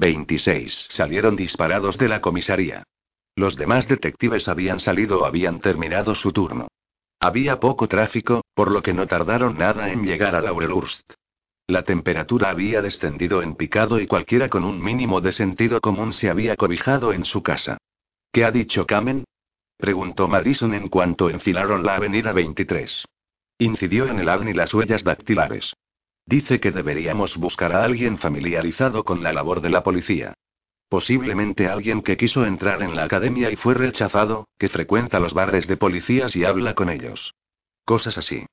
26 salieron disparados de la comisaría. Los demás detectives habían salido o habían terminado su turno. Había poco tráfico, por lo que no tardaron nada en llegar a Laurelhurst. La temperatura había descendido en picado y cualquiera con un mínimo de sentido común se había cobijado en su casa. ¿Qué ha dicho Kamen? preguntó Madison en cuanto enfilaron la avenida 23. Incidió en el ADN las huellas dactilares. Dice que deberíamos buscar a alguien familiarizado con la labor de la policía. Posiblemente alguien que quiso entrar en la academia y fue rechazado, que frecuenta los bares de policías y habla con ellos. Cosas así.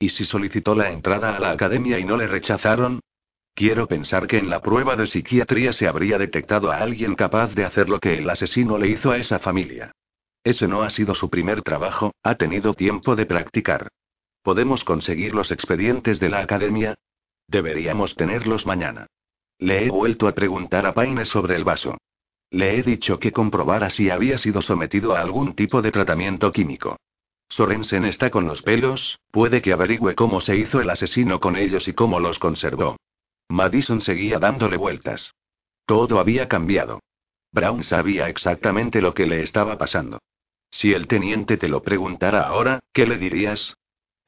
¿Y si solicitó la entrada a la academia y no le rechazaron? Quiero pensar que en la prueba de psiquiatría se habría detectado a alguien capaz de hacer lo que el asesino le hizo a esa familia. Ese no ha sido su primer trabajo, ha tenido tiempo de practicar. ¿Podemos conseguir los expedientes de la academia? Deberíamos tenerlos mañana. Le he vuelto a preguntar a Paine sobre el vaso. Le he dicho que comprobara si había sido sometido a algún tipo de tratamiento químico. Sorensen está con los pelos, puede que averigüe cómo se hizo el asesino con ellos y cómo los conservó. Madison seguía dándole vueltas. Todo había cambiado. Brown sabía exactamente lo que le estaba pasando. Si el teniente te lo preguntara ahora, ¿qué le dirías?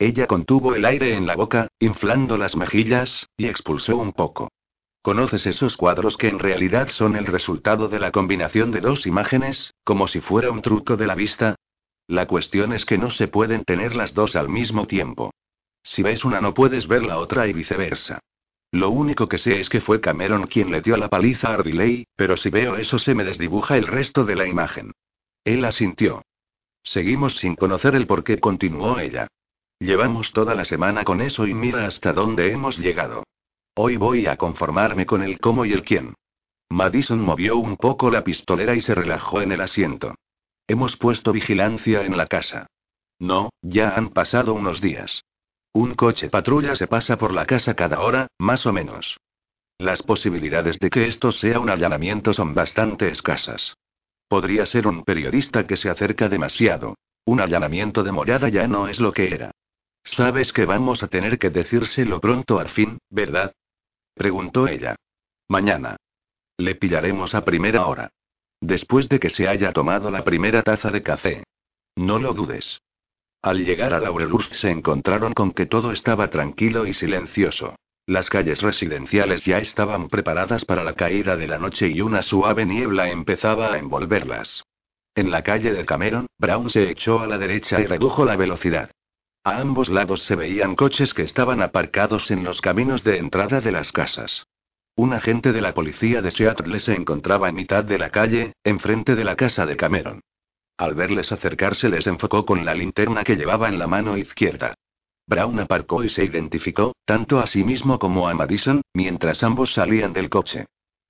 Ella contuvo el aire en la boca, inflando las mejillas, y expulsó un poco. ¿Conoces esos cuadros que en realidad son el resultado de la combinación de dos imágenes, como si fuera un truco de la vista? La cuestión es que no se pueden tener las dos al mismo tiempo. Si ves una no puedes ver la otra y viceversa. Lo único que sé es que fue Cameron quien le dio la paliza a Ardiley, pero si veo eso se me desdibuja el resto de la imagen. Él asintió. Seguimos sin conocer el por qué, continuó ella. Llevamos toda la semana con eso y mira hasta dónde hemos llegado. Hoy voy a conformarme con el cómo y el quién. Madison movió un poco la pistolera y se relajó en el asiento. Hemos puesto vigilancia en la casa. No, ya han pasado unos días. Un coche patrulla se pasa por la casa cada hora, más o menos. Las posibilidades de que esto sea un allanamiento son bastante escasas. Podría ser un periodista que se acerca demasiado. Un allanamiento de morada ya no es lo que era. Sabes que vamos a tener que decírselo pronto al fin, ¿verdad? Preguntó ella. Mañana. Le pillaremos a primera hora. Después de que se haya tomado la primera taza de café. No lo dudes. Al llegar a Laurelhurst se encontraron con que todo estaba tranquilo y silencioso. Las calles residenciales ya estaban preparadas para la caída de la noche y una suave niebla empezaba a envolverlas. En la calle de Cameron, Brown se echó a la derecha y redujo la velocidad. A ambos lados se veían coches que estaban aparcados en los caminos de entrada de las casas. Un agente de la policía de Seattle se encontraba en mitad de la calle, enfrente de la casa de Cameron. Al verles acercarse les enfocó con la linterna que llevaba en la mano izquierda. Brown aparcó y se identificó, tanto a sí mismo como a Madison, mientras ambos salían del coche.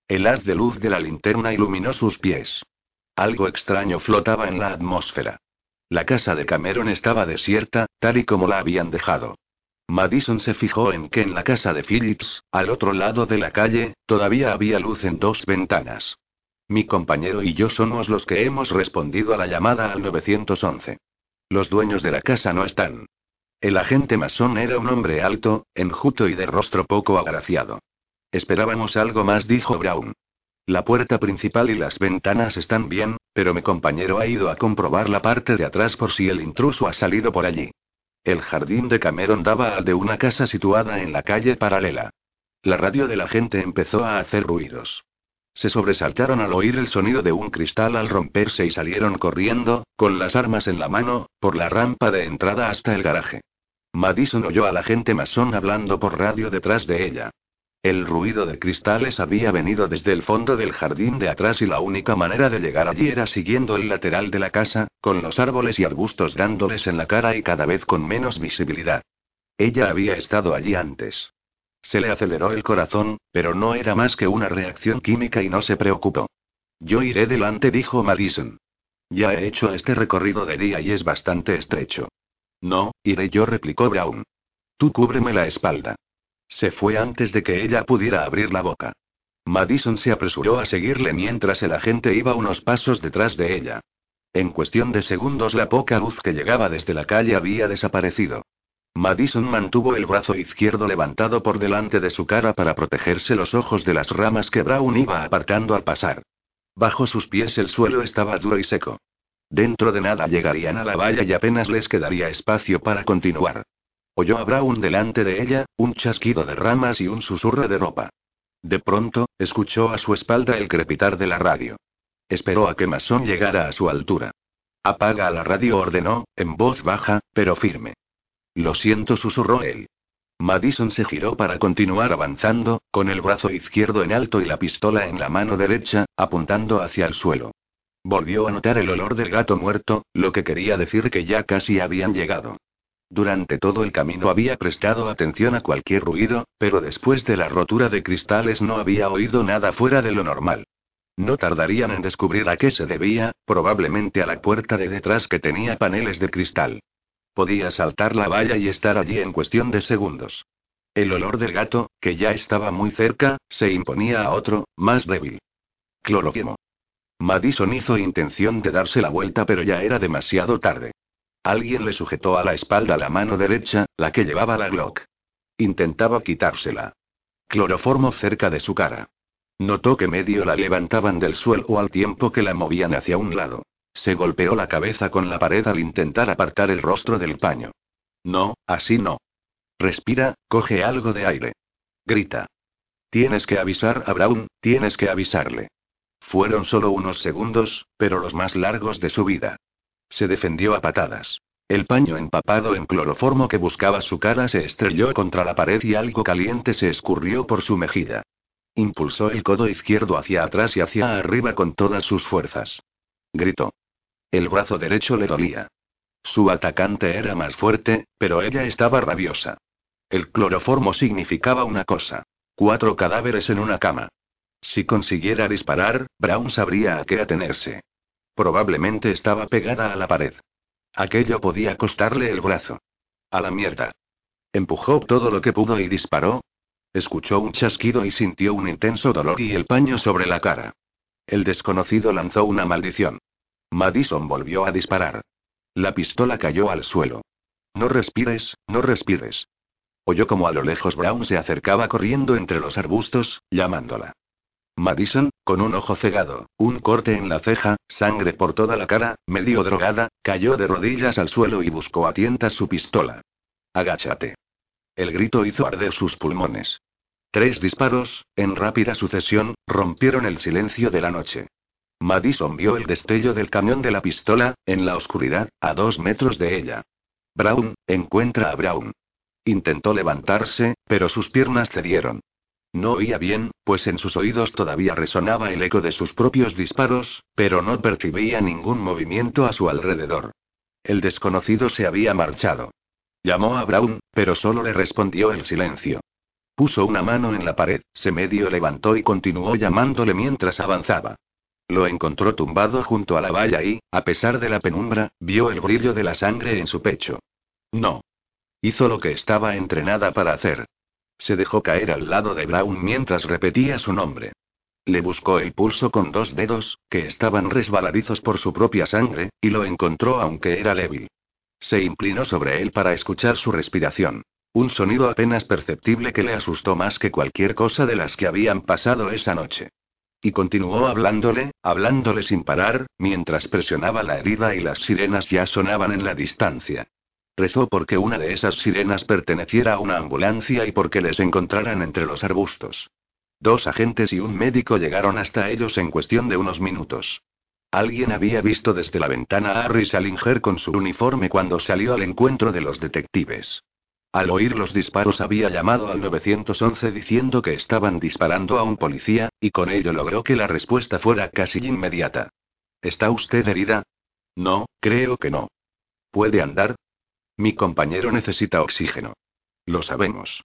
El haz de luz de la linterna iluminó sus pies. Algo extraño flotaba en la atmósfera. La casa de Cameron estaba desierta, tal y como la habían dejado. Madison se fijó en que en la casa de Phillips, al otro lado de la calle, todavía había luz en dos ventanas. Mi compañero y yo somos los que hemos respondido a la llamada al 911. Los dueños de la casa no están. El agente masón era un hombre alto, enjuto y de rostro poco agraciado. Esperábamos algo más, dijo Brown. La puerta principal y las ventanas están bien, pero mi compañero ha ido a comprobar la parte de atrás por si el intruso ha salido por allí. El jardín de Cameron daba al de una casa situada en la calle paralela. La radio de la gente empezó a hacer ruidos. Se sobresaltaron al oír el sonido de un cristal al romperse y salieron corriendo, con las armas en la mano, por la rampa de entrada hasta el garaje. Madison oyó a la gente masón hablando por radio detrás de ella. El ruido de cristales había venido desde el fondo del jardín de atrás y la única manera de llegar allí era siguiendo el lateral de la casa, con los árboles y arbustos dándoles en la cara y cada vez con menos visibilidad. Ella había estado allí antes. Se le aceleró el corazón, pero no era más que una reacción química y no se preocupó. Yo iré delante, dijo Madison. Ya he hecho este recorrido de día y es bastante estrecho. No, iré yo, replicó Brown. Tú cúbreme la espalda. Se fue antes de que ella pudiera abrir la boca. Madison se apresuró a seguirle mientras el agente iba unos pasos detrás de ella. En cuestión de segundos la poca luz que llegaba desde la calle había desaparecido. Madison mantuvo el brazo izquierdo levantado por delante de su cara para protegerse los ojos de las ramas que Brown iba apartando al pasar. Bajo sus pies el suelo estaba duro y seco. Dentro de nada llegarían a la valla y apenas les quedaría espacio para continuar. Oyó a Brown delante de ella, un chasquido de ramas y un susurro de ropa. De pronto, escuchó a su espalda el crepitar de la radio. Esperó a que Mason llegara a su altura. Apaga la radio, ordenó, en voz baja, pero firme. Lo siento, susurró él. Madison se giró para continuar avanzando, con el brazo izquierdo en alto y la pistola en la mano derecha, apuntando hacia el suelo. Volvió a notar el olor del gato muerto, lo que quería decir que ya casi habían llegado. Durante todo el camino había prestado atención a cualquier ruido, pero después de la rotura de cristales no había oído nada fuera de lo normal. No tardarían en descubrir a qué se debía, probablemente a la puerta de detrás que tenía paneles de cristal. Podía saltar la valla y estar allí en cuestión de segundos. El olor del gato, que ya estaba muy cerca, se imponía a otro, más débil. Cloroquimo. Madison hizo intención de darse la vuelta, pero ya era demasiado tarde. Alguien le sujetó a la espalda la mano derecha, la que llevaba la Glock. Intentaba quitársela. Cloroformo cerca de su cara. Notó que medio la levantaban del suelo al tiempo que la movían hacia un lado. Se golpeó la cabeza con la pared al intentar apartar el rostro del paño. No, así no. Respira, coge algo de aire. Grita. Tienes que avisar a Brown, tienes que avisarle. Fueron solo unos segundos, pero los más largos de su vida. Se defendió a patadas. El paño empapado en cloroformo que buscaba su cara se estrelló contra la pared y algo caliente se escurrió por su mejilla. Impulsó el codo izquierdo hacia atrás y hacia arriba con todas sus fuerzas. Gritó. El brazo derecho le dolía. Su atacante era más fuerte, pero ella estaba rabiosa. El cloroformo significaba una cosa. Cuatro cadáveres en una cama. Si consiguiera disparar, Brown sabría a qué atenerse. Probablemente estaba pegada a la pared. Aquello podía costarle el brazo. A la mierda. Empujó todo lo que pudo y disparó. Escuchó un chasquido y sintió un intenso dolor y el paño sobre la cara. El desconocido lanzó una maldición. Madison volvió a disparar. La pistola cayó al suelo. No respires, no respires. Oyó como a lo lejos Brown se acercaba corriendo entre los arbustos, llamándola. Madison, con un ojo cegado, un corte en la ceja, sangre por toda la cara, medio drogada, cayó de rodillas al suelo y buscó a tientas su pistola. Agáchate. El grito hizo arder sus pulmones. Tres disparos, en rápida sucesión, rompieron el silencio de la noche. Madison vio el destello del camión de la pistola, en la oscuridad, a dos metros de ella. Brown, encuentra a Brown. Intentó levantarse, pero sus piernas cedieron. No oía bien, pues en sus oídos todavía resonaba el eco de sus propios disparos, pero no percibía ningún movimiento a su alrededor. El desconocido se había marchado. Llamó a Brown, pero solo le respondió el silencio. Puso una mano en la pared, se medio levantó y continuó llamándole mientras avanzaba. Lo encontró tumbado junto a la valla y, a pesar de la penumbra, vio el brillo de la sangre en su pecho. No. Hizo lo que estaba entrenada para hacer. Se dejó caer al lado de Brown mientras repetía su nombre. Le buscó el pulso con dos dedos, que estaban resbaladizos por su propia sangre, y lo encontró aunque era débil. Se inclinó sobre él para escuchar su respiración. Un sonido apenas perceptible que le asustó más que cualquier cosa de las que habían pasado esa noche. Y continuó hablándole, hablándole sin parar, mientras presionaba la herida y las sirenas ya sonaban en la distancia. Rezó porque una de esas sirenas perteneciera a una ambulancia y porque les encontraran entre los arbustos. Dos agentes y un médico llegaron hasta ellos en cuestión de unos minutos. Alguien había visto desde la ventana a Harry Salinger con su uniforme cuando salió al encuentro de los detectives. Al oír los disparos había llamado al 911 diciendo que estaban disparando a un policía, y con ello logró que la respuesta fuera casi inmediata. ¿Está usted herida? No, creo que no. ¿Puede andar? Mi compañero necesita oxígeno. Lo sabemos.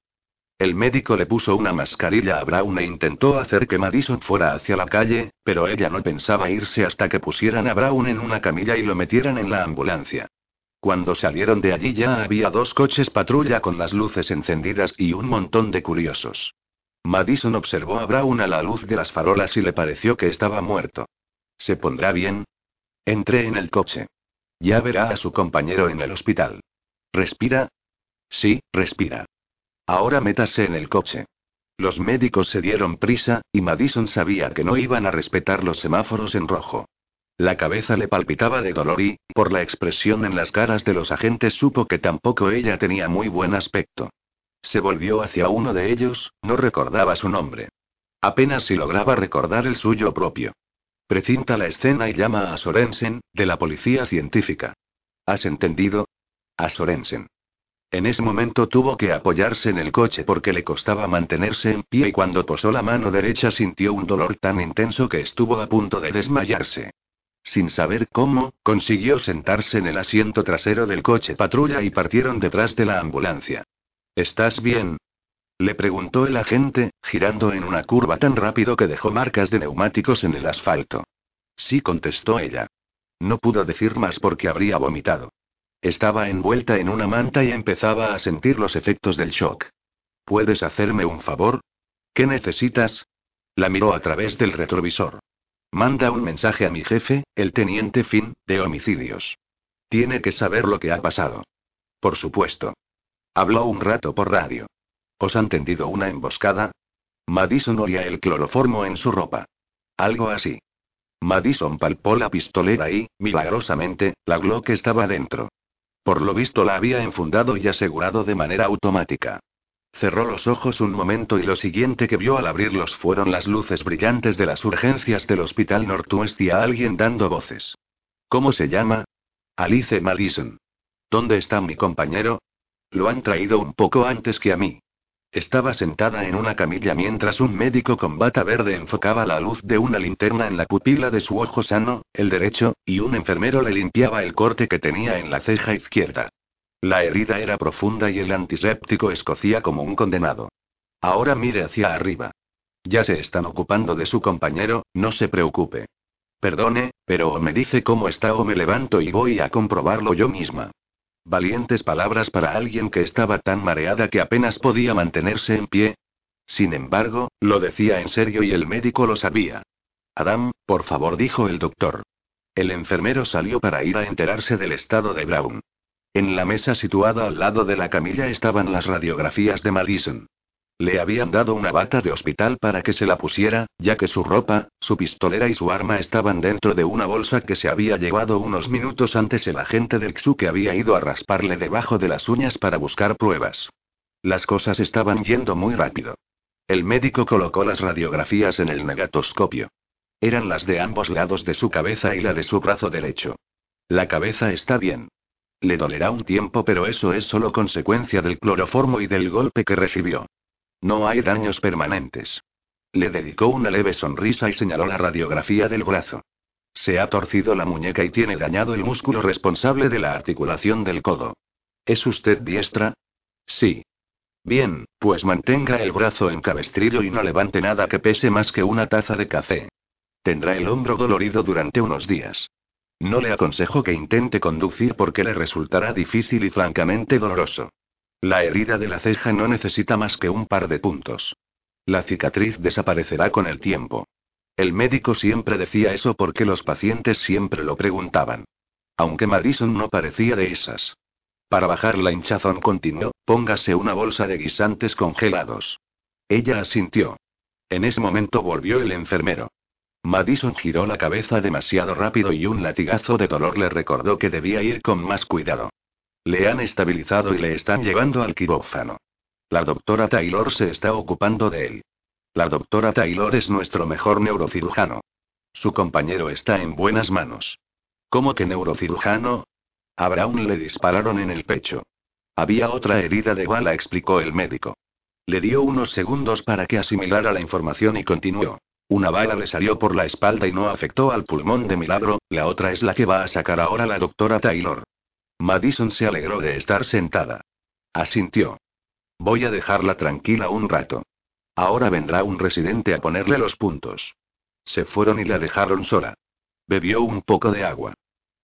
El médico le puso una mascarilla a Brown e intentó hacer que Madison fuera hacia la calle, pero ella no pensaba irse hasta que pusieran a Brown en una camilla y lo metieran en la ambulancia. Cuando salieron de allí ya había dos coches patrulla con las luces encendidas y un montón de curiosos. Madison observó a Brown a la luz de las farolas y le pareció que estaba muerto. ¿Se pondrá bien? Entré en el coche. Ya verá a su compañero en el hospital. ¿Respira? Sí, respira. Ahora métase en el coche. Los médicos se dieron prisa, y Madison sabía que no iban a respetar los semáforos en rojo. La cabeza le palpitaba de dolor y, por la expresión en las caras de los agentes, supo que tampoco ella tenía muy buen aspecto. Se volvió hacia uno de ellos, no recordaba su nombre. Apenas si lograba recordar el suyo propio. Precinta la escena y llama a Sorensen, de la policía científica. ¿Has entendido? A Sorensen. En ese momento tuvo que apoyarse en el coche porque le costaba mantenerse en pie y cuando posó la mano derecha sintió un dolor tan intenso que estuvo a punto de desmayarse. Sin saber cómo, consiguió sentarse en el asiento trasero del coche patrulla y partieron detrás de la ambulancia. ¿Estás bien? Le preguntó el agente, girando en una curva tan rápido que dejó marcas de neumáticos en el asfalto. Sí, contestó ella. No pudo decir más porque habría vomitado. Estaba envuelta en una manta y empezaba a sentir los efectos del shock. ¿Puedes hacerme un favor? ¿Qué necesitas? La miró a través del retrovisor. Manda un mensaje a mi jefe, el teniente Finn, de homicidios. Tiene que saber lo que ha pasado. Por supuesto. Habló un rato por radio. ¿Os han tendido una emboscada? Madison olía el cloroformo en su ropa. Algo así. Madison palpó la pistolera y, milagrosamente, la Glock estaba dentro. Por lo visto la había enfundado y asegurado de manera automática. Cerró los ojos un momento y lo siguiente que vio al abrirlos fueron las luces brillantes de las urgencias del Hospital Northwest y a alguien dando voces. ¿Cómo se llama? Alice Madison. ¿Dónde está mi compañero? Lo han traído un poco antes que a mí. Estaba sentada en una camilla mientras un médico con bata verde enfocaba la luz de una linterna en la pupila de su ojo sano, el derecho, y un enfermero le limpiaba el corte que tenía en la ceja izquierda. La herida era profunda y el antiséptico escocía como un condenado. Ahora mire hacia arriba. Ya se están ocupando de su compañero, no se preocupe. Perdone, pero o me dice cómo está o me levanto y voy a comprobarlo yo misma. Valientes palabras para alguien que estaba tan mareada que apenas podía mantenerse en pie. Sin embargo, lo decía en serio y el médico lo sabía. Adam, por favor, dijo el doctor. El enfermero salió para ir a enterarse del estado de Brown. En la mesa situada al lado de la camilla estaban las radiografías de Madison. Le habían dado una bata de hospital para que se la pusiera, ya que su ropa, su pistolera y su arma estaban dentro de una bolsa que se había llevado unos minutos antes el agente del XU que había ido a rasparle debajo de las uñas para buscar pruebas. Las cosas estaban yendo muy rápido. El médico colocó las radiografías en el negatoscopio. Eran las de ambos lados de su cabeza y la de su brazo derecho. La cabeza está bien. Le dolerá un tiempo, pero eso es solo consecuencia del cloroformo y del golpe que recibió. No hay daños permanentes. Le dedicó una leve sonrisa y señaló la radiografía del brazo. Se ha torcido la muñeca y tiene dañado el músculo responsable de la articulación del codo. ¿Es usted diestra? Sí. Bien, pues mantenga el brazo en cabestrillo y no levante nada que pese más que una taza de café. Tendrá el hombro dolorido durante unos días. No le aconsejo que intente conducir porque le resultará difícil y francamente doloroso. La herida de la ceja no necesita más que un par de puntos. La cicatriz desaparecerá con el tiempo. El médico siempre decía eso porque los pacientes siempre lo preguntaban. Aunque Madison no parecía de esas. Para bajar la hinchazón continuó, póngase una bolsa de guisantes congelados. Ella asintió. En ese momento volvió el enfermero. Madison giró la cabeza demasiado rápido y un latigazo de dolor le recordó que debía ir con más cuidado. Le han estabilizado y le están llevando al quirófano. La doctora Taylor se está ocupando de él. La doctora Taylor es nuestro mejor neurocirujano. Su compañero está en buenas manos. ¿Cómo que neurocirujano? A Brown le dispararon en el pecho. Había otra herida de bala, explicó el médico. Le dio unos segundos para que asimilara la información y continuó. Una bala le salió por la espalda y no afectó al pulmón de milagro, la otra es la que va a sacar ahora la doctora Taylor. Madison se alegró de estar sentada. Asintió. Voy a dejarla tranquila un rato. Ahora vendrá un residente a ponerle los puntos. Se fueron y la dejaron sola. Bebió un poco de agua.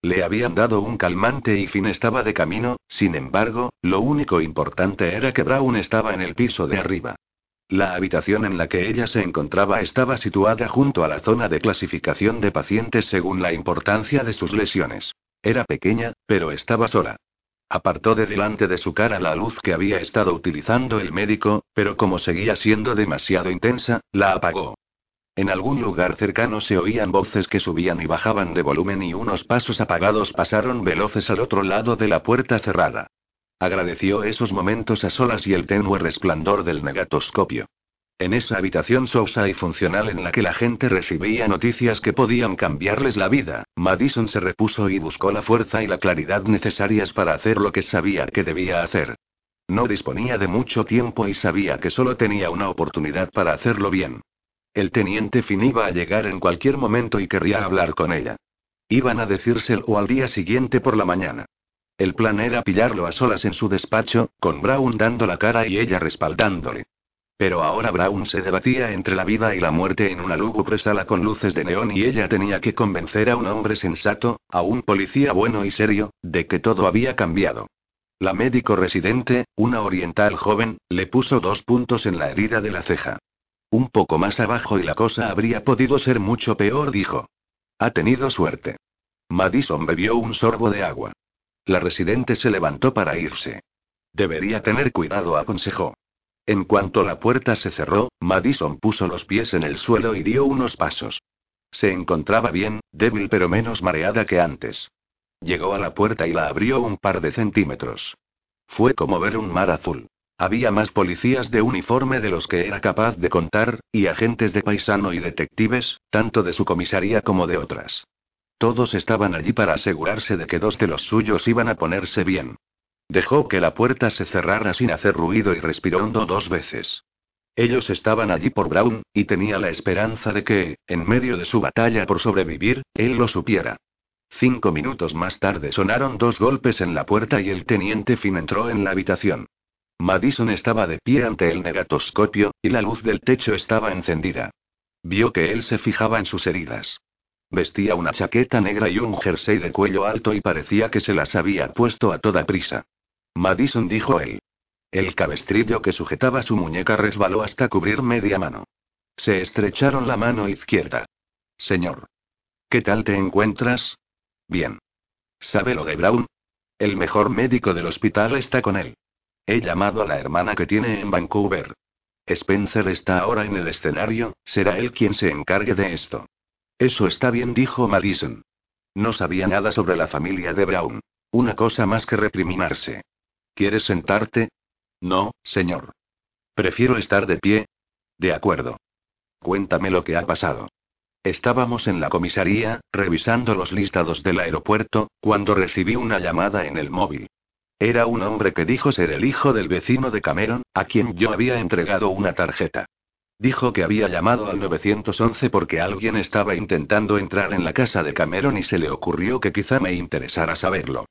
Le habían dado un calmante y Finn estaba de camino, sin embargo, lo único importante era que Brown estaba en el piso de arriba. La habitación en la que ella se encontraba estaba situada junto a la zona de clasificación de pacientes según la importancia de sus lesiones. Era pequeña, pero estaba sola. Apartó de delante de su cara la luz que había estado utilizando el médico, pero como seguía siendo demasiado intensa, la apagó. En algún lugar cercano se oían voces que subían y bajaban de volumen y unos pasos apagados pasaron veloces al otro lado de la puerta cerrada. Agradeció esos momentos a solas y el tenue resplandor del negatoscopio. En esa habitación sosa y funcional en la que la gente recibía noticias que podían cambiarles la vida, Madison se repuso y buscó la fuerza y la claridad necesarias para hacer lo que sabía que debía hacer. No disponía de mucho tiempo y sabía que solo tenía una oportunidad para hacerlo bien. El teniente Finn iba a llegar en cualquier momento y querría hablar con ella. Iban a decírselo al día siguiente por la mañana. El plan era pillarlo a solas en su despacho, con Brown dando la cara y ella respaldándole. Pero ahora Brown se debatía entre la vida y la muerte en una lúgubre sala con luces de neón y ella tenía que convencer a un hombre sensato, a un policía bueno y serio, de que todo había cambiado. La médico residente, una oriental joven, le puso dos puntos en la herida de la ceja. Un poco más abajo y la cosa habría podido ser mucho peor, dijo. Ha tenido suerte. Madison bebió un sorbo de agua. La residente se levantó para irse. Debería tener cuidado, aconsejó. En cuanto la puerta se cerró, Madison puso los pies en el suelo y dio unos pasos. Se encontraba bien, débil pero menos mareada que antes. Llegó a la puerta y la abrió un par de centímetros. Fue como ver un mar azul. Había más policías de uniforme de los que era capaz de contar, y agentes de paisano y detectives, tanto de su comisaría como de otras. Todos estaban allí para asegurarse de que dos de los suyos iban a ponerse bien. Dejó que la puerta se cerrara sin hacer ruido y respiró hondo dos veces. Ellos estaban allí por Brown, y tenía la esperanza de que, en medio de su batalla por sobrevivir, él lo supiera. Cinco minutos más tarde sonaron dos golpes en la puerta y el teniente Finn entró en la habitación. Madison estaba de pie ante el negatoscopio, y la luz del techo estaba encendida. Vio que él se fijaba en sus heridas. Vestía una chaqueta negra y un jersey de cuello alto y parecía que se las había puesto a toda prisa. Madison dijo él. El cabestrillo que sujetaba su muñeca resbaló hasta cubrir media mano. Se estrecharon la mano izquierda. Señor. ¿Qué tal te encuentras? Bien. ¿Sabe lo de Brown? El mejor médico del hospital está con él. He llamado a la hermana que tiene en Vancouver. Spencer está ahora en el escenario, será él quien se encargue de esto. Eso está bien, dijo Madison. No sabía nada sobre la familia de Brown. Una cosa más que recriminarse. ¿Quieres sentarte? No, señor. Prefiero estar de pie. De acuerdo. Cuéntame lo que ha pasado. Estábamos en la comisaría, revisando los listados del aeropuerto, cuando recibí una llamada en el móvil. Era un hombre que dijo ser el hijo del vecino de Cameron, a quien yo había entregado una tarjeta. Dijo que había llamado al 911 porque alguien estaba intentando entrar en la casa de Cameron y se le ocurrió que quizá me interesara saberlo.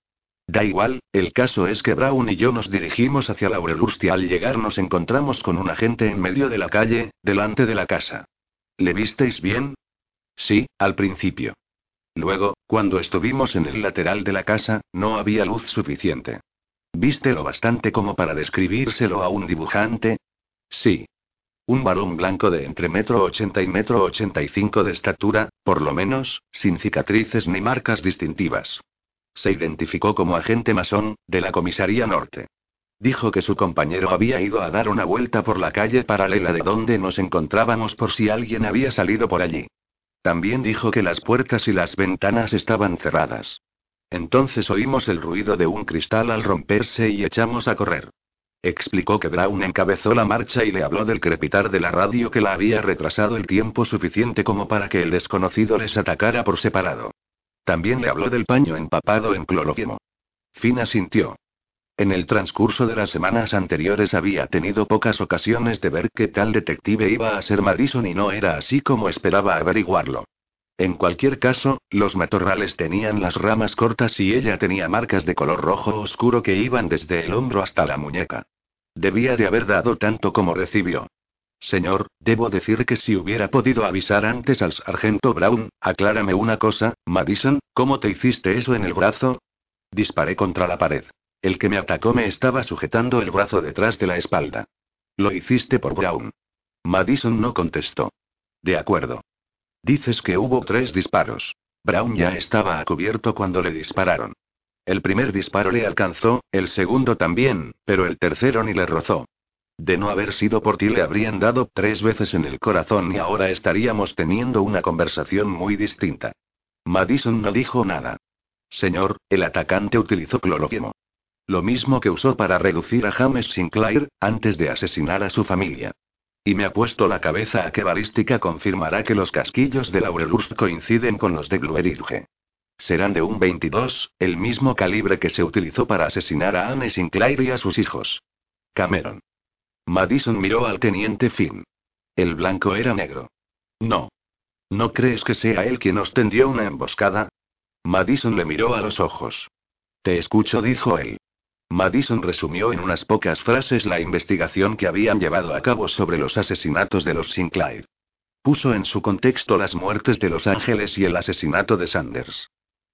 Da igual, el caso es que Brown y yo nos dirigimos hacia Laurelhurst y al llegar nos encontramos con un agente en medio de la calle, delante de la casa. ¿Le visteis bien? Sí, al principio. Luego, cuando estuvimos en el lateral de la casa, no había luz suficiente. ¿Viste lo bastante como para describírselo a un dibujante? Sí. Un varón blanco de entre metro ochenta y metro ochenta y cinco de estatura, por lo menos, sin cicatrices ni marcas distintivas. Se identificó como agente masón, de la comisaría norte. Dijo que su compañero había ido a dar una vuelta por la calle paralela de donde nos encontrábamos por si alguien había salido por allí. También dijo que las puertas y las ventanas estaban cerradas. Entonces oímos el ruido de un cristal al romperse y echamos a correr. Explicó que Brown encabezó la marcha y le habló del crepitar de la radio que la había retrasado el tiempo suficiente como para que el desconocido les atacara por separado. También le habló del paño empapado en cloroquimo. Fina sintió. En el transcurso de las semanas anteriores había tenido pocas ocasiones de ver que tal detective iba a ser Madison y no era así como esperaba averiguarlo. En cualquier caso, los matorrales tenían las ramas cortas y ella tenía marcas de color rojo oscuro que iban desde el hombro hasta la muñeca. Debía de haber dado tanto como recibió. Señor, debo decir que si hubiera podido avisar antes al sargento Brown, aclárame una cosa, Madison, ¿cómo te hiciste eso en el brazo? Disparé contra la pared. El que me atacó me estaba sujetando el brazo detrás de la espalda. Lo hiciste por Brown. Madison no contestó. De acuerdo. Dices que hubo tres disparos. Brown ya estaba a cubierto cuando le dispararon. El primer disparo le alcanzó, el segundo también, pero el tercero ni le rozó. De no haber sido por ti le habrían dado tres veces en el corazón y ahora estaríamos teniendo una conversación muy distinta. Madison no dijo nada. Señor, el atacante utilizó cloroquimo. Lo mismo que usó para reducir a James Sinclair, antes de asesinar a su familia. Y me ha puesto la cabeza a que balística confirmará que los casquillos de Laurelurst coinciden con los de Glueridge. Serán de un 22, el mismo calibre que se utilizó para asesinar a Anne Sinclair y a sus hijos. Cameron. Madison miró al teniente Finn. El blanco era negro. No. ¿No crees que sea él quien nos tendió una emboscada? Madison le miró a los ojos. Te escucho, dijo él. Madison resumió en unas pocas frases la investigación que habían llevado a cabo sobre los asesinatos de los Sinclair. Puso en su contexto las muertes de Los Ángeles y el asesinato de Sanders.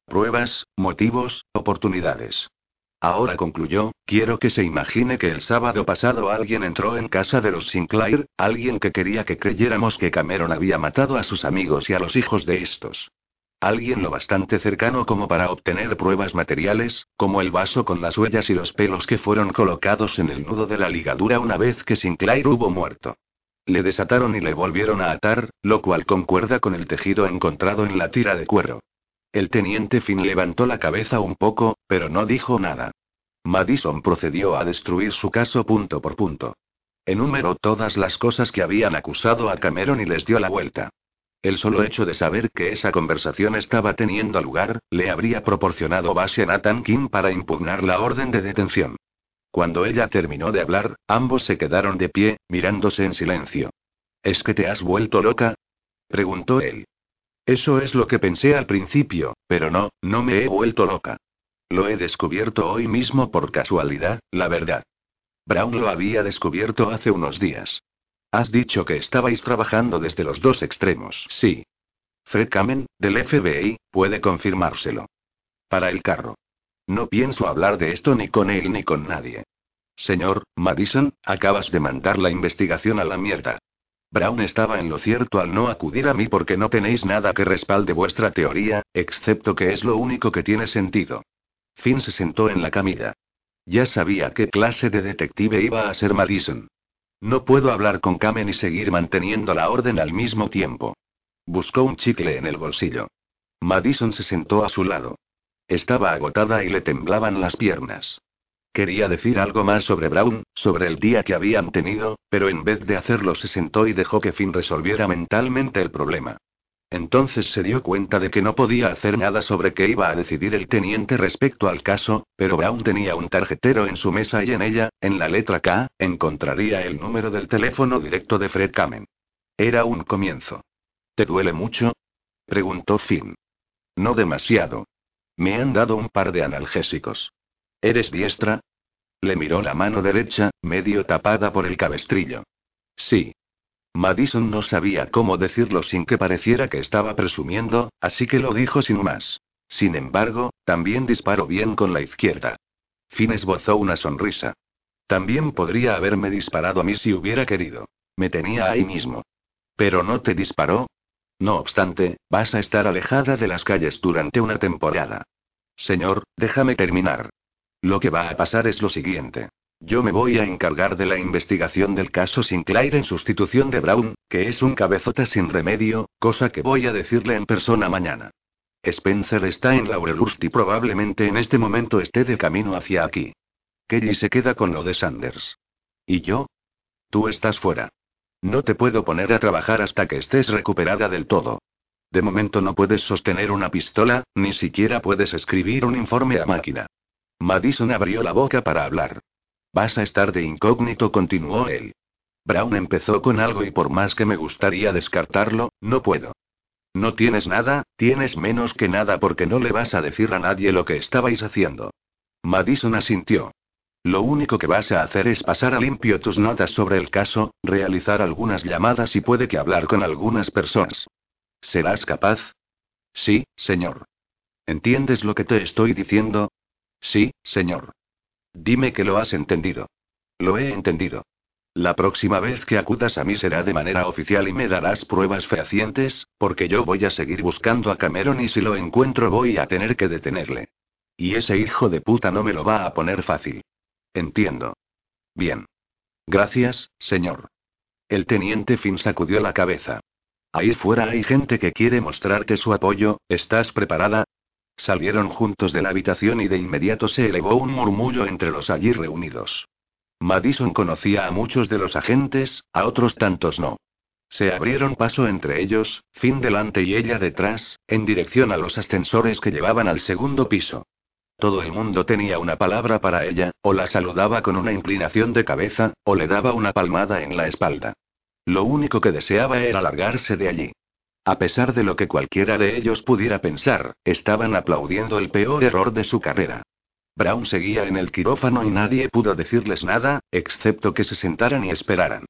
Pruebas, motivos, oportunidades. Ahora concluyó, quiero que se imagine que el sábado pasado alguien entró en casa de los Sinclair, alguien que quería que creyéramos que Cameron había matado a sus amigos y a los hijos de estos. Alguien lo bastante cercano como para obtener pruebas materiales, como el vaso con las huellas y los pelos que fueron colocados en el nudo de la ligadura una vez que Sinclair hubo muerto. Le desataron y le volvieron a atar, lo cual concuerda con el tejido encontrado en la tira de cuero. El teniente Finn levantó la cabeza un poco, pero no dijo nada. Madison procedió a destruir su caso punto por punto. Enumeró todas las cosas que habían acusado a Cameron y les dio la vuelta. El solo hecho de saber que esa conversación estaba teniendo lugar, le habría proporcionado base a Nathan King para impugnar la orden de detención. Cuando ella terminó de hablar, ambos se quedaron de pie, mirándose en silencio. ¿Es que te has vuelto loca? preguntó él. Eso es lo que pensé al principio, pero no, no me he vuelto loca. Lo he descubierto hoy mismo por casualidad, la verdad. Brown lo había descubierto hace unos días. Has dicho que estabais trabajando desde los dos extremos. Sí. Fred Kamen, del FBI, puede confirmárselo. Para el carro. No pienso hablar de esto ni con él ni con nadie. Señor, Madison, acabas de mandar la investigación a la mierda. Brown estaba en lo cierto al no acudir a mí porque no tenéis nada que respalde vuestra teoría, excepto que es lo único que tiene sentido. Finn se sentó en la camilla. Ya sabía qué clase de detective iba a ser Madison. No puedo hablar con Kamen y seguir manteniendo la orden al mismo tiempo. Buscó un chicle en el bolsillo. Madison se sentó a su lado. Estaba agotada y le temblaban las piernas. Quería decir algo más sobre Brown, sobre el día que habían tenido, pero en vez de hacerlo se sentó y dejó que Finn resolviera mentalmente el problema. Entonces se dio cuenta de que no podía hacer nada sobre qué iba a decidir el teniente respecto al caso, pero Brown tenía un tarjetero en su mesa y en ella, en la letra K, encontraría el número del teléfono directo de Fred Kamen. Era un comienzo. ¿Te duele mucho? preguntó Finn. No demasiado. Me han dado un par de analgésicos. ¿Eres diestra? Le miró la mano derecha, medio tapada por el cabestrillo. Sí. Madison no sabía cómo decirlo sin que pareciera que estaba presumiendo, así que lo dijo sin más. Sin embargo, también disparó bien con la izquierda. Finn esbozó una sonrisa. También podría haberme disparado a mí si hubiera querido. Me tenía ahí mismo. Pero no te disparó. No obstante, vas a estar alejada de las calles durante una temporada. Señor, déjame terminar. Lo que va a pasar es lo siguiente. Yo me voy a encargar de la investigación del caso Sinclair en sustitución de Brown, que es un cabezota sin remedio, cosa que voy a decirle en persona mañana. Spencer está en Laurelhurst y probablemente en este momento esté de camino hacia aquí. Kelly se queda con lo de Sanders. ¿Y yo? Tú estás fuera. No te puedo poner a trabajar hasta que estés recuperada del todo. De momento no puedes sostener una pistola, ni siquiera puedes escribir un informe a máquina. Madison abrió la boca para hablar. Vas a estar de incógnito, continuó él. Brown empezó con algo y por más que me gustaría descartarlo, no puedo. No tienes nada, tienes menos que nada porque no le vas a decir a nadie lo que estabais haciendo. Madison asintió. Lo único que vas a hacer es pasar a limpio tus notas sobre el caso, realizar algunas llamadas y puede que hablar con algunas personas. ¿Serás capaz? Sí, señor. ¿Entiendes lo que te estoy diciendo? Sí, señor. Dime que lo has entendido. Lo he entendido. La próxima vez que acudas a mí será de manera oficial y me darás pruebas fehacientes, porque yo voy a seguir buscando a Cameron y si lo encuentro voy a tener que detenerle. Y ese hijo de puta no me lo va a poner fácil. Entiendo. Bien. Gracias, señor. El teniente Finn sacudió la cabeza. Ahí fuera hay gente que quiere mostrarte su apoyo, ¿estás preparada? Salieron juntos de la habitación y de inmediato se elevó un murmullo entre los allí reunidos. Madison conocía a muchos de los agentes, a otros tantos no. Se abrieron paso entre ellos, Finn delante y ella detrás, en dirección a los ascensores que llevaban al segundo piso. Todo el mundo tenía una palabra para ella, o la saludaba con una inclinación de cabeza, o le daba una palmada en la espalda. Lo único que deseaba era largarse de allí. A pesar de lo que cualquiera de ellos pudiera pensar, estaban aplaudiendo el peor error de su carrera. Brown seguía en el quirófano y nadie pudo decirles nada, excepto que se sentaran y esperaran.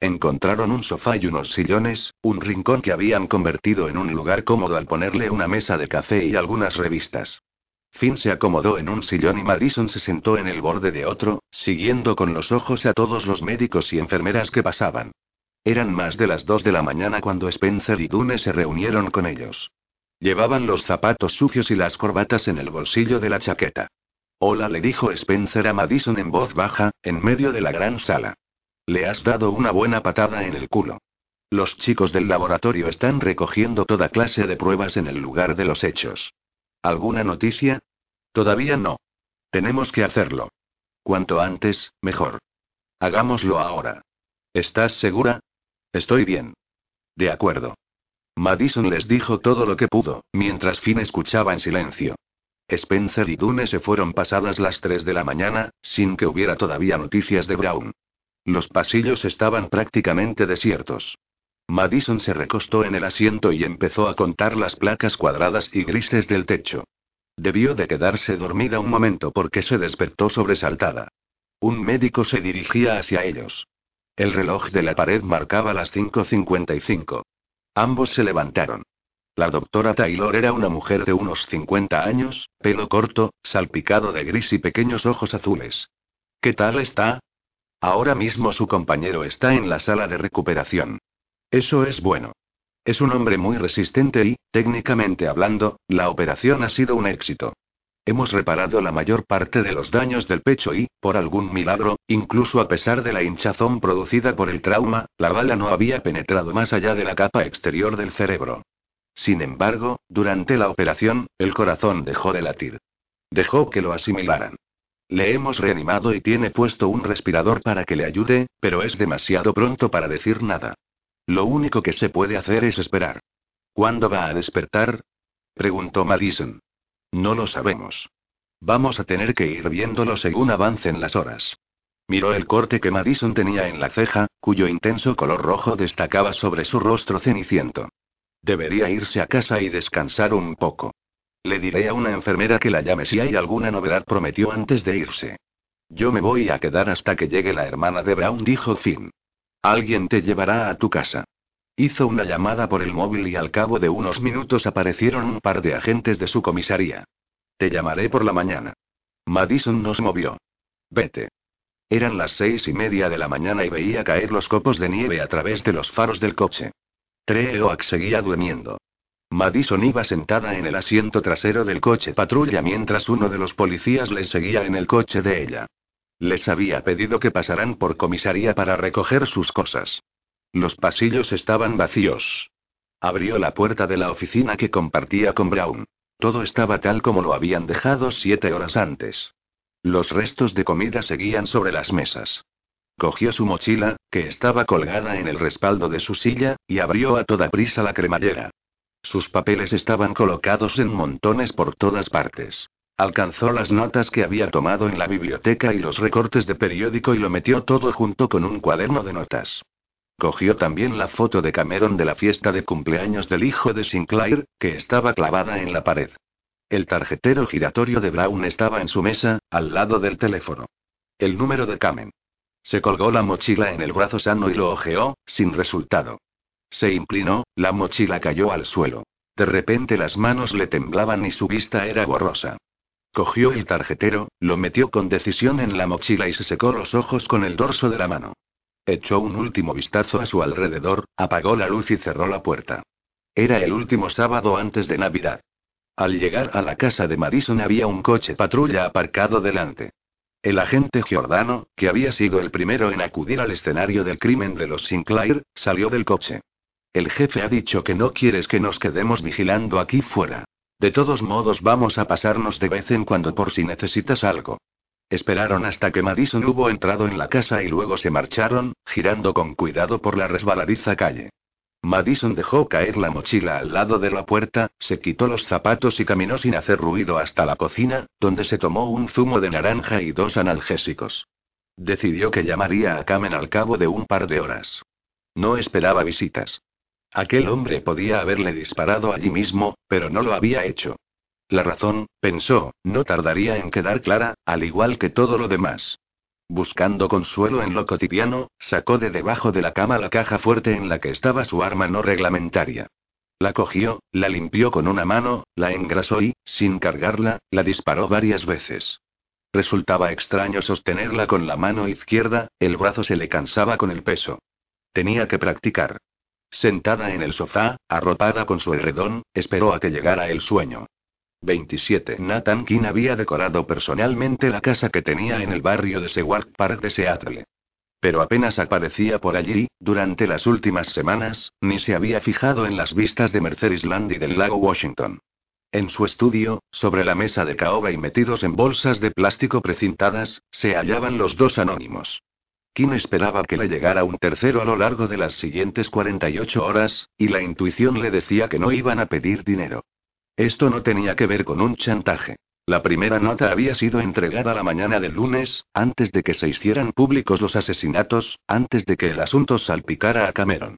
Encontraron un sofá y unos sillones, un rincón que habían convertido en un lugar cómodo al ponerle una mesa de café y algunas revistas. Finn se acomodó en un sillón y Madison se sentó en el borde de otro, siguiendo con los ojos a todos los médicos y enfermeras que pasaban. Eran más de las dos de la mañana cuando Spencer y Dune se reunieron con ellos. Llevaban los zapatos sucios y las corbatas en el bolsillo de la chaqueta. Hola, le dijo Spencer a Madison en voz baja, en medio de la gran sala. Le has dado una buena patada en el culo. Los chicos del laboratorio están recogiendo toda clase de pruebas en el lugar de los hechos. ¿Alguna noticia? Todavía no. Tenemos que hacerlo. Cuanto antes, mejor. Hagámoslo ahora. ¿Estás segura? Estoy bien. De acuerdo. Madison les dijo todo lo que pudo, mientras Finn escuchaba en silencio. Spencer y Dune se fueron pasadas las 3 de la mañana, sin que hubiera todavía noticias de Brown. Los pasillos estaban prácticamente desiertos. Madison se recostó en el asiento y empezó a contar las placas cuadradas y grises del techo. Debió de quedarse dormida un momento porque se despertó sobresaltada. Un médico se dirigía hacia ellos. El reloj de la pared marcaba las 5.55. Ambos se levantaron. La doctora Taylor era una mujer de unos 50 años, pelo corto, salpicado de gris y pequeños ojos azules. ¿Qué tal está? Ahora mismo su compañero está en la sala de recuperación. Eso es bueno. Es un hombre muy resistente y, técnicamente hablando, la operación ha sido un éxito. Hemos reparado la mayor parte de los daños del pecho y, por algún milagro, incluso a pesar de la hinchazón producida por el trauma, la bala no había penetrado más allá de la capa exterior del cerebro. Sin embargo, durante la operación, el corazón dejó de latir. Dejó que lo asimilaran. Le hemos reanimado y tiene puesto un respirador para que le ayude, pero es demasiado pronto para decir nada. Lo único que se puede hacer es esperar. ¿Cuándo va a despertar? preguntó Madison. No lo sabemos. Vamos a tener que ir viéndolo según avancen las horas. Miró el corte que Madison tenía en la ceja, cuyo intenso color rojo destacaba sobre su rostro ceniciento. Debería irse a casa y descansar un poco. Le diré a una enfermera que la llame si hay alguna novedad, prometió antes de irse. Yo me voy a quedar hasta que llegue la hermana de Brown, dijo Finn. Alguien te llevará a tu casa. Hizo una llamada por el móvil y al cabo de unos minutos aparecieron un par de agentes de su comisaría. Te llamaré por la mañana. Madison nos movió. Vete. Eran las seis y media de la mañana y veía caer los copos de nieve a través de los faros del coche. Treoak seguía durmiendo. Madison iba sentada en el asiento trasero del coche patrulla mientras uno de los policías les seguía en el coche de ella. Les había pedido que pasaran por comisaría para recoger sus cosas. Los pasillos estaban vacíos. Abrió la puerta de la oficina que compartía con Brown. Todo estaba tal como lo habían dejado siete horas antes. Los restos de comida seguían sobre las mesas. Cogió su mochila, que estaba colgada en el respaldo de su silla, y abrió a toda prisa la cremallera. Sus papeles estaban colocados en montones por todas partes. Alcanzó las notas que había tomado en la biblioteca y los recortes de periódico y lo metió todo junto con un cuaderno de notas. Cogió también la foto de Cameron de la fiesta de cumpleaños del hijo de Sinclair, que estaba clavada en la pared. El tarjetero giratorio de Brown estaba en su mesa, al lado del teléfono. El número de Camen. Se colgó la mochila en el brazo sano y lo ojeó, sin resultado. Se inclinó, la mochila cayó al suelo. De repente las manos le temblaban y su vista era borrosa. Cogió el tarjetero, lo metió con decisión en la mochila y se secó los ojos con el dorso de la mano. Echó un último vistazo a su alrededor, apagó la luz y cerró la puerta. Era el último sábado antes de Navidad. Al llegar a la casa de Madison había un coche patrulla aparcado delante. El agente Giordano, que había sido el primero en acudir al escenario del crimen de los Sinclair, salió del coche. El jefe ha dicho que no quieres que nos quedemos vigilando aquí fuera. De todos modos vamos a pasarnos de vez en cuando por si necesitas algo. Esperaron hasta que Madison hubo entrado en la casa y luego se marcharon, girando con cuidado por la resbaladiza calle. Madison dejó caer la mochila al lado de la puerta, se quitó los zapatos y caminó sin hacer ruido hasta la cocina, donde se tomó un zumo de naranja y dos analgésicos. Decidió que llamaría a Kamen al cabo de un par de horas. No esperaba visitas. Aquel hombre podía haberle disparado allí mismo, pero no lo había hecho. La razón, pensó, no tardaría en quedar clara, al igual que todo lo demás. Buscando consuelo en lo cotidiano, sacó de debajo de la cama la caja fuerte en la que estaba su arma no reglamentaria. La cogió, la limpió con una mano, la engrasó y, sin cargarla, la disparó varias veces. Resultaba extraño sostenerla con la mano izquierda, el brazo se le cansaba con el peso. Tenía que practicar. Sentada en el sofá, arropada con su herredón, esperó a que llegara el sueño. 27. Nathan King había decorado personalmente la casa que tenía en el barrio de Seward Park de Seattle. Pero apenas aparecía por allí, durante las últimas semanas, ni se había fijado en las vistas de Mercedes-Land y del lago Washington. En su estudio, sobre la mesa de caoba y metidos en bolsas de plástico precintadas, se hallaban los dos anónimos. Kim esperaba que le llegara un tercero a lo largo de las siguientes 48 horas, y la intuición le decía que no iban a pedir dinero. Esto no tenía que ver con un chantaje. La primera nota había sido entregada la mañana del lunes, antes de que se hicieran públicos los asesinatos, antes de que el asunto salpicara a Cameron.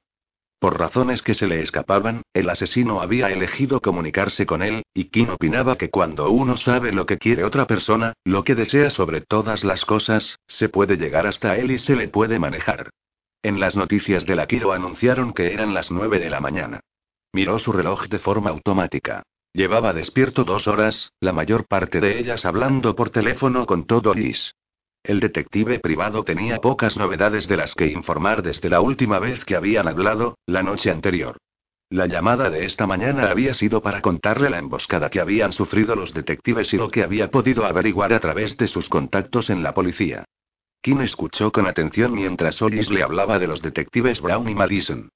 Por razones que se le escapaban, el asesino había elegido comunicarse con él, y Kim opinaba que cuando uno sabe lo que quiere otra persona, lo que desea sobre todas las cosas, se puede llegar hasta él y se le puede manejar. En las noticias de la Kiro anunciaron que eran las nueve de la mañana. Miró su reloj de forma automática. Llevaba despierto dos horas, la mayor parte de ellas hablando por teléfono con todo Liz. El detective privado tenía pocas novedades de las que informar desde la última vez que habían hablado, la noche anterior. La llamada de esta mañana había sido para contarle la emboscada que habían sufrido los detectives y lo que había podido averiguar a través de sus contactos en la policía. Kim escuchó con atención mientras Ollis le hablaba de los detectives Brown y Madison.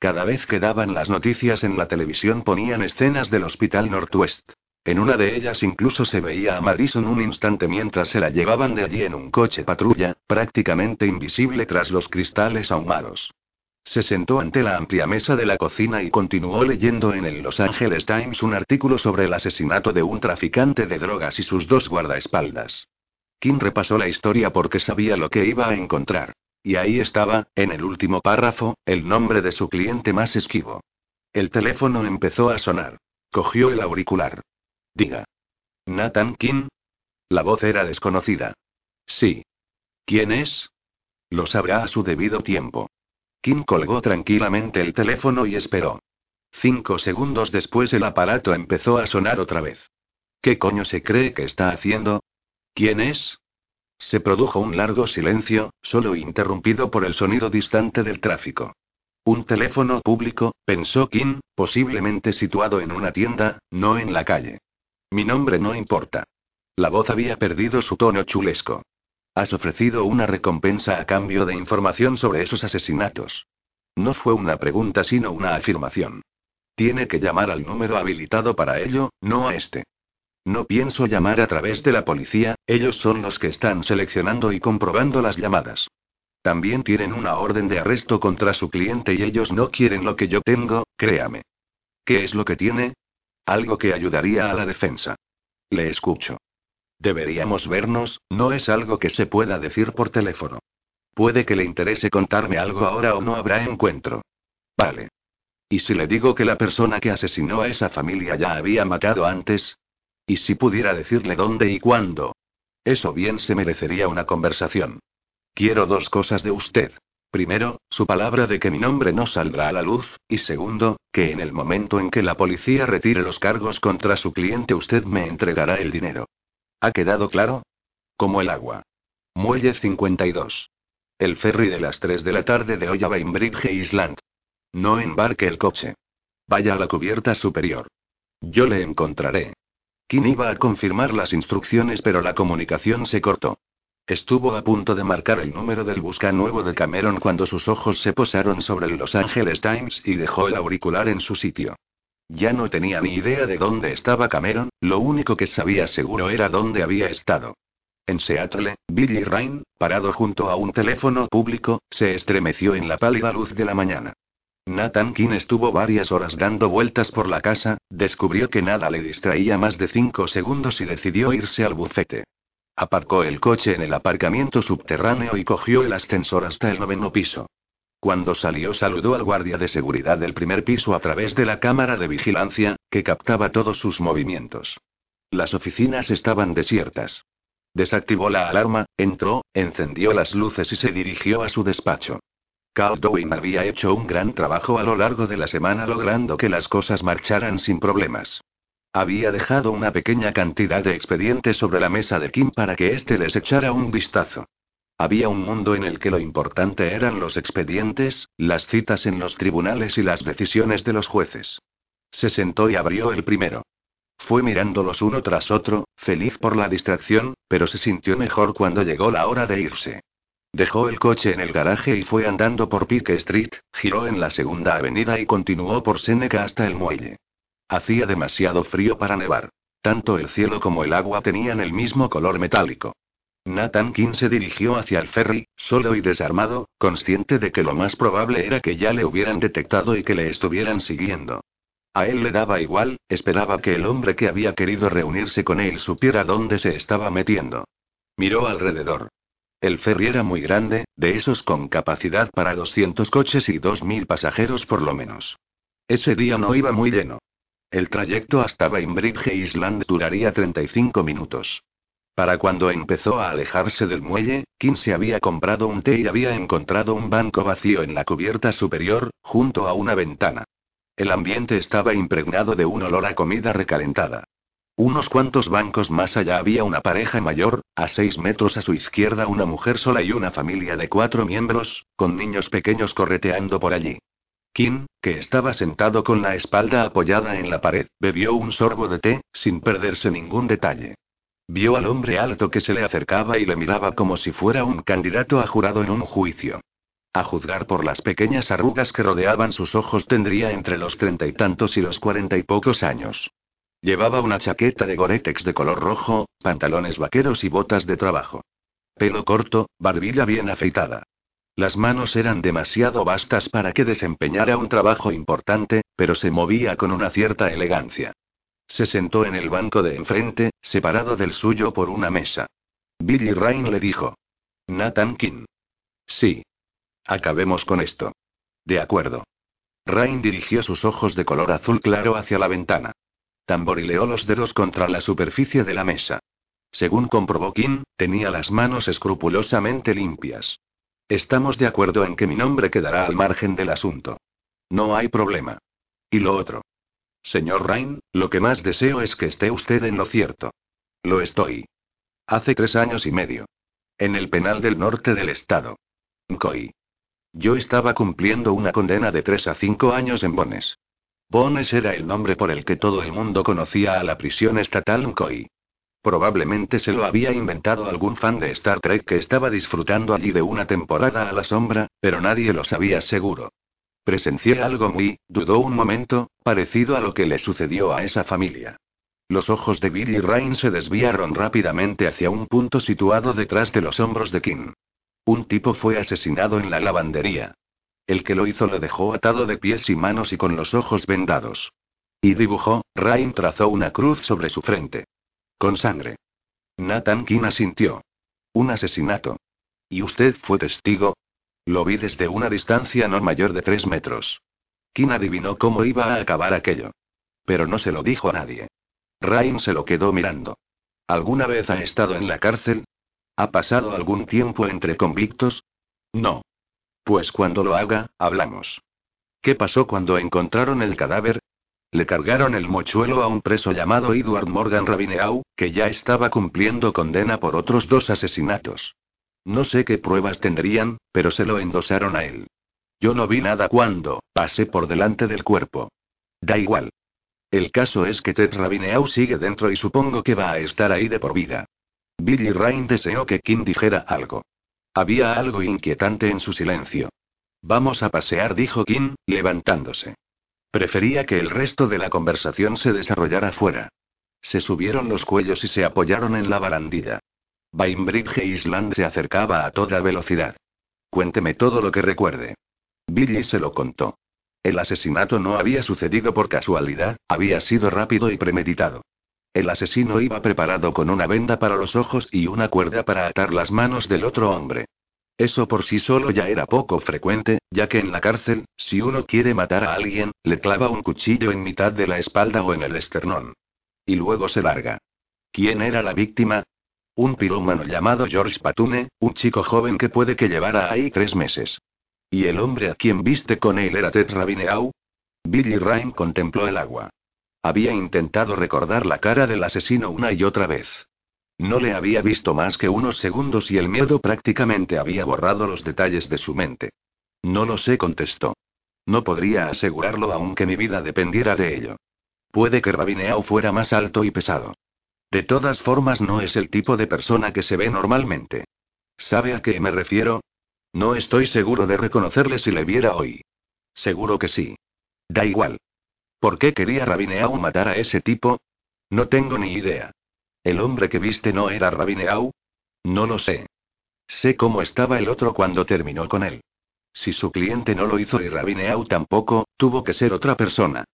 Cada vez que daban las noticias en la televisión ponían escenas del Hospital Northwest. En una de ellas incluso se veía a Madison un instante mientras se la llevaban de allí en un coche patrulla, prácticamente invisible tras los cristales ahumados. Se sentó ante la amplia mesa de la cocina y continuó leyendo en el Los Angeles Times un artículo sobre el asesinato de un traficante de drogas y sus dos guardaespaldas. Kim repasó la historia porque sabía lo que iba a encontrar. Y ahí estaba, en el último párrafo, el nombre de su cliente más esquivo. El teléfono empezó a sonar. Cogió el auricular. Diga. Nathan King. La voz era desconocida. Sí. ¿Quién es? Lo sabrá a su debido tiempo. Kim colgó tranquilamente el teléfono y esperó. Cinco segundos después el aparato empezó a sonar otra vez. ¿Qué coño se cree que está haciendo? ¿Quién es? Se produjo un largo silencio, solo interrumpido por el sonido distante del tráfico. Un teléfono público, pensó Kim, posiblemente situado en una tienda, no en la calle. Mi nombre no importa. La voz había perdido su tono chulesco. Has ofrecido una recompensa a cambio de información sobre esos asesinatos. No fue una pregunta sino una afirmación. Tiene que llamar al número habilitado para ello, no a este. No pienso llamar a través de la policía, ellos son los que están seleccionando y comprobando las llamadas. También tienen una orden de arresto contra su cliente y ellos no quieren lo que yo tengo, créame. ¿Qué es lo que tiene? Algo que ayudaría a la defensa. Le escucho. Deberíamos vernos, no es algo que se pueda decir por teléfono. Puede que le interese contarme algo ahora o no habrá encuentro. Vale. ¿Y si le digo que la persona que asesinó a esa familia ya había matado antes? ¿Y si pudiera decirle dónde y cuándo? Eso bien se merecería una conversación. Quiero dos cosas de usted. Primero, su palabra de que mi nombre no saldrá a la luz, y segundo, que en el momento en que la policía retire los cargos contra su cliente usted me entregará el dinero. ¿Ha quedado claro? Como el agua. Muelle 52. El ferry de las 3 de la tarde de Oya Bridge Island. No embarque el coche. Vaya a la cubierta superior. Yo le encontraré. Kim iba a confirmar las instrucciones, pero la comunicación se cortó. Estuvo a punto de marcar el número del busca nuevo de Cameron cuando sus ojos se posaron sobre el Los Angeles Times y dejó el auricular en su sitio. Ya no tenía ni idea de dónde estaba Cameron, lo único que sabía seguro era dónde había estado. En Seattle, Billy Rain, parado junto a un teléfono público, se estremeció en la pálida luz de la mañana. Nathan King estuvo varias horas dando vueltas por la casa, descubrió que nada le distraía más de cinco segundos y decidió irse al bufete. Aparcó el coche en el aparcamiento subterráneo y cogió el ascensor hasta el noveno piso. Cuando salió saludó al guardia de seguridad del primer piso a través de la cámara de vigilancia, que captaba todos sus movimientos. Las oficinas estaban desiertas. Desactivó la alarma, entró, encendió las luces y se dirigió a su despacho. Carl había hecho un gran trabajo a lo largo de la semana logrando que las cosas marcharan sin problemas. Había dejado una pequeña cantidad de expedientes sobre la mesa de Kim para que éste les echara un vistazo. Había un mundo en el que lo importante eran los expedientes, las citas en los tribunales y las decisiones de los jueces. Se sentó y abrió el primero. Fue mirándolos uno tras otro, feliz por la distracción, pero se sintió mejor cuando llegó la hora de irse. Dejó el coche en el garaje y fue andando por Peak Street, giró en la segunda avenida y continuó por Seneca hasta el muelle. Hacía demasiado frío para nevar. Tanto el cielo como el agua tenían el mismo color metálico. Nathan King se dirigió hacia el ferry, solo y desarmado, consciente de que lo más probable era que ya le hubieran detectado y que le estuvieran siguiendo. A él le daba igual, esperaba que el hombre que había querido reunirse con él supiera dónde se estaba metiendo. Miró alrededor. El ferry era muy grande, de esos con capacidad para 200 coches y 2.000 pasajeros por lo menos. Ese día no iba muy lleno. El trayecto hasta Bainbridge Island duraría 35 minutos. Para cuando empezó a alejarse del muelle, Kim se había comprado un té y había encontrado un banco vacío en la cubierta superior, junto a una ventana. El ambiente estaba impregnado de un olor a comida recalentada. Unos cuantos bancos más allá había una pareja mayor, a seis metros a su izquierda una mujer sola y una familia de cuatro miembros, con niños pequeños correteando por allí. Kim, que estaba sentado con la espalda apoyada en la pared, bebió un sorbo de té, sin perderse ningún detalle. Vio al hombre alto que se le acercaba y le miraba como si fuera un candidato a jurado en un juicio. A juzgar por las pequeñas arrugas que rodeaban sus ojos tendría entre los treinta y tantos y los cuarenta y pocos años. Llevaba una chaqueta de goretex de color rojo, pantalones vaqueros y botas de trabajo. Pelo corto, barbilla bien afeitada. Las manos eran demasiado vastas para que desempeñara un trabajo importante, pero se movía con una cierta elegancia. Se sentó en el banco de enfrente, separado del suyo por una mesa. Billy Rain le dijo. Nathan King. Sí. Acabemos con esto. De acuerdo. Rain dirigió sus ojos de color azul claro hacia la ventana. Tamborileó los dedos contra la superficie de la mesa. Según comprobó King, tenía las manos escrupulosamente limpias. Estamos de acuerdo en que mi nombre quedará al margen del asunto. No hay problema. ¿Y lo otro? Señor Rain, lo que más deseo es que esté usted en lo cierto. Lo estoy. Hace tres años y medio. En el penal del norte del estado. Nkoi. Yo estaba cumpliendo una condena de tres a cinco años en Bones. Bones era el nombre por el que todo el mundo conocía a la prisión estatal Nkoi. Probablemente se lo había inventado algún fan de Star Trek que estaba disfrutando allí de una temporada a la sombra, pero nadie lo sabía seguro. Presencié algo muy, dudó un momento, parecido a lo que le sucedió a esa familia. Los ojos de Billy Rain se desviaron rápidamente hacia un punto situado detrás de los hombros de Kim. Un tipo fue asesinado en la lavandería. El que lo hizo lo dejó atado de pies y manos y con los ojos vendados. Y dibujó, Rain trazó una cruz sobre su frente. Con sangre. Nathan King asintió. Un asesinato. ¿Y usted fue testigo? Lo vi desde una distancia no mayor de tres metros. King adivinó cómo iba a acabar aquello. Pero no se lo dijo a nadie. Rain se lo quedó mirando. ¿Alguna vez ha estado en la cárcel? ¿Ha pasado algún tiempo entre convictos? No. Pues cuando lo haga, hablamos. ¿Qué pasó cuando encontraron el cadáver? Le cargaron el mochuelo a un preso llamado Edward Morgan Rabineau, que ya estaba cumpliendo condena por otros dos asesinatos. No sé qué pruebas tendrían, pero se lo endosaron a él. Yo no vi nada cuando pasé por delante del cuerpo. Da igual. El caso es que Ted Rabineau sigue dentro y supongo que va a estar ahí de por vida. Billy Rain deseó que Kim dijera algo. Había algo inquietante en su silencio. Vamos a pasear, dijo Kim, levantándose. Prefería que el resto de la conversación se desarrollara fuera. Se subieron los cuellos y se apoyaron en la barandilla. Bainbridge Island se acercaba a toda velocidad. Cuénteme todo lo que recuerde. Billy se lo contó. El asesinato no había sucedido por casualidad, había sido rápido y premeditado. El asesino iba preparado con una venda para los ojos y una cuerda para atar las manos del otro hombre. Eso por sí solo ya era poco frecuente, ya que en la cárcel, si uno quiere matar a alguien, le clava un cuchillo en mitad de la espalda o en el esternón. Y luego se larga. ¿Quién era la víctima? Un pirómano llamado George Patune, un chico joven que puede que llevara ahí tres meses. ¿Y el hombre a quien viste con él era Ted Rabineau? Billy Ryan contempló el agua. Había intentado recordar la cara del asesino una y otra vez. No le había visto más que unos segundos y el miedo prácticamente había borrado los detalles de su mente. No lo sé, contestó. No podría asegurarlo aunque mi vida dependiera de ello. Puede que Rabineau fuera más alto y pesado. De todas formas no es el tipo de persona que se ve normalmente. ¿Sabe a qué me refiero? No estoy seguro de reconocerle si le viera hoy. Seguro que sí. Da igual. ¿Por qué quería Rabineau matar a ese tipo? No tengo ni idea. ¿El hombre que viste no era Rabineau? No lo sé. Sé cómo estaba el otro cuando terminó con él. Si su cliente no lo hizo y Rabineau tampoco, tuvo que ser otra persona.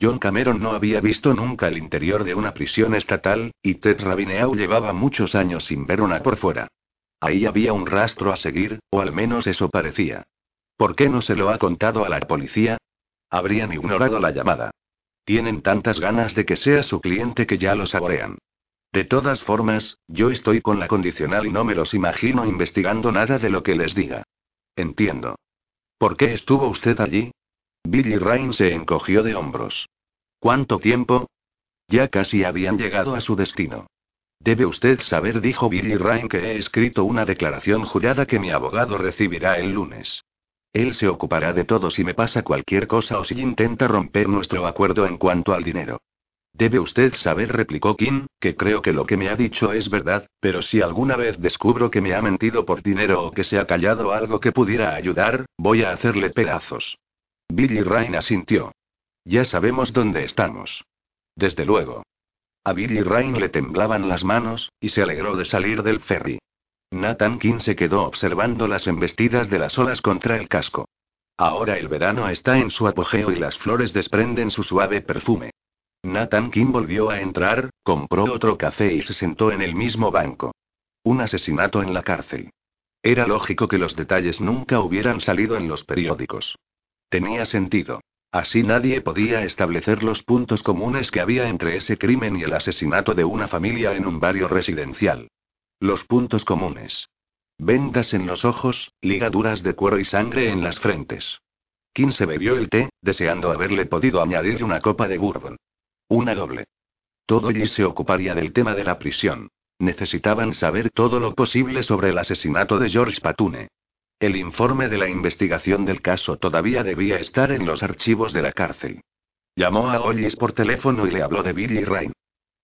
John Cameron no había visto nunca el interior de una prisión estatal, y Ted Rabineau llevaba muchos años sin ver una por fuera. Ahí había un rastro a seguir, o al menos eso parecía. ¿Por qué no se lo ha contado a la policía? Habrían ignorado la llamada. Tienen tantas ganas de que sea su cliente que ya lo saborean. De todas formas, yo estoy con la condicional y no me los imagino investigando nada de lo que les diga. Entiendo. ¿Por qué estuvo usted allí? Billy Ryan se encogió de hombros. ¿Cuánto tiempo? Ya casi habían llegado a su destino. Debe usted saber, dijo Billy Ryan, que he escrito una declaración jurada que mi abogado recibirá el lunes. Él se ocupará de todo si me pasa cualquier cosa o si intenta romper nuestro acuerdo en cuanto al dinero. Debe usted saber, replicó Kim, que creo que lo que me ha dicho es verdad, pero si alguna vez descubro que me ha mentido por dinero o que se ha callado algo que pudiera ayudar, voy a hacerle pedazos. Billy Ryan asintió. Ya sabemos dónde estamos. Desde luego. A Billy Ryan le temblaban las manos, y se alegró de salir del ferry. Nathan King se quedó observando las embestidas de las olas contra el casco. Ahora el verano está en su apogeo y las flores desprenden su suave perfume. Nathan King volvió a entrar, compró otro café y se sentó en el mismo banco. Un asesinato en la cárcel. Era lógico que los detalles nunca hubieran salido en los periódicos. Tenía sentido. Así nadie podía establecer los puntos comunes que había entre ese crimen y el asesinato de una familia en un barrio residencial. Los puntos comunes. Vendas en los ojos, ligaduras de cuero y sangre en las frentes. Kim se bebió el té, deseando haberle podido añadir una copa de bourbon. Una doble. Todo allí se ocuparía del tema de la prisión. Necesitaban saber todo lo posible sobre el asesinato de George Patune. El informe de la investigación del caso todavía debía estar en los archivos de la cárcel. Llamó a Ollis por teléfono y le habló de Billy Rain.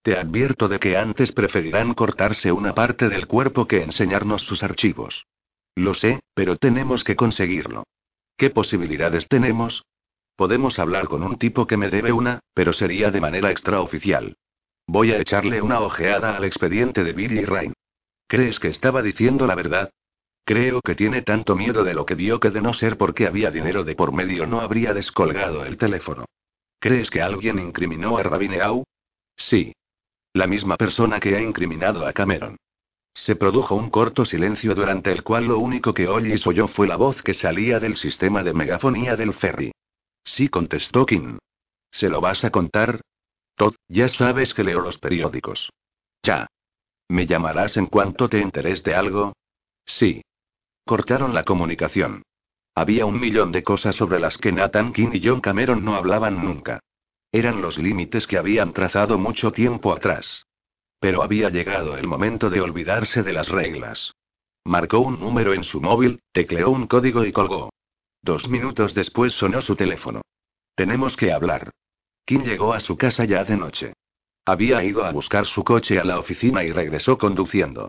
Te advierto de que antes preferirán cortarse una parte del cuerpo que enseñarnos sus archivos. Lo sé, pero tenemos que conseguirlo. ¿Qué posibilidades tenemos? Podemos hablar con un tipo que me debe una, pero sería de manera extraoficial. Voy a echarle una ojeada al expediente de Billy Rain. ¿Crees que estaba diciendo la verdad? Creo que tiene tanto miedo de lo que vio que de no ser porque había dinero de por medio no habría descolgado el teléfono. ¿Crees que alguien incriminó a Rabineau? Sí. La misma persona que ha incriminado a Cameron. Se produjo un corto silencio durante el cual lo único que Ollis oyó fue la voz que salía del sistema de megafonía del ferry. Sí, contestó Kim. ¿Se lo vas a contar? Todd, ya sabes que leo los periódicos. Ya. ¿Me llamarás en cuanto te enteres de algo? Sí. Cortaron la comunicación. Había un millón de cosas sobre las que Nathan King y John Cameron no hablaban nunca. Eran los límites que habían trazado mucho tiempo atrás. Pero había llegado el momento de olvidarse de las reglas. Marcó un número en su móvil, tecleó un código y colgó. Dos minutos después sonó su teléfono. Tenemos que hablar. Kim llegó a su casa ya de noche. Había ido a buscar su coche a la oficina y regresó conduciendo.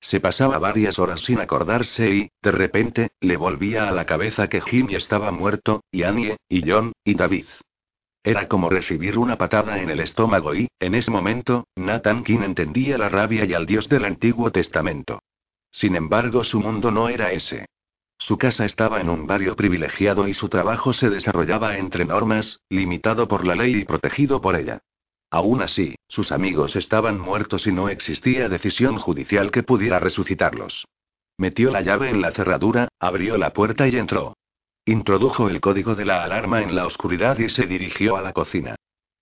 Se pasaba varias horas sin acordarse y, de repente, le volvía a la cabeza que Jimmy estaba muerto, y Annie, y John, y David. Era como recibir una patada en el estómago y, en ese momento, Nathan King entendía la rabia y al Dios del Antiguo Testamento. Sin embargo, su mundo no era ese. Su casa estaba en un barrio privilegiado y su trabajo se desarrollaba entre normas, limitado por la ley y protegido por ella. Aún así, sus amigos estaban muertos y no existía decisión judicial que pudiera resucitarlos. Metió la llave en la cerradura, abrió la puerta y entró. Introdujo el código de la alarma en la oscuridad y se dirigió a la cocina.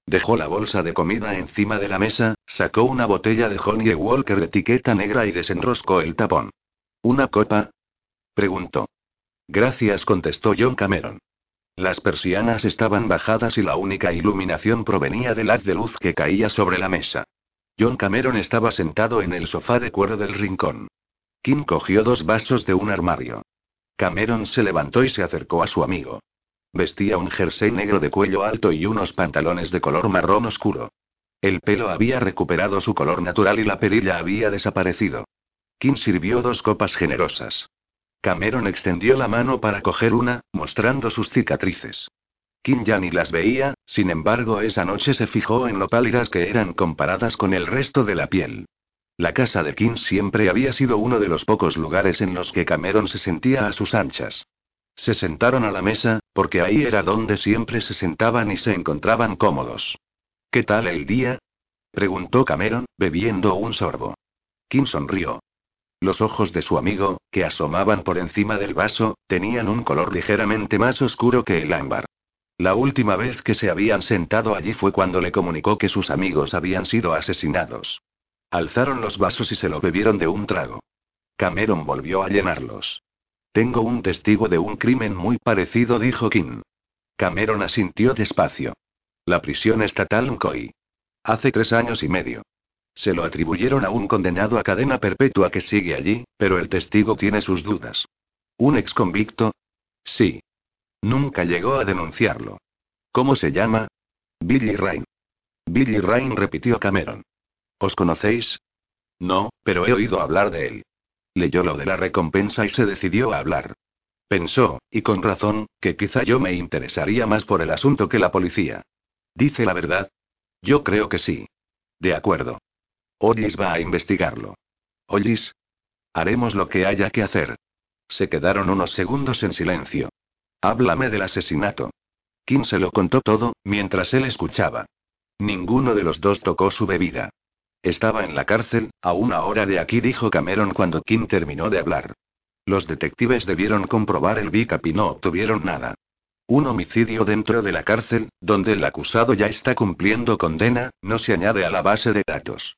Dejó la bolsa de comida encima de la mesa, sacó una botella de Honey Walker de etiqueta negra y desenroscó el tapón. ¿Una copa? preguntó. Gracias, contestó John Cameron. Las persianas estaban bajadas y la única iluminación provenía del haz de luz que caía sobre la mesa. John Cameron estaba sentado en el sofá de cuero del rincón. Kim cogió dos vasos de un armario. Cameron se levantó y se acercó a su amigo. Vestía un jersey negro de cuello alto y unos pantalones de color marrón oscuro. El pelo había recuperado su color natural y la perilla había desaparecido. Kim sirvió dos copas generosas. Cameron extendió la mano para coger una, mostrando sus cicatrices. Kim ya ni las veía, sin embargo esa noche se fijó en lo pálidas que eran comparadas con el resto de la piel. La casa de Kim siempre había sido uno de los pocos lugares en los que Cameron se sentía a sus anchas. Se sentaron a la mesa, porque ahí era donde siempre se sentaban y se encontraban cómodos. ¿Qué tal el día? preguntó Cameron, bebiendo un sorbo. Kim sonrió. Los ojos de su amigo, que asomaban por encima del vaso, tenían un color ligeramente más oscuro que el ámbar. La última vez que se habían sentado allí fue cuando le comunicó que sus amigos habían sido asesinados. Alzaron los vasos y se lo bebieron de un trago. Cameron volvió a llenarlos. Tengo un testigo de un crimen muy parecido, dijo Kim. Cameron asintió despacio. La prisión estatal Nkoi. Hace tres años y medio. Se lo atribuyeron a un condenado a cadena perpetua que sigue allí, pero el testigo tiene sus dudas. ¿Un ex convicto? Sí. Nunca llegó a denunciarlo. ¿Cómo se llama? Billy Rain. Billy Rain repitió Cameron. ¿Os conocéis? No, pero he oído hablar de él. Leyó lo de la recompensa y se decidió a hablar. Pensó, y con razón, que quizá yo me interesaría más por el asunto que la policía. ¿Dice la verdad? Yo creo que sí. De acuerdo. Ollis va a investigarlo. Ollis. Haremos lo que haya que hacer. Se quedaron unos segundos en silencio. Háblame del asesinato. Kim se lo contó todo, mientras él escuchaba. Ninguno de los dos tocó su bebida. Estaba en la cárcel, a una hora de aquí, dijo Cameron cuando Kim terminó de hablar. Los detectives debieron comprobar el bicap y no obtuvieron nada. Un homicidio dentro de la cárcel, donde el acusado ya está cumpliendo condena, no se añade a la base de datos.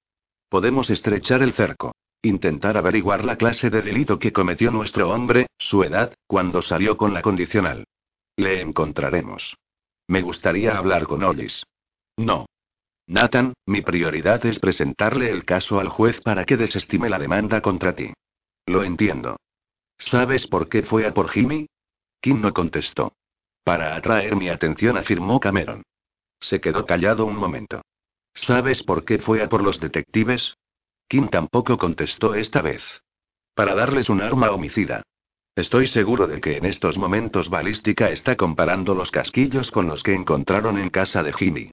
Podemos estrechar el cerco. Intentar averiguar la clase de delito que cometió nuestro hombre, su edad, cuando salió con la condicional. Le encontraremos. Me gustaría hablar con Ollis. No. Nathan, mi prioridad es presentarle el caso al juez para que desestime la demanda contra ti. Lo entiendo. ¿Sabes por qué fue a por Jimmy? Kim no contestó. Para atraer mi atención, afirmó Cameron. Se quedó callado un momento. ¿Sabes por qué fue a por los detectives? Kim tampoco contestó esta vez. Para darles un arma homicida. Estoy seguro de que en estos momentos Balística está comparando los casquillos con los que encontraron en casa de Jimmy.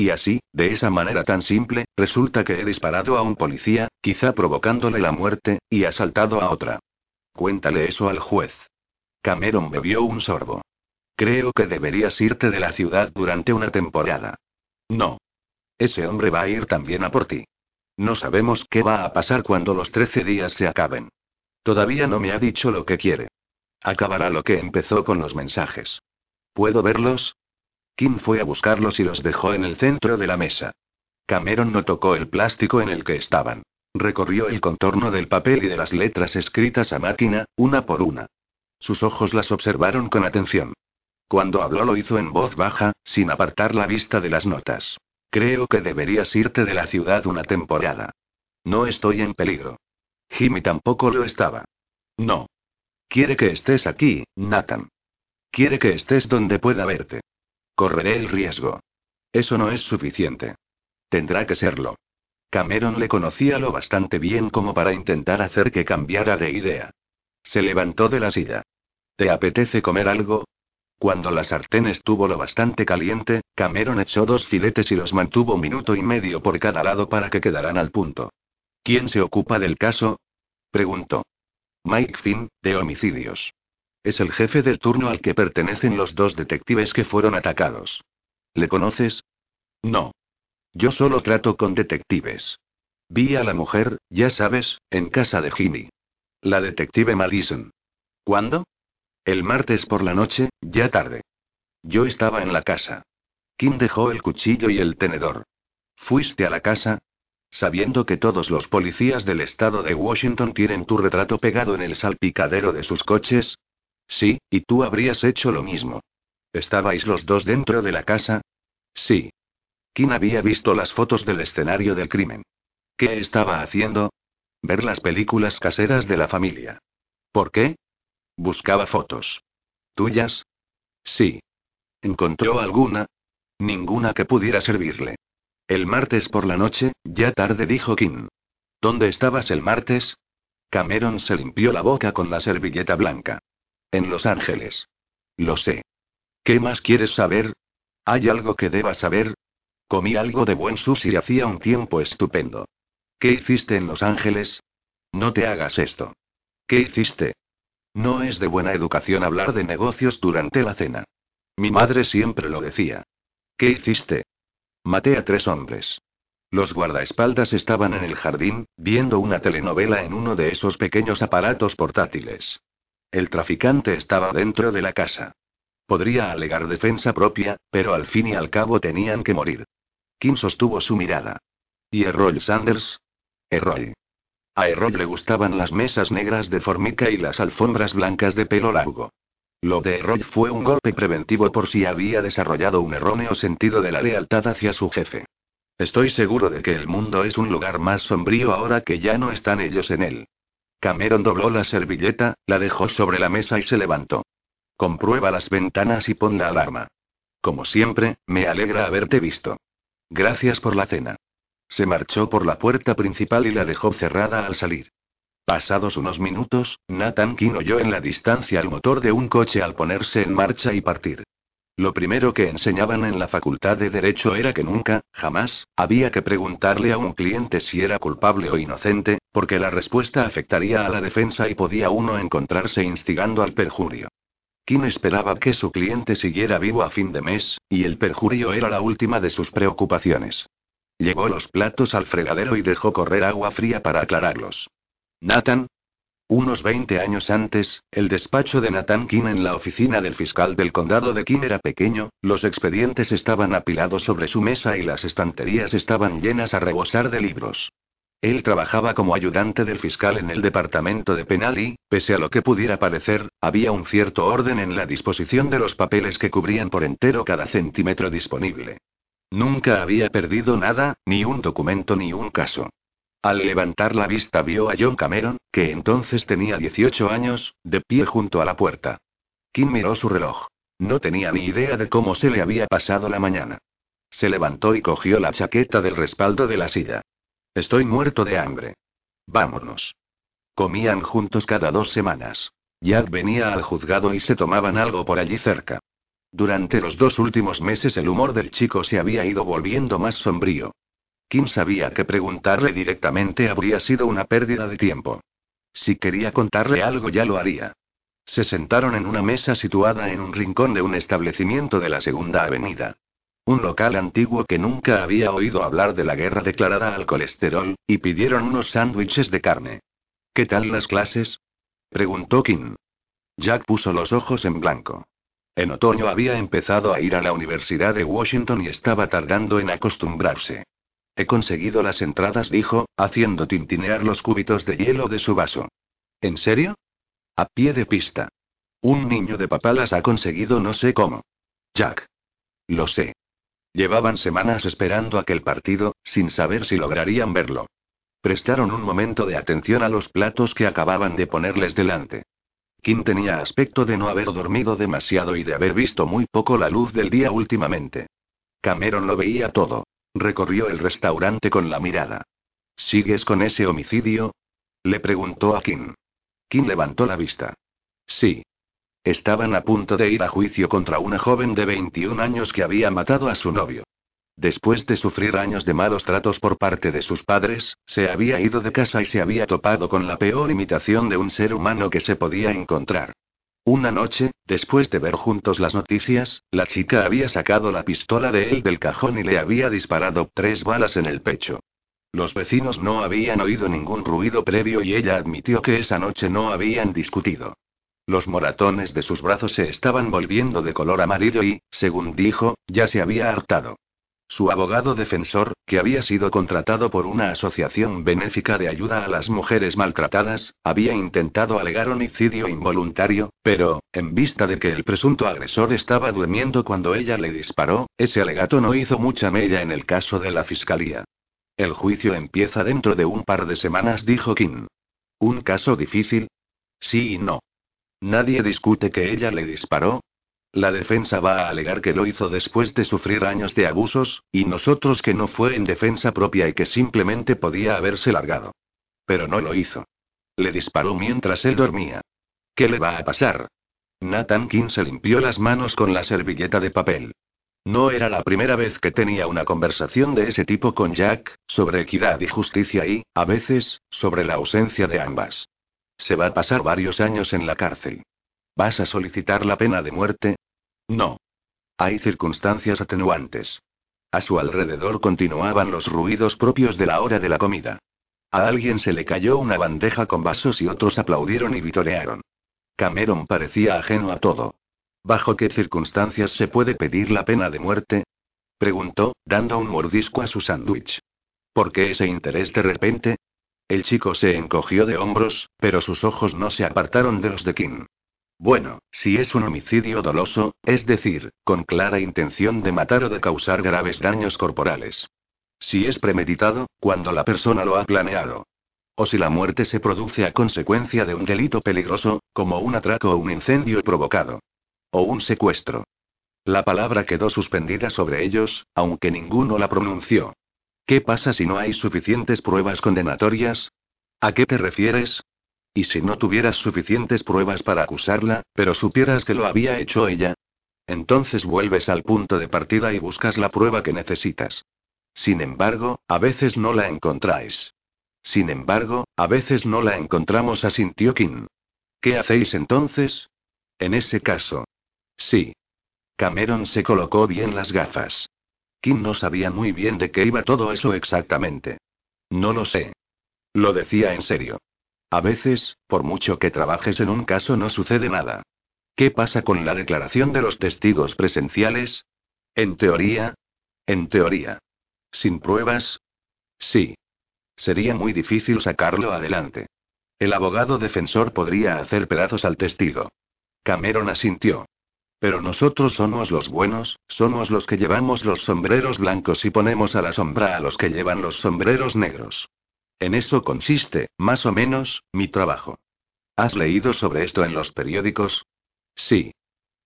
Y así, de esa manera tan simple, resulta que he disparado a un policía, quizá provocándole la muerte, y asaltado a otra. Cuéntale eso al juez. Cameron bebió un sorbo. Creo que deberías irte de la ciudad durante una temporada. No. Ese hombre va a ir también a por ti. No sabemos qué va a pasar cuando los trece días se acaben. Todavía no me ha dicho lo que quiere. Acabará lo que empezó con los mensajes. ¿Puedo verlos? Kim fue a buscarlos y los dejó en el centro de la mesa. Cameron no tocó el plástico en el que estaban. Recorrió el contorno del papel y de las letras escritas a máquina, una por una. Sus ojos las observaron con atención. Cuando habló lo hizo en voz baja, sin apartar la vista de las notas. Creo que deberías irte de la ciudad una temporada. No estoy en peligro. Jimmy tampoco lo estaba. No. Quiere que estés aquí, Nathan. Quiere que estés donde pueda verte. Correré el riesgo. Eso no es suficiente. Tendrá que serlo. Cameron le conocía lo bastante bien como para intentar hacer que cambiara de idea. Se levantó de la silla. ¿Te apetece comer algo? Cuando la sartén estuvo lo bastante caliente, Cameron echó dos filetes y los mantuvo minuto y medio por cada lado para que quedaran al punto. ¿Quién se ocupa del caso? preguntó. Mike Finn, de homicidios. Es el jefe del turno al que pertenecen los dos detectives que fueron atacados. ¿Le conoces? No. Yo solo trato con detectives. Vi a la mujer, ya sabes, en casa de Jimmy. La detective Madison. ¿Cuándo? El martes por la noche, ya tarde. Yo estaba en la casa. Kim dejó el cuchillo y el tenedor. ¿Fuiste a la casa? Sabiendo que todos los policías del estado de Washington tienen tu retrato pegado en el salpicadero de sus coches. Sí, y tú habrías hecho lo mismo. ¿Estabais los dos dentro de la casa? Sí. Kim había visto las fotos del escenario del crimen. ¿Qué estaba haciendo? Ver las películas caseras de la familia. ¿Por qué? Buscaba fotos. ¿Tuyas? Sí. ¿Encontró alguna? Ninguna que pudiera servirle. El martes por la noche, ya tarde, dijo Kim. ¿Dónde estabas el martes? Cameron se limpió la boca con la servilleta blanca. En Los Ángeles. Lo sé. ¿Qué más quieres saber? ¿Hay algo que debas saber? Comí algo de buen sushi hacía un tiempo estupendo. ¿Qué hiciste en Los Ángeles? No te hagas esto. ¿Qué hiciste? No es de buena educación hablar de negocios durante la cena. Mi madre siempre lo decía. ¿Qué hiciste? Maté a tres hombres. Los guardaespaldas estaban en el jardín, viendo una telenovela en uno de esos pequeños aparatos portátiles. El traficante estaba dentro de la casa. Podría alegar defensa propia, pero al fin y al cabo tenían que morir. Kim sostuvo su mirada. ¿Y Errol Sanders? Errol. A Errol le gustaban las mesas negras de formica y las alfombras blancas de pelo largo. Lo de Errol fue un golpe preventivo por si había desarrollado un erróneo sentido de la lealtad hacia su jefe. Estoy seguro de que el mundo es un lugar más sombrío ahora que ya no están ellos en él. Cameron dobló la servilleta, la dejó sobre la mesa y se levantó. Comprueba las ventanas y pon la alarma. Como siempre, me alegra haberte visto. Gracias por la cena. Se marchó por la puerta principal y la dejó cerrada al salir. Pasados unos minutos, Nathan King oyó en la distancia el motor de un coche al ponerse en marcha y partir. Lo primero que enseñaban en la facultad de Derecho era que nunca, jamás, había que preguntarle a un cliente si era culpable o inocente, porque la respuesta afectaría a la defensa y podía uno encontrarse instigando al perjurio. Kim esperaba que su cliente siguiera vivo a fin de mes, y el perjurio era la última de sus preocupaciones. Llevó los platos al fregadero y dejó correr agua fría para aclararlos. Nathan. Unos 20 años antes, el despacho de Nathan King en la oficina del fiscal del condado de King era pequeño, los expedientes estaban apilados sobre su mesa y las estanterías estaban llenas a rebosar de libros. Él trabajaba como ayudante del fiscal en el departamento de penal y, pese a lo que pudiera parecer, había un cierto orden en la disposición de los papeles que cubrían por entero cada centímetro disponible. Nunca había perdido nada, ni un documento ni un caso. Al levantar la vista vio a John Cameron, que entonces tenía 18 años, de pie junto a la puerta. Kim miró su reloj. No tenía ni idea de cómo se le había pasado la mañana. Se levantó y cogió la chaqueta del respaldo de la silla. Estoy muerto de hambre. Vámonos. Comían juntos cada dos semanas. Jack venía al juzgado y se tomaban algo por allí cerca. Durante los dos últimos meses el humor del chico se había ido volviendo más sombrío. Kim sabía que preguntarle directamente habría sido una pérdida de tiempo. Si quería contarle algo ya lo haría. Se sentaron en una mesa situada en un rincón de un establecimiento de la Segunda Avenida. Un local antiguo que nunca había oído hablar de la guerra declarada al colesterol, y pidieron unos sándwiches de carne. ¿Qué tal las clases? preguntó Kim. Jack puso los ojos en blanco. En otoño había empezado a ir a la Universidad de Washington y estaba tardando en acostumbrarse. He conseguido las entradas, dijo, haciendo tintinear los cúbitos de hielo de su vaso. ¿En serio? A pie de pista. Un niño de papá las ha conseguido no sé cómo. Jack. Lo sé. Llevaban semanas esperando aquel partido, sin saber si lograrían verlo. Prestaron un momento de atención a los platos que acababan de ponerles delante. Kim tenía aspecto de no haber dormido demasiado y de haber visto muy poco la luz del día últimamente. Cameron lo veía todo. Recorrió el restaurante con la mirada. ¿Sigues con ese homicidio? Le preguntó a Kim. Kim levantó la vista. Sí. Estaban a punto de ir a juicio contra una joven de 21 años que había matado a su novio. Después de sufrir años de malos tratos por parte de sus padres, se había ido de casa y se había topado con la peor imitación de un ser humano que se podía encontrar. Una noche, después de ver juntos las noticias, la chica había sacado la pistola de él del cajón y le había disparado tres balas en el pecho. Los vecinos no habían oído ningún ruido previo y ella admitió que esa noche no habían discutido. Los moratones de sus brazos se estaban volviendo de color amarillo y, según dijo, ya se había hartado. Su abogado defensor, que había sido contratado por una asociación benéfica de ayuda a las mujeres maltratadas, había intentado alegar homicidio involuntario, pero, en vista de que el presunto agresor estaba durmiendo cuando ella le disparó, ese alegato no hizo mucha mella en el caso de la fiscalía. El juicio empieza dentro de un par de semanas, dijo Kim. ¿Un caso difícil? Sí y no. Nadie discute que ella le disparó. La defensa va a alegar que lo hizo después de sufrir años de abusos, y nosotros que no fue en defensa propia y que simplemente podía haberse largado. Pero no lo hizo. Le disparó mientras él dormía. ¿Qué le va a pasar? Nathan King se limpió las manos con la servilleta de papel. No era la primera vez que tenía una conversación de ese tipo con Jack, sobre equidad y justicia y, a veces, sobre la ausencia de ambas. Se va a pasar varios años en la cárcel. ¿Vas a solicitar la pena de muerte? No. Hay circunstancias atenuantes. A su alrededor continuaban los ruidos propios de la hora de la comida. A alguien se le cayó una bandeja con vasos y otros aplaudieron y vitorearon. Cameron parecía ajeno a todo. ¿Bajo qué circunstancias se puede pedir la pena de muerte? Preguntó, dando un mordisco a su sándwich. ¿Por qué ese interés de repente? El chico se encogió de hombros, pero sus ojos no se apartaron de los de Kim. Bueno, si es un homicidio doloso, es decir, con clara intención de matar o de causar graves daños corporales. Si es premeditado, cuando la persona lo ha planeado. O si la muerte se produce a consecuencia de un delito peligroso, como un atraco o un incendio provocado. O un secuestro. La palabra quedó suspendida sobre ellos, aunque ninguno la pronunció. ¿Qué pasa si no hay suficientes pruebas condenatorias? ¿A qué te refieres? ¿Y si no tuvieras suficientes pruebas para acusarla, pero supieras que lo había hecho ella? Entonces vuelves al punto de partida y buscas la prueba que necesitas. Sin embargo, a veces no la encontráis. Sin embargo, a veces no la encontramos, asintió Kim. ¿Qué hacéis entonces? En ese caso, Sí. Cameron se colocó bien las gafas. Kim no sabía muy bien de qué iba todo eso exactamente. No lo sé. Lo decía en serio. A veces, por mucho que trabajes en un caso, no sucede nada. ¿Qué pasa con la declaración de los testigos presenciales? En teoría. En teoría. ¿Sin pruebas? Sí. Sería muy difícil sacarlo adelante. El abogado defensor podría hacer pedazos al testigo. Cameron asintió. Pero nosotros somos los buenos, somos los que llevamos los sombreros blancos y ponemos a la sombra a los que llevan los sombreros negros. En eso consiste, más o menos, mi trabajo. ¿Has leído sobre esto en los periódicos? Sí.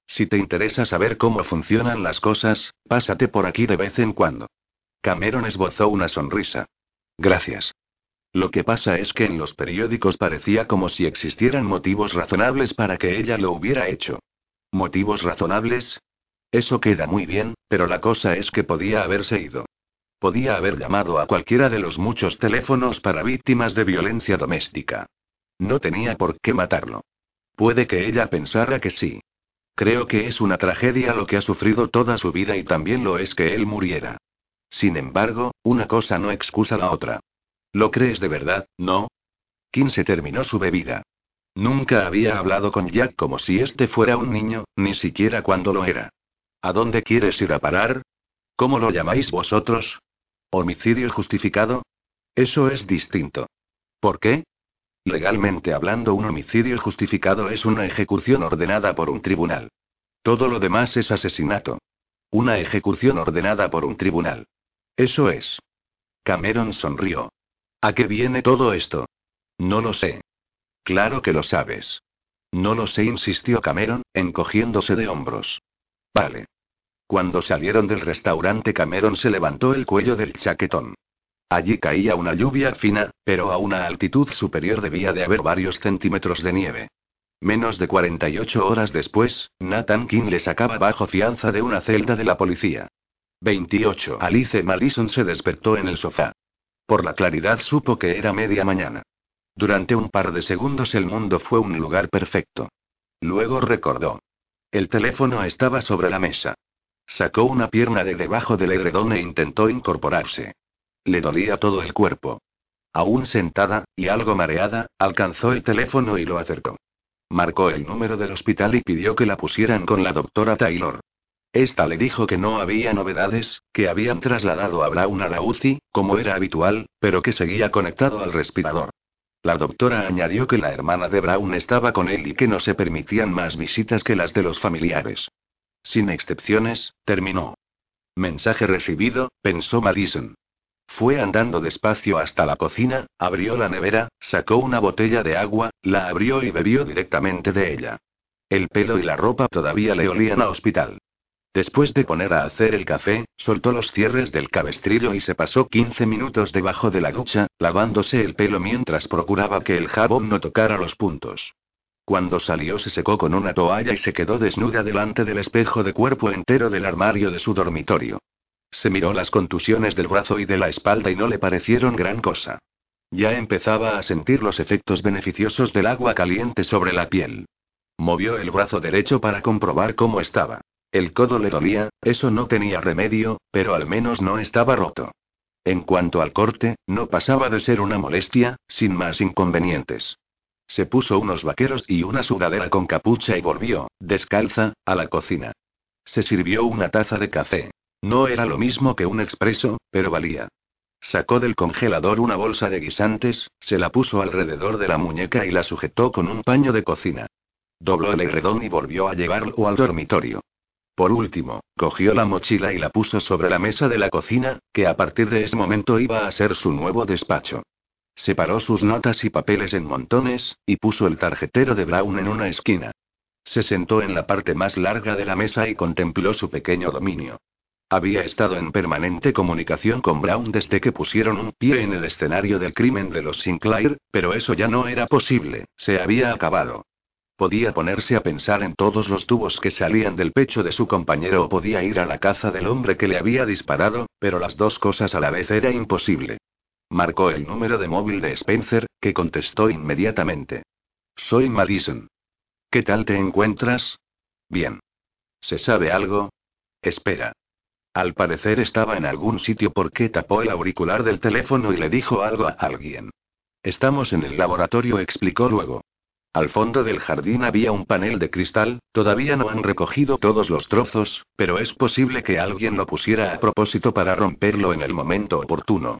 Si te interesa saber cómo funcionan las cosas, pásate por aquí de vez en cuando. Cameron esbozó una sonrisa. Gracias. Lo que pasa es que en los periódicos parecía como si existieran motivos razonables para que ella lo hubiera hecho. ¿Motivos razonables? Eso queda muy bien, pero la cosa es que podía haberse ido. Podía haber llamado a cualquiera de los muchos teléfonos para víctimas de violencia doméstica. No tenía por qué matarlo. Puede que ella pensara que sí. Creo que es una tragedia lo que ha sufrido toda su vida y también lo es que él muriera. Sin embargo, una cosa no excusa la otra. ¿Lo crees de verdad, no? Kim se terminó su bebida. Nunca había hablado con Jack como si este fuera un niño, ni siquiera cuando lo era. ¿A dónde quieres ir a parar? ¿Cómo lo llamáis vosotros? ¿Homicidio justificado? Eso es distinto. ¿Por qué? Legalmente hablando, un homicidio justificado es una ejecución ordenada por un tribunal. Todo lo demás es asesinato. Una ejecución ordenada por un tribunal. Eso es. Cameron sonrió. ¿A qué viene todo esto? No lo sé. Claro que lo sabes. No lo sé, insistió Cameron, encogiéndose de hombros. Vale. Cuando salieron del restaurante Cameron se levantó el cuello del chaquetón. Allí caía una lluvia fina, pero a una altitud superior debía de haber varios centímetros de nieve. Menos de 48 horas después, Nathan King le sacaba bajo fianza de una celda de la policía. 28. Alice Madison se despertó en el sofá. Por la claridad supo que era media mañana. Durante un par de segundos el mundo fue un lugar perfecto. Luego recordó. El teléfono estaba sobre la mesa. Sacó una pierna de debajo del edredón e intentó incorporarse. Le dolía todo el cuerpo. Aún sentada, y algo mareada, alcanzó el teléfono y lo acercó. Marcó el número del hospital y pidió que la pusieran con la doctora Taylor. Esta le dijo que no había novedades, que habían trasladado a Brown a la UCI, como era habitual, pero que seguía conectado al respirador. La doctora añadió que la hermana de Brown estaba con él y que no se permitían más visitas que las de los familiares. Sin excepciones, terminó. Mensaje recibido, pensó Madison. Fue andando despacio hasta la cocina, abrió la nevera, sacó una botella de agua, la abrió y bebió directamente de ella. El pelo y la ropa todavía le olían a hospital. Después de poner a hacer el café, soltó los cierres del cabestrillo y se pasó 15 minutos debajo de la ducha, lavándose el pelo mientras procuraba que el jabón no tocara los puntos. Cuando salió se secó con una toalla y se quedó desnuda delante del espejo de cuerpo entero del armario de su dormitorio. Se miró las contusiones del brazo y de la espalda y no le parecieron gran cosa. Ya empezaba a sentir los efectos beneficiosos del agua caliente sobre la piel. Movió el brazo derecho para comprobar cómo estaba. El codo le dolía, eso no tenía remedio, pero al menos no estaba roto. En cuanto al corte, no pasaba de ser una molestia, sin más inconvenientes. Se puso unos vaqueros y una sudadera con capucha y volvió, descalza, a la cocina. Se sirvió una taza de café. No era lo mismo que un expreso, pero valía. Sacó del congelador una bolsa de guisantes, se la puso alrededor de la muñeca y la sujetó con un paño de cocina. Dobló el redón y volvió a llevarlo al dormitorio. Por último, cogió la mochila y la puso sobre la mesa de la cocina, que a partir de ese momento iba a ser su nuevo despacho. Separó sus notas y papeles en montones, y puso el tarjetero de Brown en una esquina. Se sentó en la parte más larga de la mesa y contempló su pequeño dominio. Había estado en permanente comunicación con Brown desde que pusieron un pie en el escenario del crimen de los Sinclair, pero eso ya no era posible, se había acabado. Podía ponerse a pensar en todos los tubos que salían del pecho de su compañero o podía ir a la caza del hombre que le había disparado, pero las dos cosas a la vez era imposible. Marcó el número de móvil de Spencer, que contestó inmediatamente. Soy Madison. ¿Qué tal te encuentras? Bien. ¿Se sabe algo? Espera. Al parecer estaba en algún sitio porque tapó el auricular del teléfono y le dijo algo a alguien. Estamos en el laboratorio, explicó luego. Al fondo del jardín había un panel de cristal, todavía no han recogido todos los trozos, pero es posible que alguien lo pusiera a propósito para romperlo en el momento oportuno.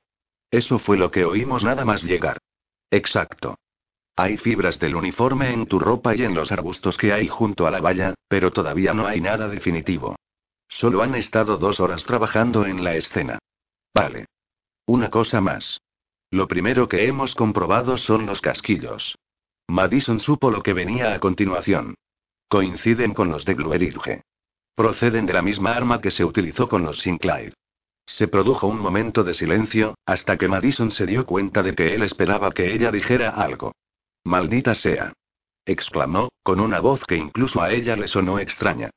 Eso fue lo que oímos nada más llegar. Exacto. Hay fibras del uniforme en tu ropa y en los arbustos que hay junto a la valla, pero todavía no hay nada definitivo. Solo han estado dos horas trabajando en la escena. Vale. Una cosa más. Lo primero que hemos comprobado son los casquillos. Madison supo lo que venía a continuación. Coinciden con los de Blueridge. Proceden de la misma arma que se utilizó con los Sinclair. Se produjo un momento de silencio, hasta que Madison se dio cuenta de que él esperaba que ella dijera algo. Maldita sea. exclamó, con una voz que incluso a ella le sonó extraña.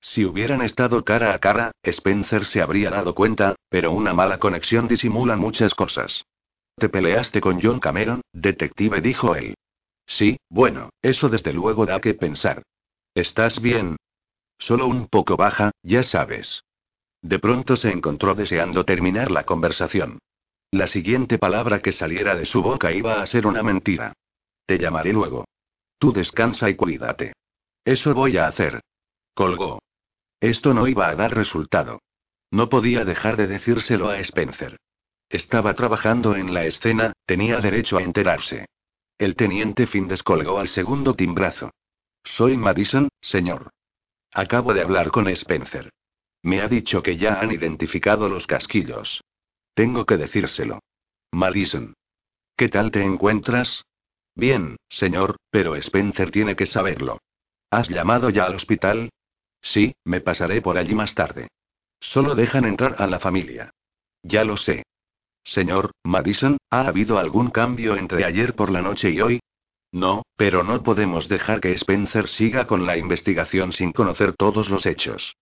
Si hubieran estado cara a cara, Spencer se habría dado cuenta, pero una mala conexión disimula muchas cosas. ¿Te peleaste con John Cameron, detective? dijo él. Sí, bueno, eso desde luego da que pensar. ¿Estás bien? Solo un poco baja, ya sabes. De pronto se encontró deseando terminar la conversación. La siguiente palabra que saliera de su boca iba a ser una mentira. Te llamaré luego. Tú descansa y cuídate. Eso voy a hacer. Colgó. Esto no iba a dar resultado. No podía dejar de decírselo a Spencer. Estaba trabajando en la escena, tenía derecho a enterarse. El teniente Finn descolgó al segundo timbrazo. Soy Madison, señor. Acabo de hablar con Spencer. Me ha dicho que ya han identificado los casquillos. Tengo que decírselo. Madison. ¿Qué tal te encuentras? Bien, señor, pero Spencer tiene que saberlo. ¿Has llamado ya al hospital? Sí, me pasaré por allí más tarde. Solo dejan entrar a la familia. Ya lo sé. Señor, Madison, ¿ha habido algún cambio entre ayer por la noche y hoy? No, pero no podemos dejar que Spencer siga con la investigación sin conocer todos los hechos.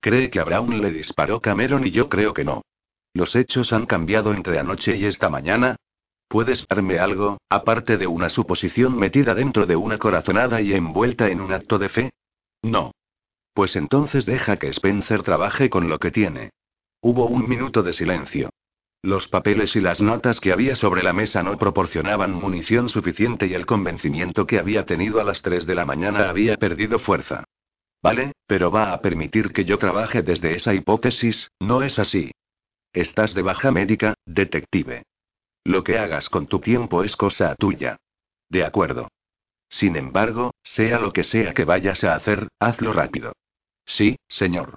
¿Cree que a Brown le disparó Cameron y yo creo que no? ¿Los hechos han cambiado entre anoche y esta mañana? ¿Puedes darme algo, aparte de una suposición metida dentro de una corazonada y envuelta en un acto de fe? No. Pues entonces deja que Spencer trabaje con lo que tiene. Hubo un minuto de silencio. Los papeles y las notas que había sobre la mesa no proporcionaban munición suficiente y el convencimiento que había tenido a las 3 de la mañana había perdido fuerza. Vale, pero va a permitir que yo trabaje desde esa hipótesis, ¿no es así? Estás de baja médica, detective. Lo que hagas con tu tiempo es cosa tuya. De acuerdo. Sin embargo, sea lo que sea que vayas a hacer, hazlo rápido. Sí, señor.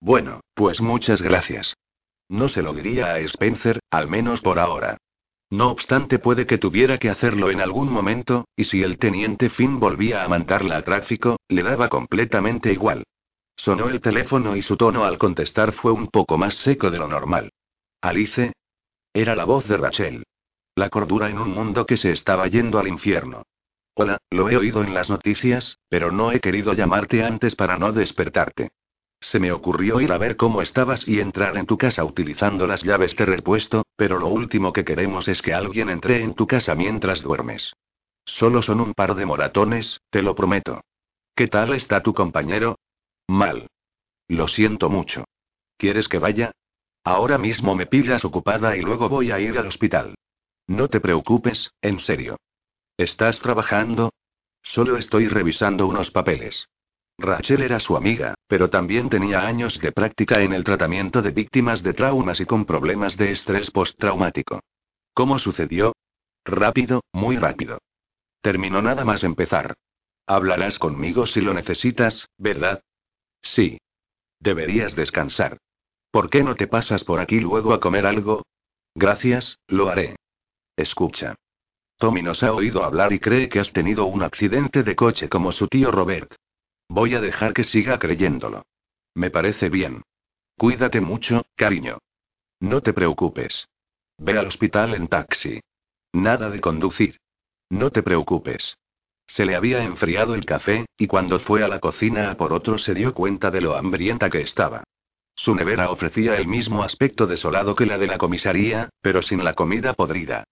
Bueno, pues muchas gracias. No se lo diría a Spencer, al menos por ahora. No obstante, puede que tuviera que hacerlo en algún momento, y si el teniente Finn volvía a mandarla a tráfico, le daba completamente igual. Sonó el teléfono y su tono al contestar fue un poco más seco de lo normal. Alice. Era la voz de Rachel. La cordura en un mundo que se estaba yendo al infierno. Hola, lo he oído en las noticias, pero no he querido llamarte antes para no despertarte. Se me ocurrió ir a ver cómo estabas y entrar en tu casa utilizando las llaves de repuesto, pero lo último que queremos es que alguien entre en tu casa mientras duermes. Solo son un par de moratones, te lo prometo. ¿Qué tal está tu compañero? Mal. Lo siento mucho. ¿Quieres que vaya? Ahora mismo me pillas ocupada y luego voy a ir al hospital. No te preocupes, en serio. ¿Estás trabajando? Solo estoy revisando unos papeles. Rachel era su amiga, pero también tenía años de práctica en el tratamiento de víctimas de traumas y con problemas de estrés postraumático. ¿Cómo sucedió? Rápido, muy rápido. Terminó nada más empezar. Hablarás conmigo si lo necesitas, ¿verdad? Sí. Deberías descansar. ¿Por qué no te pasas por aquí luego a comer algo? Gracias, lo haré. Escucha. Tommy nos ha oído hablar y cree que has tenido un accidente de coche como su tío Robert. Voy a dejar que siga creyéndolo. Me parece bien. Cuídate mucho, cariño. No te preocupes. Ve al hospital en taxi. Nada de conducir. No te preocupes. Se le había enfriado el café, y cuando fue a la cocina a por otro se dio cuenta de lo hambrienta que estaba. Su nevera ofrecía el mismo aspecto desolado que la de la comisaría, pero sin la comida podrida.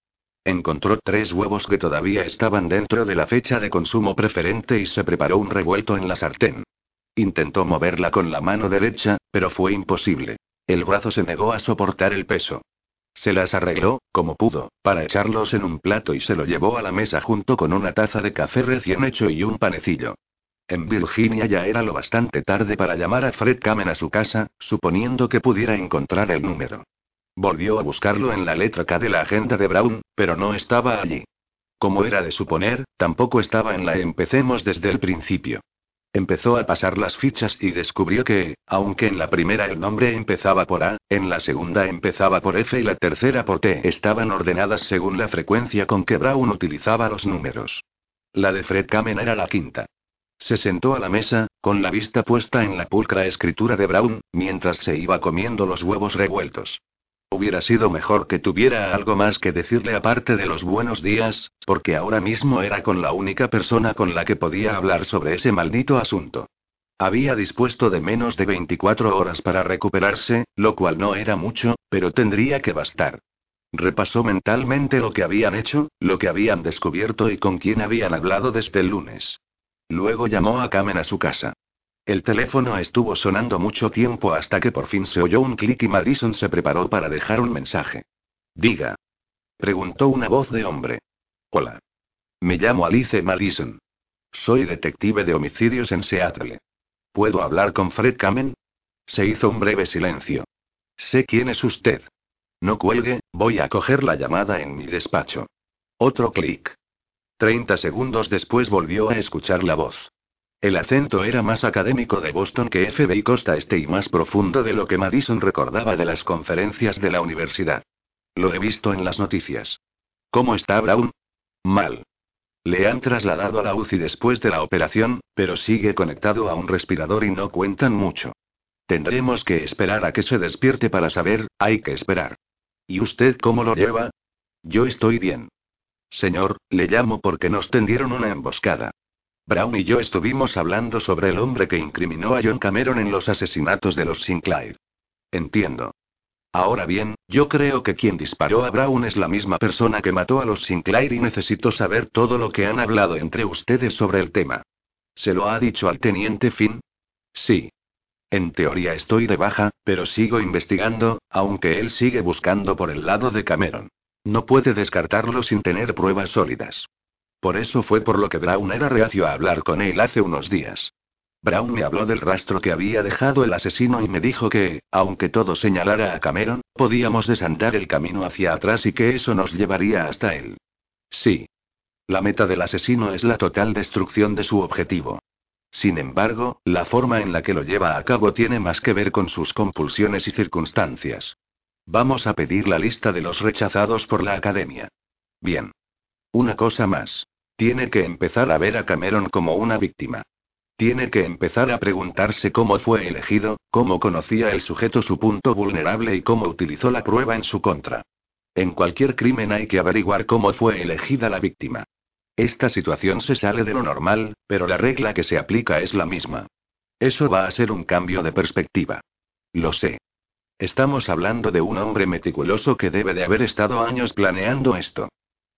Encontró tres huevos que todavía estaban dentro de la fecha de consumo preferente y se preparó un revuelto en la sartén. Intentó moverla con la mano derecha, pero fue imposible. El brazo se negó a soportar el peso. Se las arregló, como pudo, para echarlos en un plato y se lo llevó a la mesa junto con una taza de café recién hecho y un panecillo. En Virginia ya era lo bastante tarde para llamar a Fred Kamen a su casa, suponiendo que pudiera encontrar el número. Volvió a buscarlo en la letra K de la agenda de Brown, pero no estaba allí. Como era de suponer, tampoco estaba en la Empecemos desde el principio. Empezó a pasar las fichas y descubrió que, aunque en la primera el nombre empezaba por A, en la segunda empezaba por F y la tercera por T, estaban ordenadas según la frecuencia con que Brown utilizaba los números. La de Fred Kamen era la quinta. Se sentó a la mesa, con la vista puesta en la pulcra escritura de Brown, mientras se iba comiendo los huevos revueltos. Hubiera sido mejor que tuviera algo más que decirle aparte de los buenos días, porque ahora mismo era con la única persona con la que podía hablar sobre ese maldito asunto. Había dispuesto de menos de 24 horas para recuperarse, lo cual no era mucho, pero tendría que bastar. Repasó mentalmente lo que habían hecho, lo que habían descubierto y con quién habían hablado desde el lunes. Luego llamó a Kamen a su casa. El teléfono estuvo sonando mucho tiempo hasta que por fin se oyó un clic y Madison se preparó para dejar un mensaje. Diga. Preguntó una voz de hombre. Hola. Me llamo Alice Madison. Soy detective de homicidios en Seattle. ¿Puedo hablar con Fred Kamen? Se hizo un breve silencio. Sé quién es usted. No cuelgue, voy a coger la llamada en mi despacho. Otro clic. Treinta segundos después volvió a escuchar la voz. El acento era más académico de Boston que FBI Costa Este y más profundo de lo que Madison recordaba de las conferencias de la universidad. Lo he visto en las noticias. ¿Cómo está Brown? Mal. Le han trasladado a la UCI después de la operación, pero sigue conectado a un respirador y no cuentan mucho. Tendremos que esperar a que se despierte para saber, hay que esperar. ¿Y usted cómo lo lleva? Yo estoy bien. Señor, le llamo porque nos tendieron una emboscada. Brown y yo estuvimos hablando sobre el hombre que incriminó a John Cameron en los asesinatos de los Sinclair. Entiendo. Ahora bien, yo creo que quien disparó a Brown es la misma persona que mató a los Sinclair y necesito saber todo lo que han hablado entre ustedes sobre el tema. ¿Se lo ha dicho al teniente Finn? Sí. En teoría estoy de baja, pero sigo investigando, aunque él sigue buscando por el lado de Cameron. No puede descartarlo sin tener pruebas sólidas. Por eso fue por lo que Brown era reacio a hablar con él hace unos días. Brown me habló del rastro que había dejado el asesino y me dijo que, aunque todo señalara a Cameron, podíamos desandar el camino hacia atrás y que eso nos llevaría hasta él. Sí. La meta del asesino es la total destrucción de su objetivo. Sin embargo, la forma en la que lo lleva a cabo tiene más que ver con sus compulsiones y circunstancias. Vamos a pedir la lista de los rechazados por la academia. Bien. Una cosa más. Tiene que empezar a ver a Cameron como una víctima. Tiene que empezar a preguntarse cómo fue elegido, cómo conocía el sujeto su punto vulnerable y cómo utilizó la prueba en su contra. En cualquier crimen hay que averiguar cómo fue elegida la víctima. Esta situación se sale de lo normal, pero la regla que se aplica es la misma. Eso va a ser un cambio de perspectiva. Lo sé. Estamos hablando de un hombre meticuloso que debe de haber estado años planeando esto.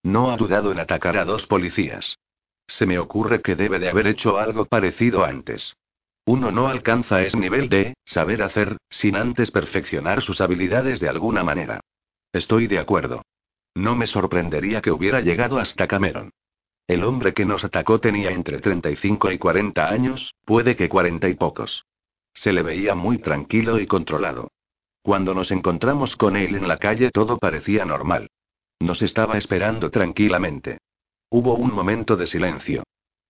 No ha dudado en atacar a dos policías. Se me ocurre que debe de haber hecho algo parecido antes. Uno no alcanza ese nivel de saber hacer, sin antes perfeccionar sus habilidades de alguna manera. Estoy de acuerdo. No me sorprendería que hubiera llegado hasta Cameron. El hombre que nos atacó tenía entre 35 y 40 años, puede que 40 y pocos. Se le veía muy tranquilo y controlado. Cuando nos encontramos con él en la calle todo parecía normal. Nos estaba esperando tranquilamente. Hubo un momento de silencio.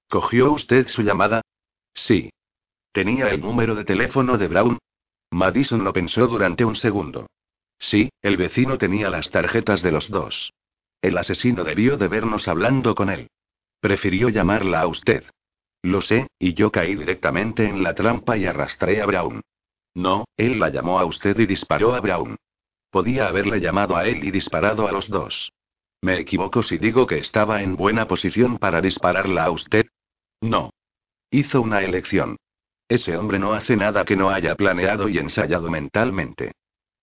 ¿Cogió usted su llamada? Sí. ¿Tenía el número de teléfono de Brown? Madison lo pensó durante un segundo. Sí, el vecino tenía las tarjetas de los dos. El asesino debió de vernos hablando con él. Prefirió llamarla a usted. Lo sé, y yo caí directamente en la trampa y arrastré a Brown. No, él la llamó a usted y disparó a Brown. Podía haberle llamado a él y disparado a los dos. ¿Me equivoco si digo que estaba en buena posición para dispararla a usted? No. Hizo una elección. Ese hombre no hace nada que no haya planeado y ensayado mentalmente.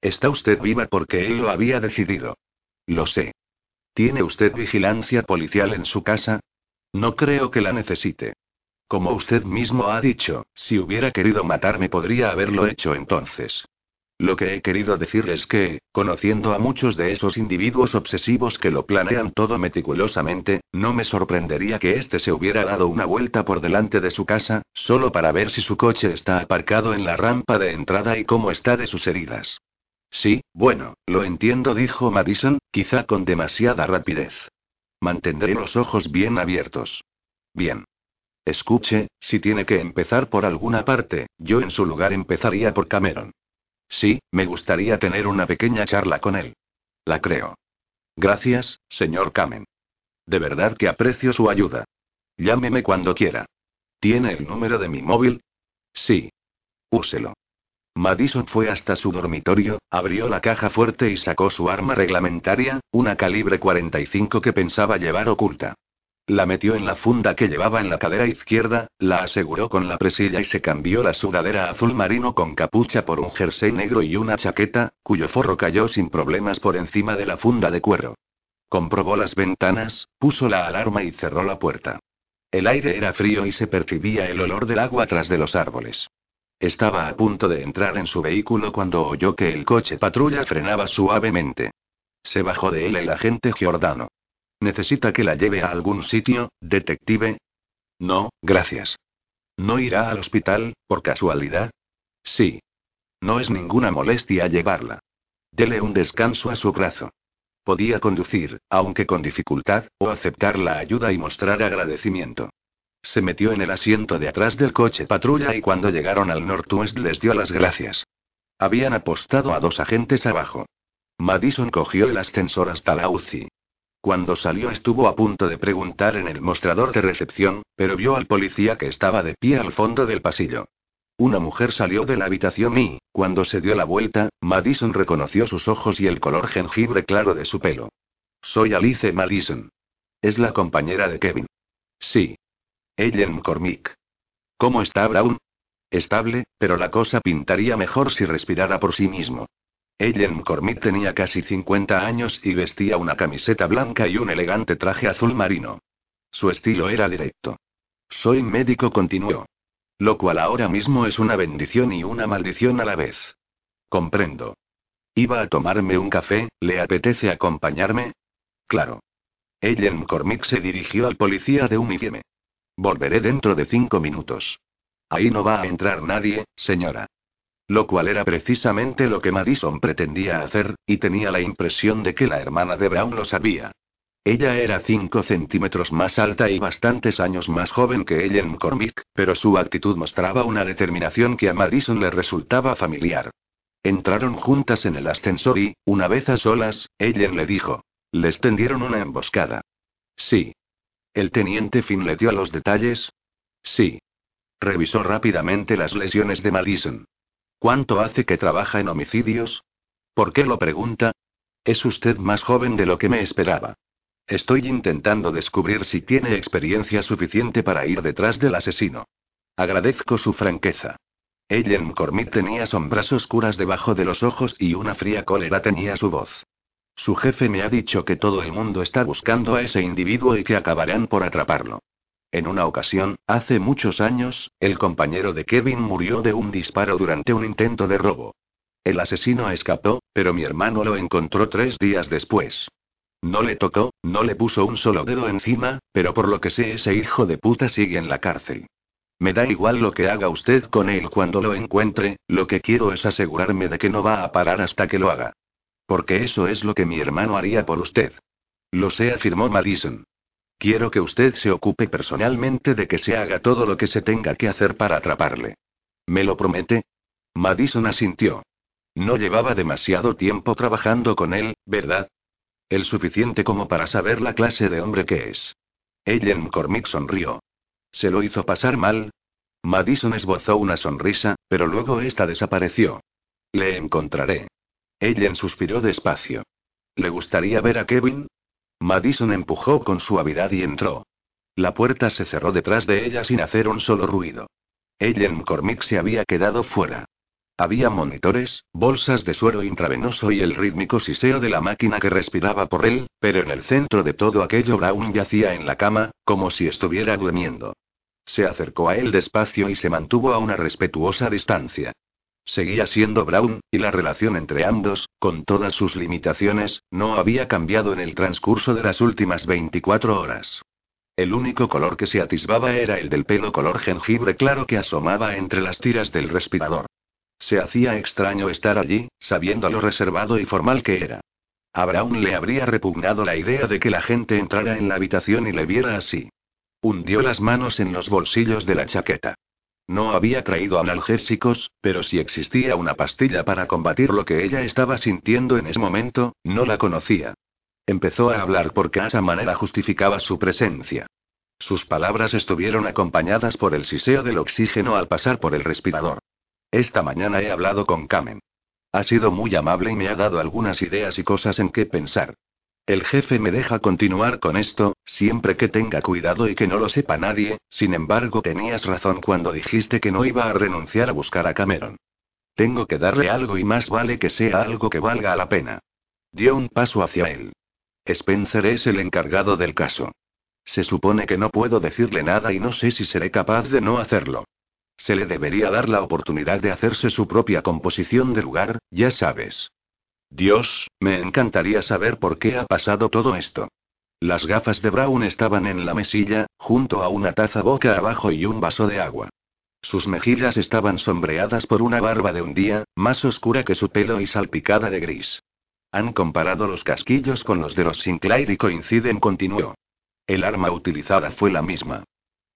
Está usted viva porque él lo había decidido. Lo sé. ¿Tiene usted vigilancia policial en su casa? No creo que la necesite. Como usted mismo ha dicho, si hubiera querido matarme podría haberlo hecho entonces. Lo que he querido decir es que, conociendo a muchos de esos individuos obsesivos que lo planean todo meticulosamente, no me sorprendería que éste se hubiera dado una vuelta por delante de su casa, solo para ver si su coche está aparcado en la rampa de entrada y cómo está de sus heridas. Sí, bueno, lo entiendo, dijo Madison, quizá con demasiada rapidez. Mantendré los ojos bien abiertos. Bien. Escuche, si tiene que empezar por alguna parte, yo en su lugar empezaría por Cameron. Sí, me gustaría tener una pequeña charla con él. La creo. Gracias, señor Kamen. De verdad que aprecio su ayuda. Llámeme cuando quiera. ¿Tiene el número de mi móvil? Sí. Úselo. Madison fue hasta su dormitorio, abrió la caja fuerte y sacó su arma reglamentaria, una calibre 45 que pensaba llevar oculta. La metió en la funda que llevaba en la cadera izquierda, la aseguró con la presilla y se cambió la sudadera azul marino con capucha por un jersey negro y una chaqueta, cuyo forro cayó sin problemas por encima de la funda de cuero. Comprobó las ventanas, puso la alarma y cerró la puerta. El aire era frío y se percibía el olor del agua tras de los árboles. Estaba a punto de entrar en su vehículo cuando oyó que el coche patrulla frenaba suavemente. Se bajó de él el agente Giordano. ¿Necesita que la lleve a algún sitio, detective? No, gracias. ¿No irá al hospital, por casualidad? Sí. No es ninguna molestia llevarla. Dele un descanso a su brazo. Podía conducir, aunque con dificultad, o aceptar la ayuda y mostrar agradecimiento. Se metió en el asiento de atrás del coche patrulla y cuando llegaron al Northwest les dio las gracias. Habían apostado a dos agentes abajo. Madison cogió el ascensor hasta la UCI. Cuando salió estuvo a punto de preguntar en el mostrador de recepción, pero vio al policía que estaba de pie al fondo del pasillo. Una mujer salió de la habitación y, cuando se dio la vuelta, Madison reconoció sus ojos y el color jengibre claro de su pelo. Soy Alice Madison. Es la compañera de Kevin. Sí. Ellen McCormick. ¿Cómo está Brown? Estable, pero la cosa pintaría mejor si respirara por sí mismo. Ellen McCormick tenía casi 50 años y vestía una camiseta blanca y un elegante traje azul marino. Su estilo era directo. Soy médico, continuó. Lo cual ahora mismo es una bendición y una maldición a la vez. Comprendo. Iba a tomarme un café, ¿le apetece acompañarme? Claro. Ellen McCormick se dirigió al policía de Uniforme. Volveré dentro de cinco minutos. Ahí no va a entrar nadie, señora. Lo cual era precisamente lo que Madison pretendía hacer, y tenía la impresión de que la hermana de Brown lo sabía. Ella era cinco centímetros más alta y bastantes años más joven que Ellen McCormick, pero su actitud mostraba una determinación que a Madison le resultaba familiar. Entraron juntas en el ascensor y, una vez a solas, Ellen le dijo. Les tendieron una emboscada. Sí. ¿El teniente Finn le dio los detalles? Sí. Revisó rápidamente las lesiones de Madison. ¿Cuánto hace que trabaja en homicidios? ¿Por qué lo pregunta? Es usted más joven de lo que me esperaba. Estoy intentando descubrir si tiene experiencia suficiente para ir detrás del asesino. Agradezco su franqueza. Ellen McCormick tenía sombras oscuras debajo de los ojos y una fría cólera tenía su voz. Su jefe me ha dicho que todo el mundo está buscando a ese individuo y que acabarán por atraparlo. En una ocasión, hace muchos años, el compañero de Kevin murió de un disparo durante un intento de robo. El asesino escapó, pero mi hermano lo encontró tres días después. No le tocó, no le puso un solo dedo encima, pero por lo que sé ese hijo de puta sigue en la cárcel. Me da igual lo que haga usted con él cuando lo encuentre, lo que quiero es asegurarme de que no va a parar hasta que lo haga. Porque eso es lo que mi hermano haría por usted. Lo sé, afirmó Madison. Quiero que usted se ocupe personalmente de que se haga todo lo que se tenga que hacer para atraparle. ¿Me lo promete? Madison asintió. No llevaba demasiado tiempo trabajando con él, ¿verdad? El suficiente como para saber la clase de hombre que es. Ellen McCormick sonrió. ¿Se lo hizo pasar mal? Madison esbozó una sonrisa, pero luego esta desapareció. Le encontraré. Ellen suspiró despacio. ¿Le gustaría ver a Kevin? Madison empujó con suavidad y entró. La puerta se cerró detrás de ella sin hacer un solo ruido. Ellen McCormick se había quedado fuera. Había monitores, bolsas de suero intravenoso y el rítmico siseo de la máquina que respiraba por él, pero en el centro de todo aquello Brown yacía en la cama, como si estuviera durmiendo. Se acercó a él despacio y se mantuvo a una respetuosa distancia. Seguía siendo Brown, y la relación entre ambos, con todas sus limitaciones, no había cambiado en el transcurso de las últimas 24 horas. El único color que se atisbaba era el del pelo color jengibre claro que asomaba entre las tiras del respirador. Se hacía extraño estar allí, sabiendo lo reservado y formal que era. A Brown le habría repugnado la idea de que la gente entrara en la habitación y le viera así. Hundió las manos en los bolsillos de la chaqueta. No había traído analgésicos, pero si existía una pastilla para combatir lo que ella estaba sintiendo en ese momento, no la conocía. Empezó a hablar porque a esa manera justificaba su presencia. Sus palabras estuvieron acompañadas por el siseo del oxígeno al pasar por el respirador. Esta mañana he hablado con Kamen. Ha sido muy amable y me ha dado algunas ideas y cosas en qué pensar. El jefe me deja continuar con esto, siempre que tenga cuidado y que no lo sepa nadie, sin embargo tenías razón cuando dijiste que no iba a renunciar a buscar a Cameron. Tengo que darle algo y más vale que sea algo que valga la pena. Dio un paso hacia él. Spencer es el encargado del caso. Se supone que no puedo decirle nada y no sé si seré capaz de no hacerlo. Se le debería dar la oportunidad de hacerse su propia composición de lugar, ya sabes. Dios, me encantaría saber por qué ha pasado todo esto. Las gafas de Brown estaban en la mesilla, junto a una taza boca abajo y un vaso de agua. Sus mejillas estaban sombreadas por una barba de un día, más oscura que su pelo y salpicada de gris. Han comparado los casquillos con los de los Sinclair y coinciden, continuó. El arma utilizada fue la misma.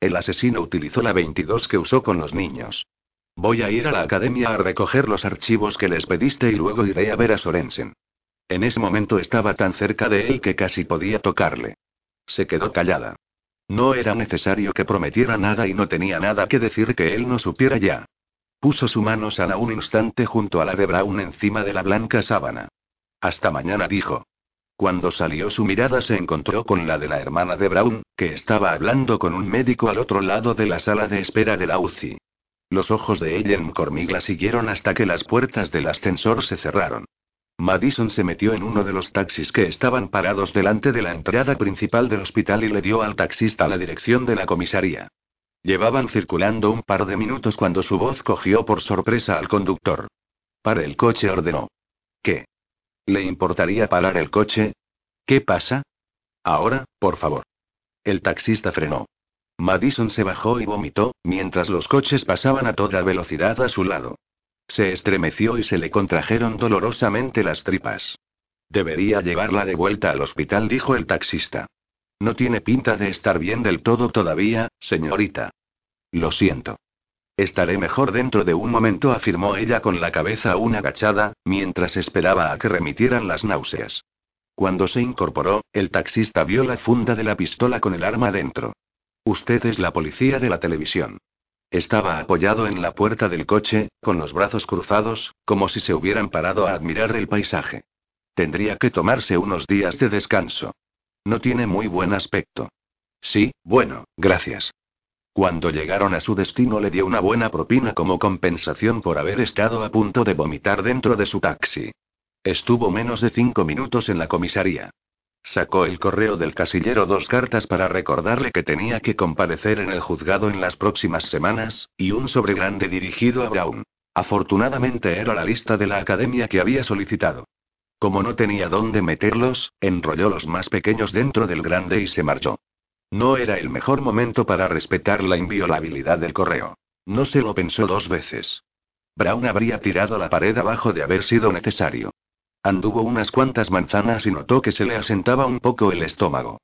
El asesino utilizó la 22 que usó con los niños. Voy a ir a la academia a recoger los archivos que les pediste y luego iré a ver a Sorensen. En ese momento estaba tan cerca de él que casi podía tocarle. Se quedó callada. No era necesario que prometiera nada y no tenía nada que decir que él no supiera ya. Puso su mano sana un instante junto a la de Brown encima de la blanca sábana. Hasta mañana dijo. Cuando salió su mirada se encontró con la de la hermana de Brown, que estaba hablando con un médico al otro lado de la sala de espera de la UCI. Los ojos de Ellen Cormig la siguieron hasta que las puertas del ascensor se cerraron. Madison se metió en uno de los taxis que estaban parados delante de la entrada principal del hospital y le dio al taxista la dirección de la comisaría. Llevaban circulando un par de minutos cuando su voz cogió por sorpresa al conductor. Para el coche ordenó. ¿Qué? ¿Le importaría parar el coche? ¿Qué pasa? Ahora, por favor. El taxista frenó. Madison se bajó y vomitó, mientras los coches pasaban a toda velocidad a su lado. Se estremeció y se le contrajeron dolorosamente las tripas. Debería llevarla de vuelta al hospital, dijo el taxista. No tiene pinta de estar bien del todo todavía, señorita. Lo siento. Estaré mejor dentro de un momento, afirmó ella con la cabeza aún agachada, mientras esperaba a que remitieran las náuseas. Cuando se incorporó, el taxista vio la funda de la pistola con el arma dentro. Usted es la policía de la televisión. Estaba apoyado en la puerta del coche, con los brazos cruzados, como si se hubieran parado a admirar el paisaje. Tendría que tomarse unos días de descanso. No tiene muy buen aspecto. Sí, bueno, gracias. Cuando llegaron a su destino le dio una buena propina como compensación por haber estado a punto de vomitar dentro de su taxi. Estuvo menos de cinco minutos en la comisaría. Sacó el correo del casillero dos cartas para recordarle que tenía que comparecer en el juzgado en las próximas semanas, y un sobre grande dirigido a Brown. Afortunadamente era la lista de la academia que había solicitado. Como no tenía dónde meterlos, enrolló los más pequeños dentro del grande y se marchó. No era el mejor momento para respetar la inviolabilidad del correo. No se lo pensó dos veces. Brown habría tirado la pared abajo de haber sido necesario. Anduvo unas cuantas manzanas y notó que se le asentaba un poco el estómago.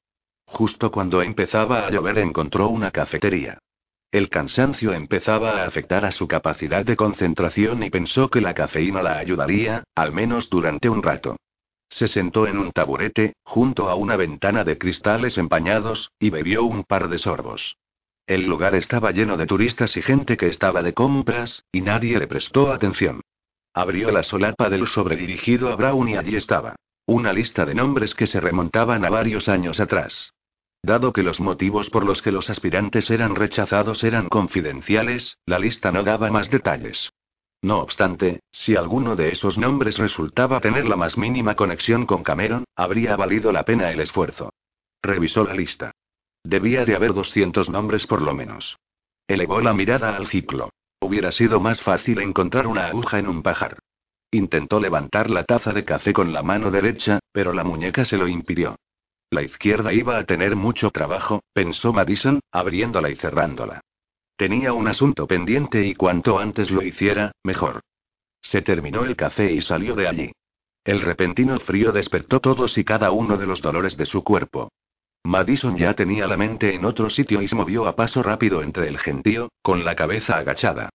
Justo cuando empezaba a llover encontró una cafetería. El cansancio empezaba a afectar a su capacidad de concentración y pensó que la cafeína la ayudaría, al menos durante un rato. Se sentó en un taburete, junto a una ventana de cristales empañados, y bebió un par de sorbos. El lugar estaba lleno de turistas y gente que estaba de compras, y nadie le prestó atención. Abrió la solapa del sobre dirigido a Brown y allí estaba. Una lista de nombres que se remontaban a varios años atrás. Dado que los motivos por los que los aspirantes eran rechazados eran confidenciales, la lista no daba más detalles. No obstante, si alguno de esos nombres resultaba tener la más mínima conexión con Cameron, habría valido la pena el esfuerzo. Revisó la lista. Debía de haber 200 nombres por lo menos. Elevó la mirada al ciclo. Hubiera sido más fácil encontrar una aguja en un pajar. Intentó levantar la taza de café con la mano derecha, pero la muñeca se lo impidió. La izquierda iba a tener mucho trabajo, pensó Madison, abriéndola y cerrándola. Tenía un asunto pendiente y cuanto antes lo hiciera, mejor. Se terminó el café y salió de allí. El repentino frío despertó todos y cada uno de los dolores de su cuerpo. Madison ya tenía la mente en otro sitio y se movió a paso rápido entre el gentío, con la cabeza agachada.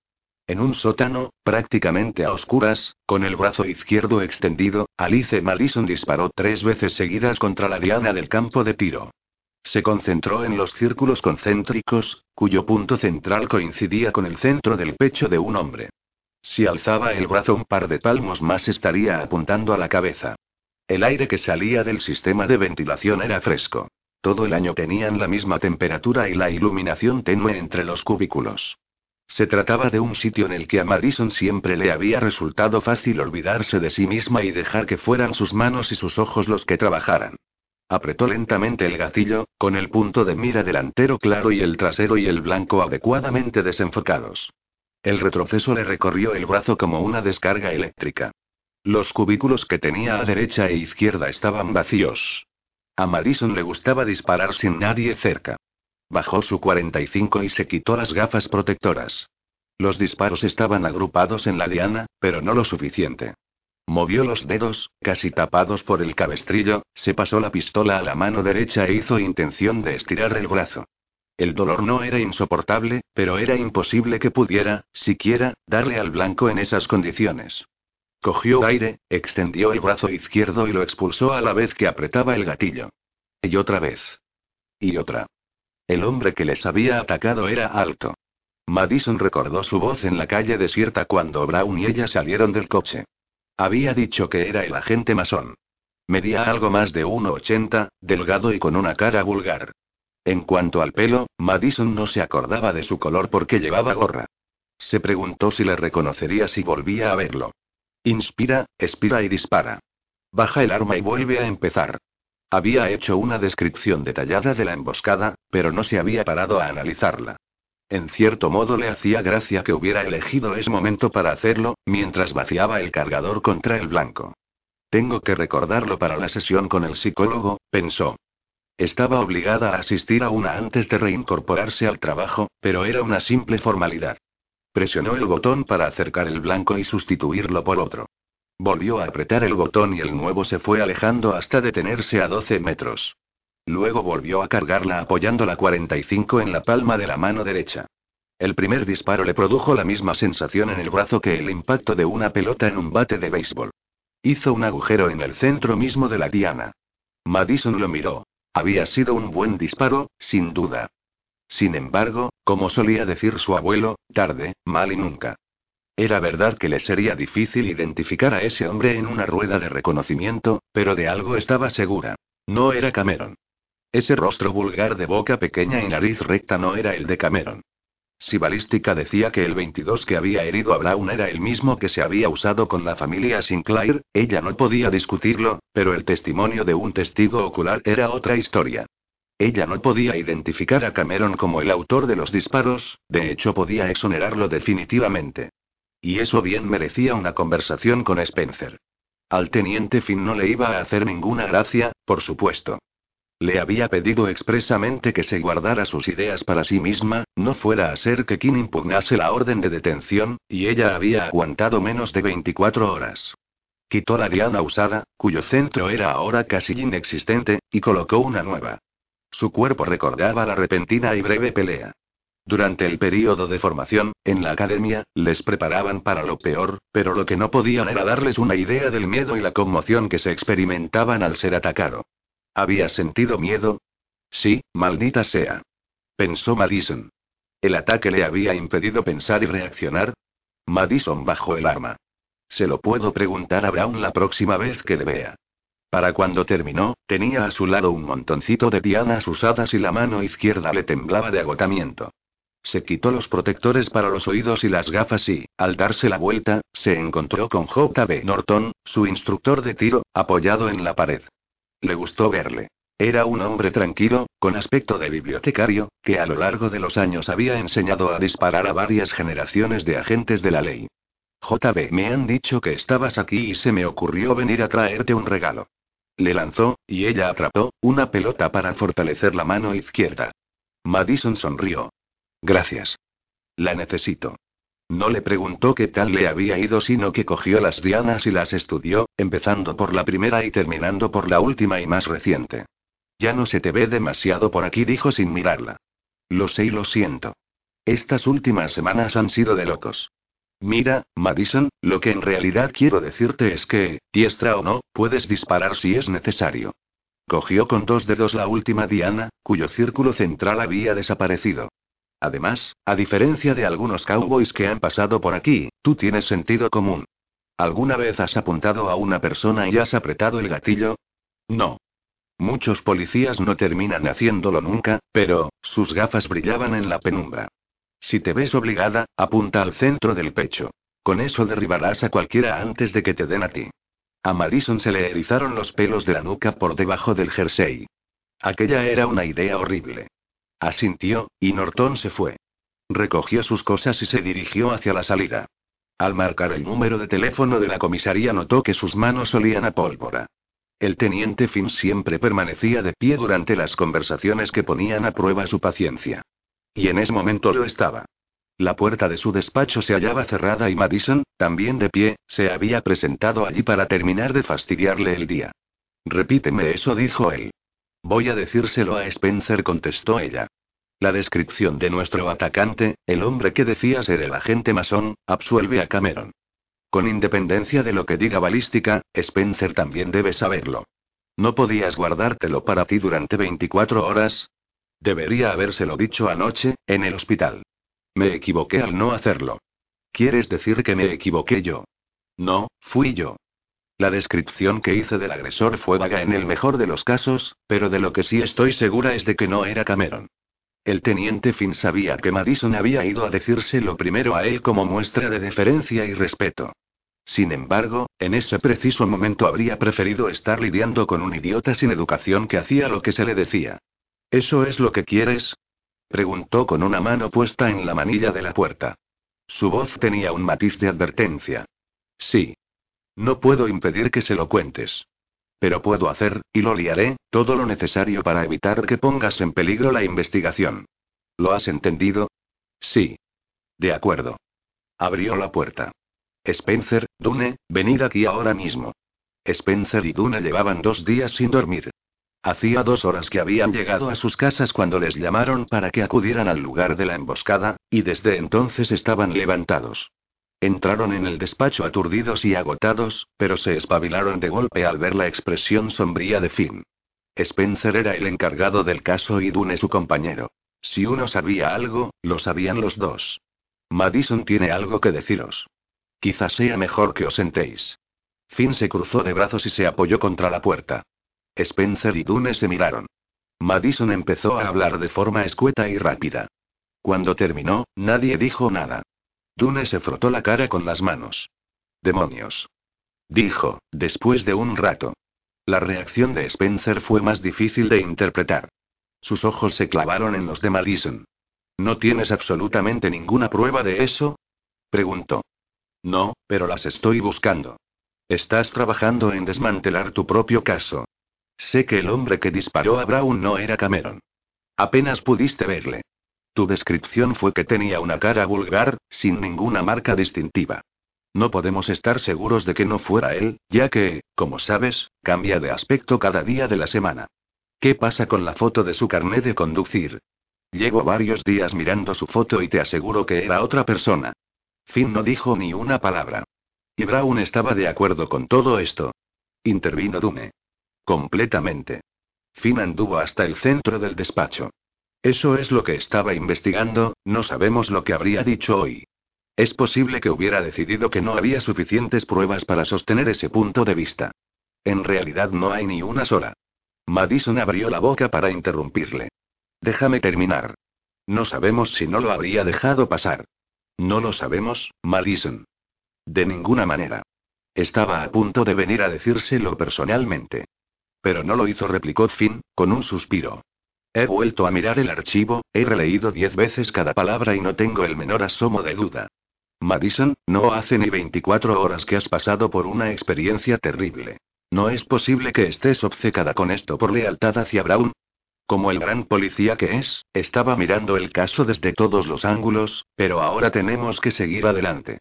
En un sótano, prácticamente a oscuras, con el brazo izquierdo extendido, Alice Madison disparó tres veces seguidas contra la diana del campo de tiro. Se concentró en los círculos concéntricos, cuyo punto central coincidía con el centro del pecho de un hombre. Si alzaba el brazo un par de palmos más estaría apuntando a la cabeza. El aire que salía del sistema de ventilación era fresco. Todo el año tenían la misma temperatura y la iluminación tenue entre los cubículos. Se trataba de un sitio en el que a Madison siempre le había resultado fácil olvidarse de sí misma y dejar que fueran sus manos y sus ojos los que trabajaran. Apretó lentamente el gatillo, con el punto de mira delantero claro y el trasero y el blanco adecuadamente desenfocados. El retroceso le recorrió el brazo como una descarga eléctrica. Los cubículos que tenía a derecha e izquierda estaban vacíos. A Madison le gustaba disparar sin nadie cerca. Bajó su 45 y se quitó las gafas protectoras. Los disparos estaban agrupados en la diana, pero no lo suficiente. Movió los dedos, casi tapados por el cabestrillo, se pasó la pistola a la mano derecha e hizo intención de estirar el brazo. El dolor no era insoportable, pero era imposible que pudiera, siquiera, darle al blanco en esas condiciones. Cogió aire, extendió el brazo izquierdo y lo expulsó a la vez que apretaba el gatillo. Y otra vez. Y otra. El hombre que les había atacado era alto. Madison recordó su voz en la calle desierta cuando Brown y ella salieron del coche. Había dicho que era el agente masón. Medía algo más de 1,80, delgado y con una cara vulgar. En cuanto al pelo, Madison no se acordaba de su color porque llevaba gorra. Se preguntó si le reconocería si volvía a verlo. Inspira, expira y dispara. Baja el arma y vuelve a empezar. Había hecho una descripción detallada de la emboscada, pero no se había parado a analizarla. En cierto modo le hacía gracia que hubiera elegido ese momento para hacerlo, mientras vaciaba el cargador contra el blanco. Tengo que recordarlo para la sesión con el psicólogo, pensó. Estaba obligada a asistir a una antes de reincorporarse al trabajo, pero era una simple formalidad. Presionó el botón para acercar el blanco y sustituirlo por otro. Volvió a apretar el botón y el nuevo se fue alejando hasta detenerse a 12 metros. Luego volvió a cargarla apoyando la 45 en la palma de la mano derecha. El primer disparo le produjo la misma sensación en el brazo que el impacto de una pelota en un bate de béisbol. Hizo un agujero en el centro mismo de la diana. Madison lo miró. Había sido un buen disparo, sin duda. Sin embargo, como solía decir su abuelo, tarde, mal y nunca. Era verdad que le sería difícil identificar a ese hombre en una rueda de reconocimiento, pero de algo estaba segura. No era Cameron. Ese rostro vulgar de boca pequeña y nariz recta no era el de Cameron. Si Balística decía que el 22 que había herido a Brown era el mismo que se había usado con la familia Sinclair, ella no podía discutirlo, pero el testimonio de un testigo ocular era otra historia. Ella no podía identificar a Cameron como el autor de los disparos, de hecho podía exonerarlo definitivamente. Y eso bien merecía una conversación con Spencer. Al teniente Finn no le iba a hacer ninguna gracia, por supuesto. Le había pedido expresamente que se guardara sus ideas para sí misma, no fuera a ser que Kim impugnase la orden de detención, y ella había aguantado menos de 24 horas. Quitó la diana usada, cuyo centro era ahora casi inexistente, y colocó una nueva. Su cuerpo recordaba la repentina y breve pelea. Durante el período de formación, en la academia, les preparaban para lo peor, pero lo que no podían era darles una idea del miedo y la conmoción que se experimentaban al ser atacado. ¿Había sentido miedo? Sí, maldita sea. Pensó Madison. ¿El ataque le había impedido pensar y reaccionar? Madison bajó el arma. Se lo puedo preguntar a Brown la próxima vez que le vea. Para cuando terminó, tenía a su lado un montoncito de dianas usadas y la mano izquierda le temblaba de agotamiento. Se quitó los protectores para los oídos y las gafas y, al darse la vuelta, se encontró con J.B. Norton, su instructor de tiro, apoyado en la pared. Le gustó verle. Era un hombre tranquilo, con aspecto de bibliotecario, que a lo largo de los años había enseñado a disparar a varias generaciones de agentes de la ley. JB, me han dicho que estabas aquí y se me ocurrió venir a traerte un regalo. Le lanzó, y ella atrapó, una pelota para fortalecer la mano izquierda. Madison sonrió. Gracias. La necesito. No le preguntó qué tal le había ido, sino que cogió las dianas y las estudió, empezando por la primera y terminando por la última y más reciente. Ya no se te ve demasiado por aquí, dijo sin mirarla. Lo sé y lo siento. Estas últimas semanas han sido de locos. Mira, Madison, lo que en realidad quiero decirte es que, diestra o no, puedes disparar si es necesario. Cogió con dos dedos la última diana, cuyo círculo central había desaparecido. Además, a diferencia de algunos cowboys que han pasado por aquí, tú tienes sentido común. ¿Alguna vez has apuntado a una persona y has apretado el gatillo? No. Muchos policías no terminan haciéndolo nunca, pero, sus gafas brillaban en la penumbra. Si te ves obligada, apunta al centro del pecho. Con eso derribarás a cualquiera antes de que te den a ti. A Madison se le erizaron los pelos de la nuca por debajo del jersey. Aquella era una idea horrible. Asintió, y Norton se fue. Recogió sus cosas y se dirigió hacia la salida. Al marcar el número de teléfono de la comisaría notó que sus manos olían a pólvora. El teniente Finn siempre permanecía de pie durante las conversaciones que ponían a prueba su paciencia. Y en ese momento lo estaba. La puerta de su despacho se hallaba cerrada y Madison, también de pie, se había presentado allí para terminar de fastidiarle el día. Repíteme eso, dijo él. Voy a decírselo a Spencer, contestó ella. La descripción de nuestro atacante, el hombre que decía ser el agente masón, absuelve a Cameron. Con independencia de lo que diga balística, Spencer también debe saberlo. ¿No podías guardártelo para ti durante 24 horas? Debería habérselo dicho anoche, en el hospital. Me equivoqué al no hacerlo. ¿Quieres decir que me equivoqué yo? No, fui yo. La descripción que hice del agresor fue vaga en el mejor de los casos, pero de lo que sí estoy segura es de que no era Cameron. El teniente Finn sabía que Madison había ido a decírselo primero a él como muestra de deferencia y respeto. Sin embargo, en ese preciso momento habría preferido estar lidiando con un idiota sin educación que hacía lo que se le decía. ¿Eso es lo que quieres? preguntó con una mano puesta en la manilla de la puerta. Su voz tenía un matiz de advertencia. Sí. No puedo impedir que se lo cuentes. Pero puedo hacer, y lo liaré, todo lo necesario para evitar que pongas en peligro la investigación. ¿Lo has entendido? Sí. De acuerdo. Abrió la puerta. Spencer, Dune, venid aquí ahora mismo. Spencer y Dune llevaban dos días sin dormir. Hacía dos horas que habían llegado a sus casas cuando les llamaron para que acudieran al lugar de la emboscada, y desde entonces estaban levantados. Entraron en el despacho aturdidos y agotados, pero se espabilaron de golpe al ver la expresión sombría de Finn. Spencer era el encargado del caso y Dune su compañero. Si uno sabía algo, lo sabían los dos. Madison tiene algo que deciros. Quizás sea mejor que os sentéis. Finn se cruzó de brazos y se apoyó contra la puerta. Spencer y Dune se miraron. Madison empezó a hablar de forma escueta y rápida. Cuando terminó, nadie dijo nada. Dune se frotó la cara con las manos. Demonios. Dijo, después de un rato. La reacción de Spencer fue más difícil de interpretar. Sus ojos se clavaron en los de Madison. ¿No tienes absolutamente ninguna prueba de eso? preguntó. No, pero las estoy buscando. Estás trabajando en desmantelar tu propio caso. Sé que el hombre que disparó a Brown no era Cameron. Apenas pudiste verle. Tu descripción fue que tenía una cara vulgar, sin ninguna marca distintiva. No podemos estar seguros de que no fuera él, ya que, como sabes, cambia de aspecto cada día de la semana. ¿Qué pasa con la foto de su carnet de conducir? Llevo varios días mirando su foto y te aseguro que era otra persona. Finn no dijo ni una palabra. Y Brown estaba de acuerdo con todo esto. Intervino Dune. Completamente. Finn anduvo hasta el centro del despacho. Eso es lo que estaba investigando, no sabemos lo que habría dicho hoy. Es posible que hubiera decidido que no había suficientes pruebas para sostener ese punto de vista. En realidad no hay ni una sola. Madison abrió la boca para interrumpirle. Déjame terminar. No sabemos si no lo habría dejado pasar. No lo sabemos, Madison. De ninguna manera. Estaba a punto de venir a decírselo personalmente. Pero no lo hizo, replicó Finn, con un suspiro. He vuelto a mirar el archivo, he releído diez veces cada palabra y no tengo el menor asomo de duda. Madison, no hace ni 24 horas que has pasado por una experiencia terrible. ¿No es posible que estés obcecada con esto por lealtad hacia Brown? Como el gran policía que es, estaba mirando el caso desde todos los ángulos, pero ahora tenemos que seguir adelante.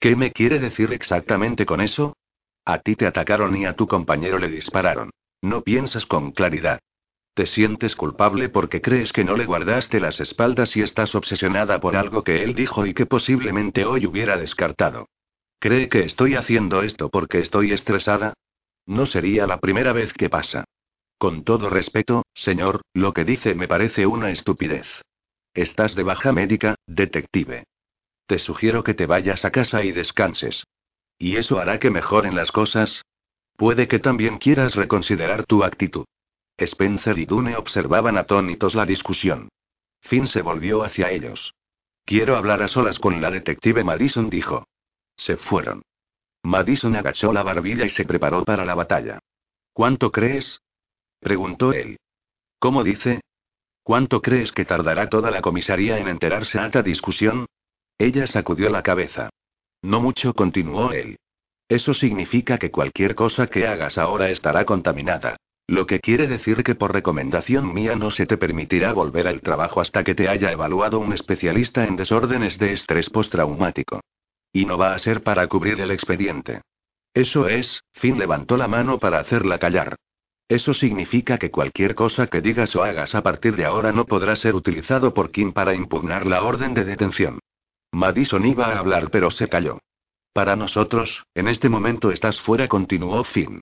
¿Qué me quiere decir exactamente con eso? A ti te atacaron y a tu compañero le dispararon. No piensas con claridad. Te sientes culpable porque crees que no le guardaste las espaldas y estás obsesionada por algo que él dijo y que posiblemente hoy hubiera descartado. ¿Cree que estoy haciendo esto porque estoy estresada? No sería la primera vez que pasa. Con todo respeto, señor, lo que dice me parece una estupidez. Estás de baja médica, detective. Te sugiero que te vayas a casa y descanses. ¿Y eso hará que mejoren las cosas? Puede que también quieras reconsiderar tu actitud. Spencer y Dune observaban atónitos la discusión. Finn se volvió hacia ellos. Quiero hablar a solas con la detective Madison, dijo. Se fueron. Madison agachó la barbilla y se preparó para la batalla. ¿Cuánto crees? preguntó él. ¿Cómo dice? ¿Cuánto crees que tardará toda la comisaría en enterarse a esta discusión? Ella sacudió la cabeza. No mucho, continuó él. Eso significa que cualquier cosa que hagas ahora estará contaminada. Lo que quiere decir que por recomendación mía no se te permitirá volver al trabajo hasta que te haya evaluado un especialista en desórdenes de estrés postraumático. Y no va a ser para cubrir el expediente. Eso es, Finn levantó la mano para hacerla callar. Eso significa que cualquier cosa que digas o hagas a partir de ahora no podrá ser utilizado por Kim para impugnar la orden de detención. Madison iba a hablar pero se calló. Para nosotros, en este momento estás fuera, continuó Finn.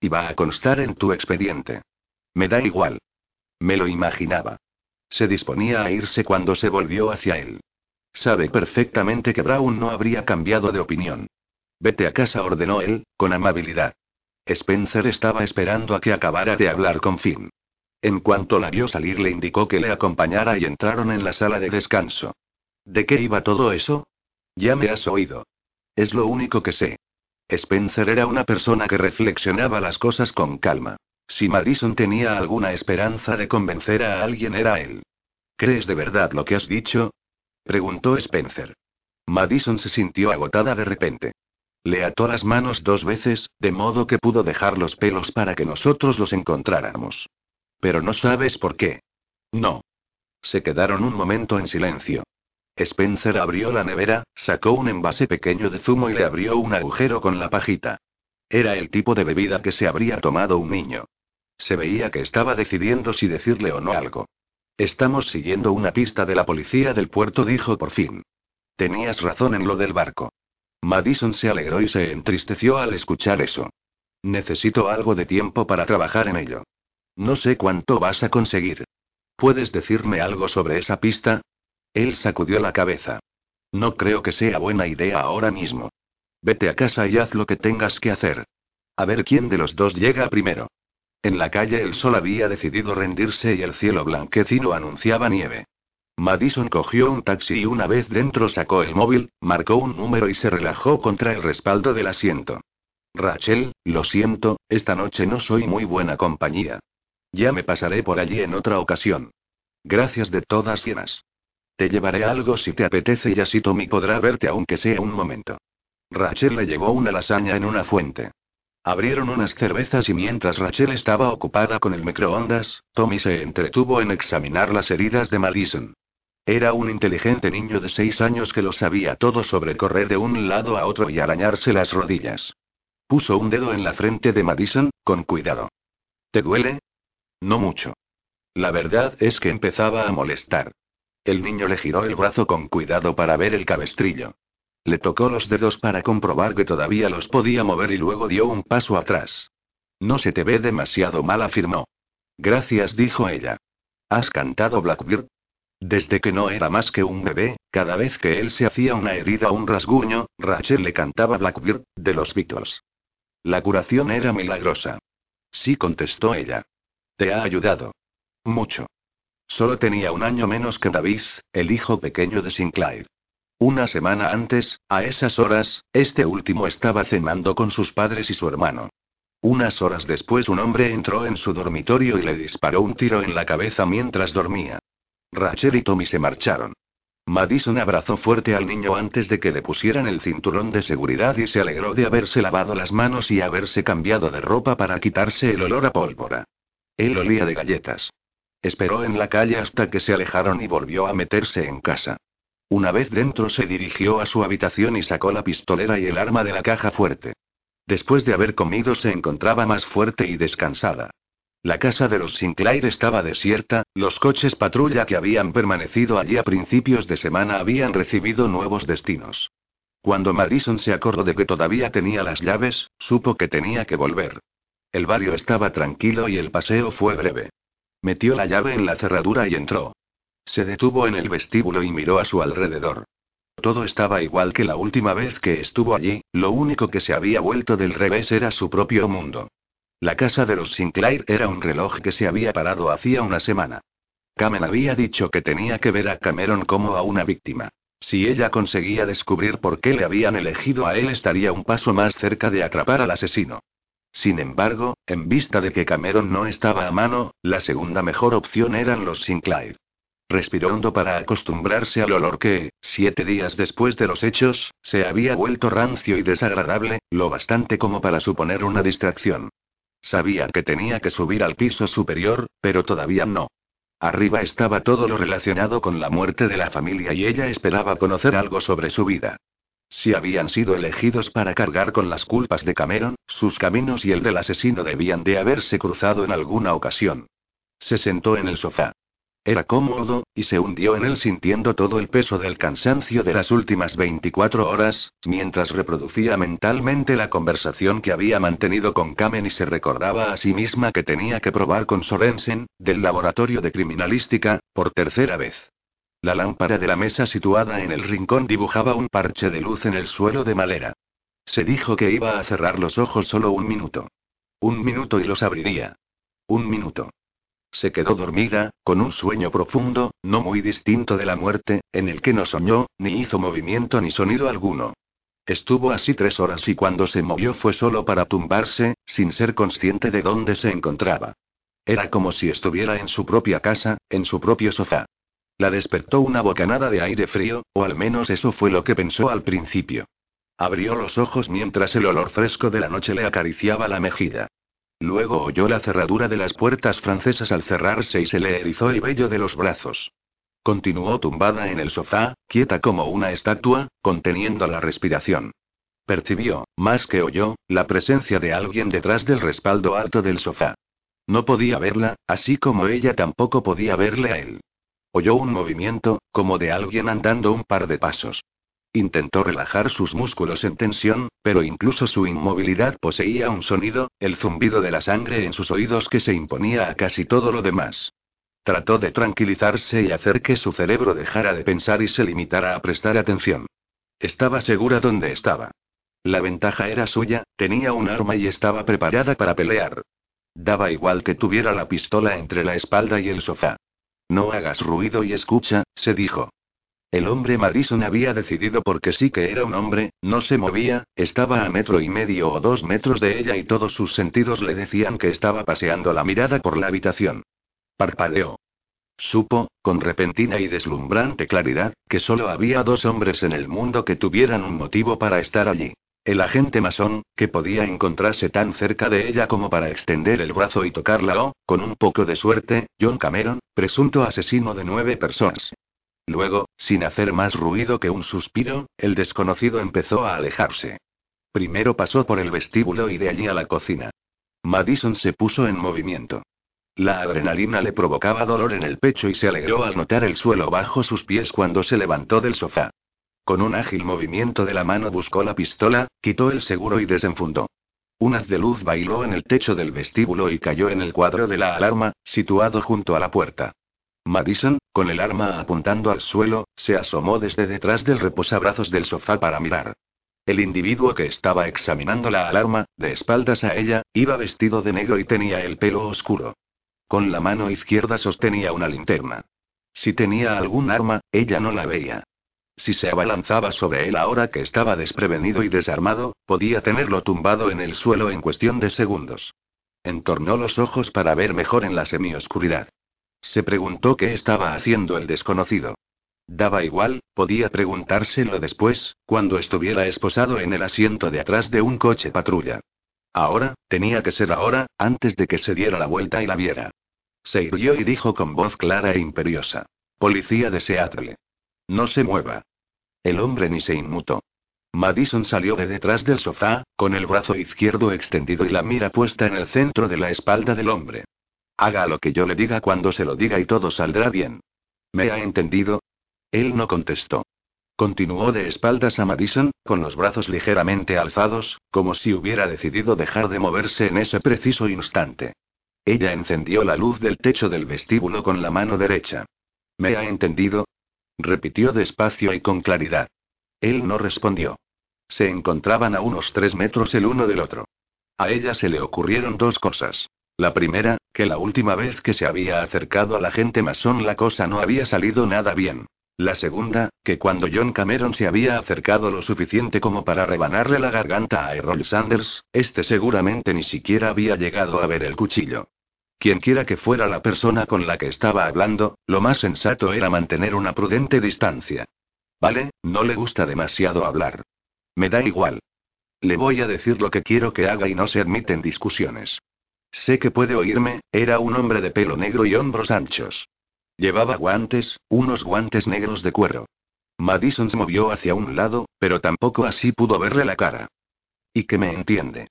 Y va a constar en tu expediente. Me da igual. Me lo imaginaba. Se disponía a irse cuando se volvió hacia él. Sabe perfectamente que Brown no habría cambiado de opinión. Vete a casa, ordenó él, con amabilidad. Spencer estaba esperando a que acabara de hablar con Finn. En cuanto la vio salir, le indicó que le acompañara y entraron en la sala de descanso. ¿De qué iba todo eso? Ya me has oído. Es lo único que sé. Spencer era una persona que reflexionaba las cosas con calma. Si Madison tenía alguna esperanza de convencer a alguien era él. ¿Crees de verdad lo que has dicho? preguntó Spencer. Madison se sintió agotada de repente. Le ató las manos dos veces, de modo que pudo dejar los pelos para que nosotros los encontráramos. Pero no sabes por qué. No. Se quedaron un momento en silencio. Spencer abrió la nevera, sacó un envase pequeño de zumo y le abrió un agujero con la pajita. Era el tipo de bebida que se habría tomado un niño. Se veía que estaba decidiendo si decirle o no algo. Estamos siguiendo una pista de la policía del puerto, dijo por fin. Tenías razón en lo del barco. Madison se alegró y se entristeció al escuchar eso. Necesito algo de tiempo para trabajar en ello. No sé cuánto vas a conseguir. ¿Puedes decirme algo sobre esa pista? Él sacudió la cabeza. No creo que sea buena idea ahora mismo. Vete a casa y haz lo que tengas que hacer. A ver quién de los dos llega primero. En la calle el sol había decidido rendirse y el cielo blanquecino anunciaba nieve. Madison cogió un taxi y una vez dentro sacó el móvil, marcó un número y se relajó contra el respaldo del asiento. Rachel, lo siento, esta noche no soy muy buena compañía. Ya me pasaré por allí en otra ocasión. Gracias de todas llenas. Te llevaré algo si te apetece y así Tommy podrá verte aunque sea un momento. Rachel le llevó una lasaña en una fuente. Abrieron unas cervezas y mientras Rachel estaba ocupada con el microondas, Tommy se entretuvo en examinar las heridas de Madison. Era un inteligente niño de seis años que lo sabía todo sobre correr de un lado a otro y arañarse las rodillas. Puso un dedo en la frente de Madison, con cuidado. ¿Te duele? No mucho. La verdad es que empezaba a molestar. El niño le giró el brazo con cuidado para ver el cabestrillo. Le tocó los dedos para comprobar que todavía los podía mover y luego dio un paso atrás. No se te ve demasiado mal, afirmó. Gracias, dijo ella. ¿Has cantado Blackbird? Desde que no era más que un bebé, cada vez que él se hacía una herida o un rasguño, Rachel le cantaba Blackbird, de los Beatles. La curación era milagrosa. Sí, contestó ella. ¿Te ha ayudado? Mucho. Solo tenía un año menos que David, el hijo pequeño de Sinclair. Una semana antes, a esas horas, este último estaba cenando con sus padres y su hermano. Unas horas después un hombre entró en su dormitorio y le disparó un tiro en la cabeza mientras dormía. Rachel y Tommy se marcharon. Madison abrazó fuerte al niño antes de que le pusieran el cinturón de seguridad y se alegró de haberse lavado las manos y haberse cambiado de ropa para quitarse el olor a pólvora. Él olía de galletas. Esperó en la calle hasta que se alejaron y volvió a meterse en casa. Una vez dentro se dirigió a su habitación y sacó la pistolera y el arma de la caja fuerte. Después de haber comido se encontraba más fuerte y descansada. La casa de los Sinclair estaba desierta, los coches patrulla que habían permanecido allí a principios de semana habían recibido nuevos destinos. Cuando Madison se acordó de que todavía tenía las llaves, supo que tenía que volver. El barrio estaba tranquilo y el paseo fue breve. Metió la llave en la cerradura y entró. Se detuvo en el vestíbulo y miró a su alrededor. Todo estaba igual que la última vez que estuvo allí, lo único que se había vuelto del revés era su propio mundo. La casa de los Sinclair era un reloj que se había parado hacía una semana. Cameron había dicho que tenía que ver a Cameron como a una víctima. Si ella conseguía descubrir por qué le habían elegido a él estaría un paso más cerca de atrapar al asesino. Sin embargo, en vista de que Cameron no estaba a mano, la segunda mejor opción eran los Sinclair. Respiró hondo para acostumbrarse al olor que, siete días después de los hechos, se había vuelto rancio y desagradable, lo bastante como para suponer una distracción. Sabía que tenía que subir al piso superior, pero todavía no. Arriba estaba todo lo relacionado con la muerte de la familia y ella esperaba conocer algo sobre su vida. Si habían sido elegidos para cargar con las culpas de Cameron, sus caminos y el del asesino debían de haberse cruzado en alguna ocasión. Se sentó en el sofá. Era cómodo, y se hundió en él sintiendo todo el peso del cansancio de las últimas 24 horas, mientras reproducía mentalmente la conversación que había mantenido con Kamen y se recordaba a sí misma que tenía que probar con Sorensen, del laboratorio de criminalística, por tercera vez. La lámpara de la mesa situada en el rincón dibujaba un parche de luz en el suelo de madera. Se dijo que iba a cerrar los ojos solo un minuto. Un minuto y los abriría. Un minuto. Se quedó dormida, con un sueño profundo, no muy distinto de la muerte, en el que no soñó, ni hizo movimiento ni sonido alguno. Estuvo así tres horas y cuando se movió fue solo para tumbarse, sin ser consciente de dónde se encontraba. Era como si estuviera en su propia casa, en su propio sofá. La despertó una bocanada de aire frío, o al menos eso fue lo que pensó al principio. Abrió los ojos mientras el olor fresco de la noche le acariciaba la mejilla. Luego oyó la cerradura de las puertas francesas al cerrarse y se le erizó el vello de los brazos. Continuó tumbada en el sofá, quieta como una estatua, conteniendo la respiración. Percibió, más que oyó, la presencia de alguien detrás del respaldo alto del sofá. No podía verla, así como ella tampoco podía verle a él. Oyó un movimiento, como de alguien andando un par de pasos. Intentó relajar sus músculos en tensión, pero incluso su inmovilidad poseía un sonido, el zumbido de la sangre en sus oídos que se imponía a casi todo lo demás. Trató de tranquilizarse y hacer que su cerebro dejara de pensar y se limitara a prestar atención. Estaba segura dónde estaba. La ventaja era suya, tenía un arma y estaba preparada para pelear. Daba igual que tuviera la pistola entre la espalda y el sofá. No hagas ruido y escucha, se dijo. El hombre Madison había decidido porque sí que era un hombre, no se movía, estaba a metro y medio o dos metros de ella y todos sus sentidos le decían que estaba paseando la mirada por la habitación. Parpadeó. Supo, con repentina y deslumbrante claridad, que solo había dos hombres en el mundo que tuvieran un motivo para estar allí. El agente masón, que podía encontrarse tan cerca de ella como para extender el brazo y tocarla o, con un poco de suerte, John Cameron, presunto asesino de nueve personas. Luego, sin hacer más ruido que un suspiro, el desconocido empezó a alejarse. Primero pasó por el vestíbulo y de allí a la cocina. Madison se puso en movimiento. La adrenalina le provocaba dolor en el pecho y se alegró al notar el suelo bajo sus pies cuando se levantó del sofá. Con un ágil movimiento de la mano buscó la pistola, quitó el seguro y desenfundó. Un haz de luz bailó en el techo del vestíbulo y cayó en el cuadro de la alarma, situado junto a la puerta. Madison, con el arma apuntando al suelo, se asomó desde detrás del reposabrazos del sofá para mirar. El individuo que estaba examinando la alarma, de espaldas a ella, iba vestido de negro y tenía el pelo oscuro. Con la mano izquierda sostenía una linterna. Si tenía algún arma, ella no la veía. Si se abalanzaba sobre él ahora que estaba desprevenido y desarmado, podía tenerlo tumbado en el suelo en cuestión de segundos. Entornó los ojos para ver mejor en la semioscuridad. Se preguntó qué estaba haciendo el desconocido. Daba igual, podía preguntárselo después, cuando estuviera esposado en el asiento de atrás de un coche patrulla. Ahora, tenía que ser ahora, antes de que se diera la vuelta y la viera. Se irguió y dijo con voz clara e imperiosa. Policía de Seattle. No se mueva. El hombre ni se inmutó. Madison salió de detrás del sofá, con el brazo izquierdo extendido y la mira puesta en el centro de la espalda del hombre. Haga lo que yo le diga cuando se lo diga y todo saldrá bien. ¿Me ha entendido? Él no contestó. Continuó de espaldas a Madison, con los brazos ligeramente alzados, como si hubiera decidido dejar de moverse en ese preciso instante. Ella encendió la luz del techo del vestíbulo con la mano derecha. ¿Me ha entendido? Repitió despacio y con claridad. Él no respondió. Se encontraban a unos tres metros el uno del otro. A ella se le ocurrieron dos cosas. La primera, que la última vez que se había acercado a la gente masón la cosa no había salido nada bien. La segunda, que cuando John Cameron se había acercado lo suficiente como para rebanarle la garganta a Errol Sanders, este seguramente ni siquiera había llegado a ver el cuchillo. Quienquiera que fuera la persona con la que estaba hablando, lo más sensato era mantener una prudente distancia. Vale, no le gusta demasiado hablar. Me da igual. Le voy a decir lo que quiero que haga y no se admiten discusiones. Sé que puede oírme, era un hombre de pelo negro y hombros anchos. Llevaba guantes, unos guantes negros de cuero. Madison se movió hacia un lado, pero tampoco así pudo verle la cara. Y que me entiende.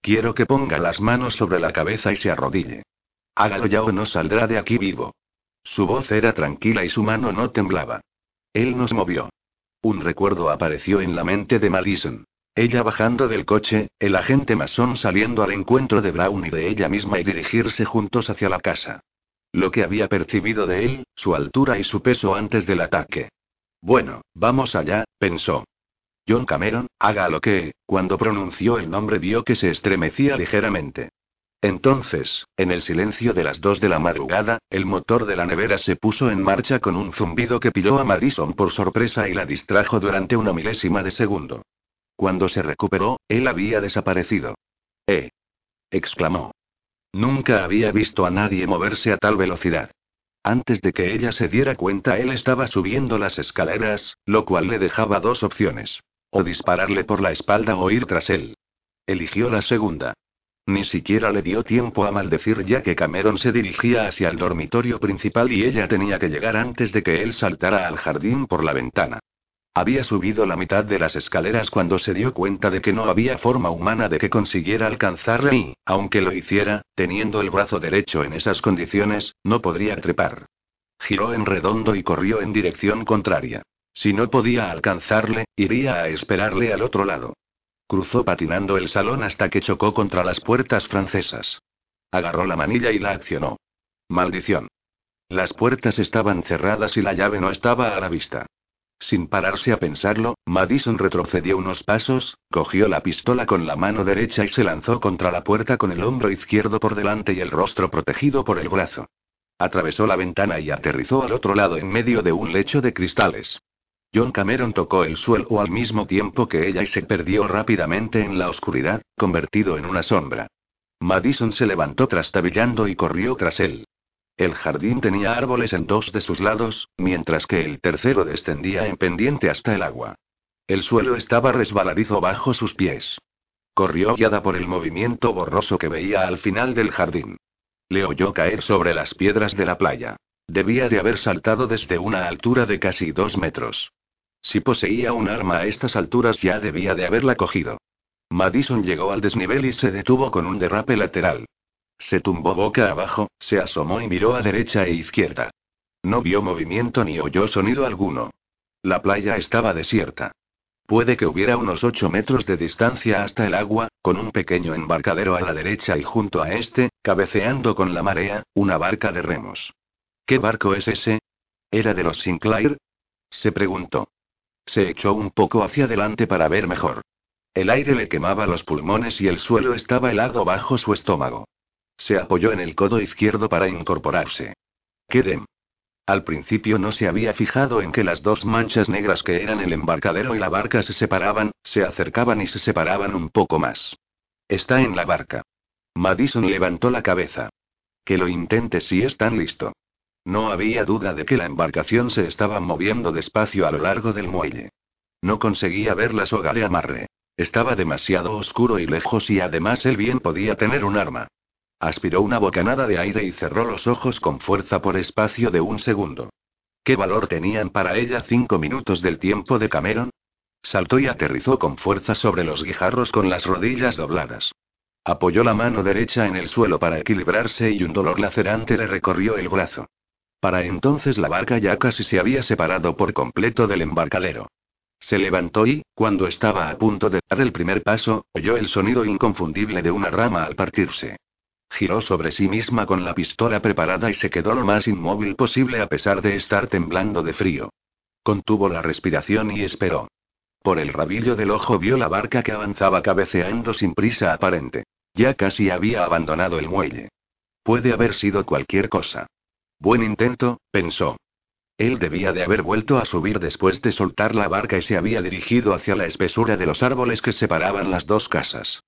Quiero que ponga las manos sobre la cabeza y se arrodille. Hágalo ya o no saldrá de aquí vivo. Su voz era tranquila y su mano no temblaba. Él nos movió. Un recuerdo apareció en la mente de Madison. Ella bajando del coche, el agente masón saliendo al encuentro de Brown y de ella misma y dirigirse juntos hacia la casa. Lo que había percibido de él, su altura y su peso antes del ataque. Bueno, vamos allá, pensó. John Cameron, haga lo que, cuando pronunció el nombre vio que se estremecía ligeramente. Entonces, en el silencio de las dos de la madrugada, el motor de la nevera se puso en marcha con un zumbido que pilló a Madison por sorpresa y la distrajo durante una milésima de segundo. Cuando se recuperó, él había desaparecido. ¡Eh! exclamó. Nunca había visto a nadie moverse a tal velocidad. Antes de que ella se diera cuenta, él estaba subiendo las escaleras, lo cual le dejaba dos opciones. O dispararle por la espalda o ir tras él. Eligió la segunda. Ni siquiera le dio tiempo a maldecir ya que Cameron se dirigía hacia el dormitorio principal y ella tenía que llegar antes de que él saltara al jardín por la ventana. Había subido la mitad de las escaleras cuando se dio cuenta de que no había forma humana de que consiguiera alcanzarle y, aunque lo hiciera, teniendo el brazo derecho en esas condiciones, no podría trepar. Giró en redondo y corrió en dirección contraria. Si no podía alcanzarle, iría a esperarle al otro lado. Cruzó patinando el salón hasta que chocó contra las puertas francesas. Agarró la manilla y la accionó. Maldición. Las puertas estaban cerradas y la llave no estaba a la vista. Sin pararse a pensarlo, Madison retrocedió unos pasos, cogió la pistola con la mano derecha y se lanzó contra la puerta con el hombro izquierdo por delante y el rostro protegido por el brazo. Atravesó la ventana y aterrizó al otro lado en medio de un lecho de cristales. John Cameron tocó el suelo al mismo tiempo que ella y se perdió rápidamente en la oscuridad, convertido en una sombra. Madison se levantó trastabillando y corrió tras él. El jardín tenía árboles en dos de sus lados, mientras que el tercero descendía en pendiente hasta el agua. El suelo estaba resbaladizo bajo sus pies. Corrió guiada por el movimiento borroso que veía al final del jardín. Le oyó caer sobre las piedras de la playa. Debía de haber saltado desde una altura de casi dos metros. Si poseía un arma a estas alturas ya debía de haberla cogido. Madison llegó al desnivel y se detuvo con un derrape lateral. Se tumbó boca abajo, se asomó y miró a derecha e izquierda. No vio movimiento ni oyó sonido alguno. La playa estaba desierta. Puede que hubiera unos ocho metros de distancia hasta el agua, con un pequeño embarcadero a la derecha y junto a este, cabeceando con la marea, una barca de remos. ¿Qué barco es ese? ¿Era de los Sinclair? Se preguntó. Se echó un poco hacia adelante para ver mejor. El aire le quemaba los pulmones y el suelo estaba helado bajo su estómago. Se apoyó en el codo izquierdo para incorporarse. Quedem. Al principio no se había fijado en que las dos manchas negras que eran el embarcadero y la barca se separaban, se acercaban y se separaban un poco más. Está en la barca. Madison levantó la cabeza. Que lo intente si es tan listo. No había duda de que la embarcación se estaba moviendo despacio a lo largo del muelle. No conseguía ver la soga de amarre. Estaba demasiado oscuro y lejos y además él bien podía tener un arma. Aspiró una bocanada de aire y cerró los ojos con fuerza por espacio de un segundo. ¿Qué valor tenían para ella cinco minutos del tiempo de Cameron? Saltó y aterrizó con fuerza sobre los guijarros con las rodillas dobladas. Apoyó la mano derecha en el suelo para equilibrarse y un dolor lacerante le recorrió el brazo. Para entonces la barca ya casi se había separado por completo del embarcadero. Se levantó y, cuando estaba a punto de dar el primer paso, oyó el sonido inconfundible de una rama al partirse. Giró sobre sí misma con la pistola preparada y se quedó lo más inmóvil posible a pesar de estar temblando de frío. Contuvo la respiración y esperó. Por el rabillo del ojo vio la barca que avanzaba cabeceando sin prisa aparente. Ya casi había abandonado el muelle. Puede haber sido cualquier cosa. Buen intento, pensó. Él debía de haber vuelto a subir después de soltar la barca y se había dirigido hacia la espesura de los árboles que separaban las dos casas.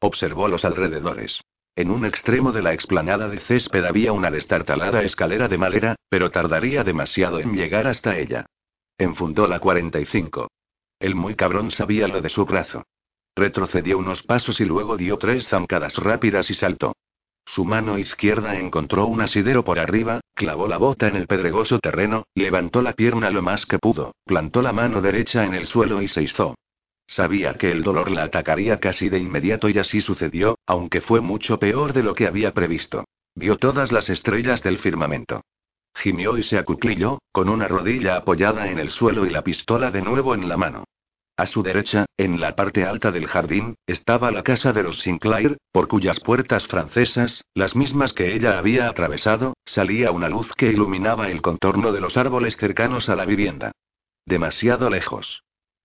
Observó los alrededores. En un extremo de la explanada de césped había una destartalada escalera de madera, pero tardaría demasiado en llegar hasta ella. Enfundó la 45. El muy cabrón sabía lo de su brazo. Retrocedió unos pasos y luego dio tres zancadas rápidas y saltó. Su mano izquierda encontró un asidero por arriba, clavó la bota en el pedregoso terreno, levantó la pierna lo más que pudo, plantó la mano derecha en el suelo y se izó. Sabía que el dolor la atacaría casi de inmediato y así sucedió, aunque fue mucho peor de lo que había previsto. Vio todas las estrellas del firmamento. Gimió y se acuclilló, con una rodilla apoyada en el suelo y la pistola de nuevo en la mano. A su derecha, en la parte alta del jardín, estaba la casa de los Sinclair, por cuyas puertas francesas, las mismas que ella había atravesado, salía una luz que iluminaba el contorno de los árboles cercanos a la vivienda. Demasiado lejos.